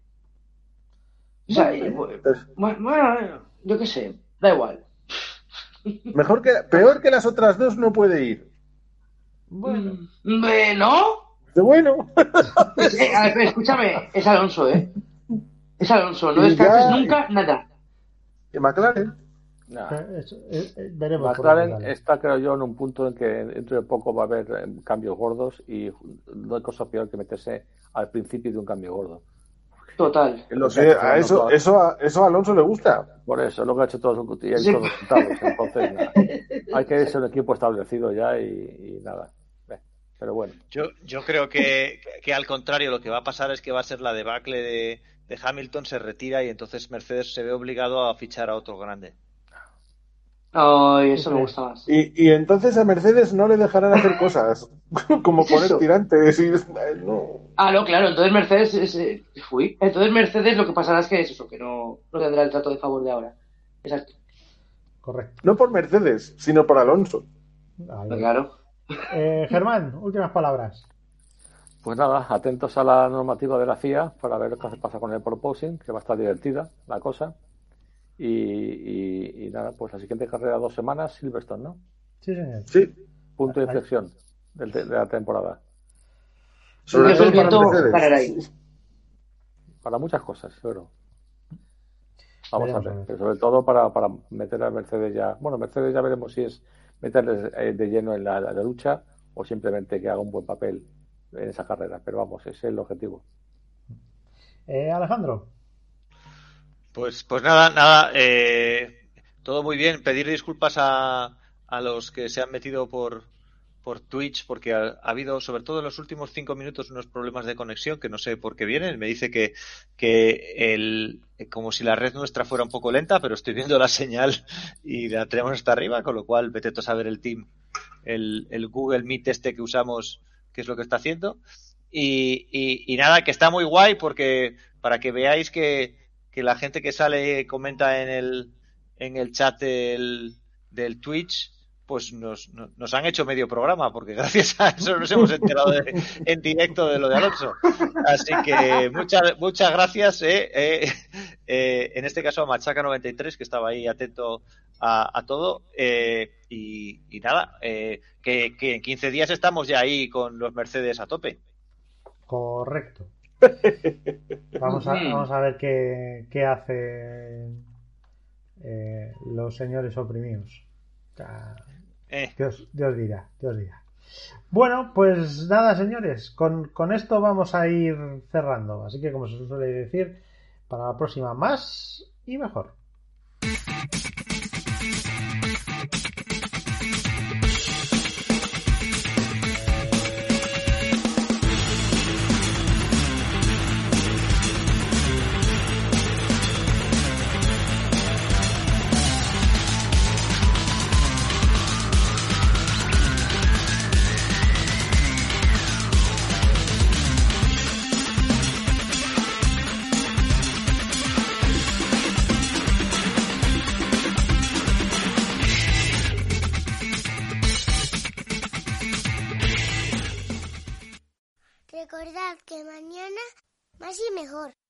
O sea, eh, Entonces, bueno, bueno, yo qué sé, da igual. mejor que peor que las otras dos no puede ir. Bueno, Mm, eh, ¿No? De bueno. Eh, a ver, escúchame, es Alonso, ¿eh? Es Alonso, no descartes nunca nada. Y McLaren. Nah. eh, eh, veremos. McLaren está, creo yo, en un punto en que dentro de poco va a haber cambios gordos y no hay cosa peor que meterse al principio de un cambio gordo. Total. Lo sé, a eso, eso, a, eso a Alonso le gusta. Por eso, lo que ha hecho todos, Sí. los resultados. Entonces, nada. hay que ser un equipo establecido ya y, y nada. Pero bueno, Yo, yo creo que, que al contrario, lo que va a pasar es que va a ser la debacle de, de Hamilton, se retira y entonces Mercedes se ve obligado a fichar a otro grande. Ay, eso me gusta más. Y, y entonces a Mercedes no le dejarán hacer cosas como ¿Es poner eso? tirantes y no. Ah, no, claro, entonces Mercedes es, eh, fui. Entonces Mercedes lo que pasará es que es eso, que no, no tendrá el trato de favor de ahora. Exacto. Correcto. No por Mercedes, sino por Alonso. Ahí. Claro. Eh, Germán, últimas palabras. pues nada, atentos a la normativa de la FIA para ver qué pasa con el proposing, que va a estar divertida la cosa. Y, y- y nada, pues la siguiente carrera, dos semanas, Silverstone, ¿no? Sí, señor. Sí. Punto de inflexión de, la temporada. Sobre todo para. Canaray. Para muchas cosas, seguro. Vamos Veremos a ver, pero sobre todo para, para meter a Mercedes ya. Bueno, Mercedes ya veremos si es meterles eh, de lleno en la, la lucha o simplemente que haga un buen papel en esa carrera. Pero vamos, ese es el objetivo. Eh, Alejandro. Pues, pues nada, nada, eh, todo muy bien. Pedir disculpas a, a los que se han metido por, por Twitch porque ha, ha habido, sobre todo en los últimos cinco minutos, unos problemas de conexión que no sé por qué vienen. Me dice que, que el, como si la red nuestra fuera un poco lenta, pero estoy viendo la señal y la tenemos hasta arriba, con lo cual vete a saber el team, el, el Google Meet este que usamos, qué es lo que está haciendo. Y, y, y nada, que está muy guay porque para que veáis que, que la gente que sale comenta en el, en el chat del, del Twitch, pues nos, nos, han hecho medio programa, porque gracias a eso nos hemos enterado en directo de lo de Alonso. Así que muchas, muchas gracias, eh, eh, eh, en este caso a Machaca93, que estaba ahí atento a, a todo. eh, y, y nada, que, que en 15 días estamos ya ahí con los Mercedes a tope. Correcto. Vamos a, Ujú. vamos a ver qué, qué hacen eh, los señores oprimidos. Eh, Dios, Dios dirá, Dios dirá. Bueno, pues nada, señores, con, con esto vamos a ir cerrando. Así que, como se suele decir, para la próxima más y mejor. Y mejor.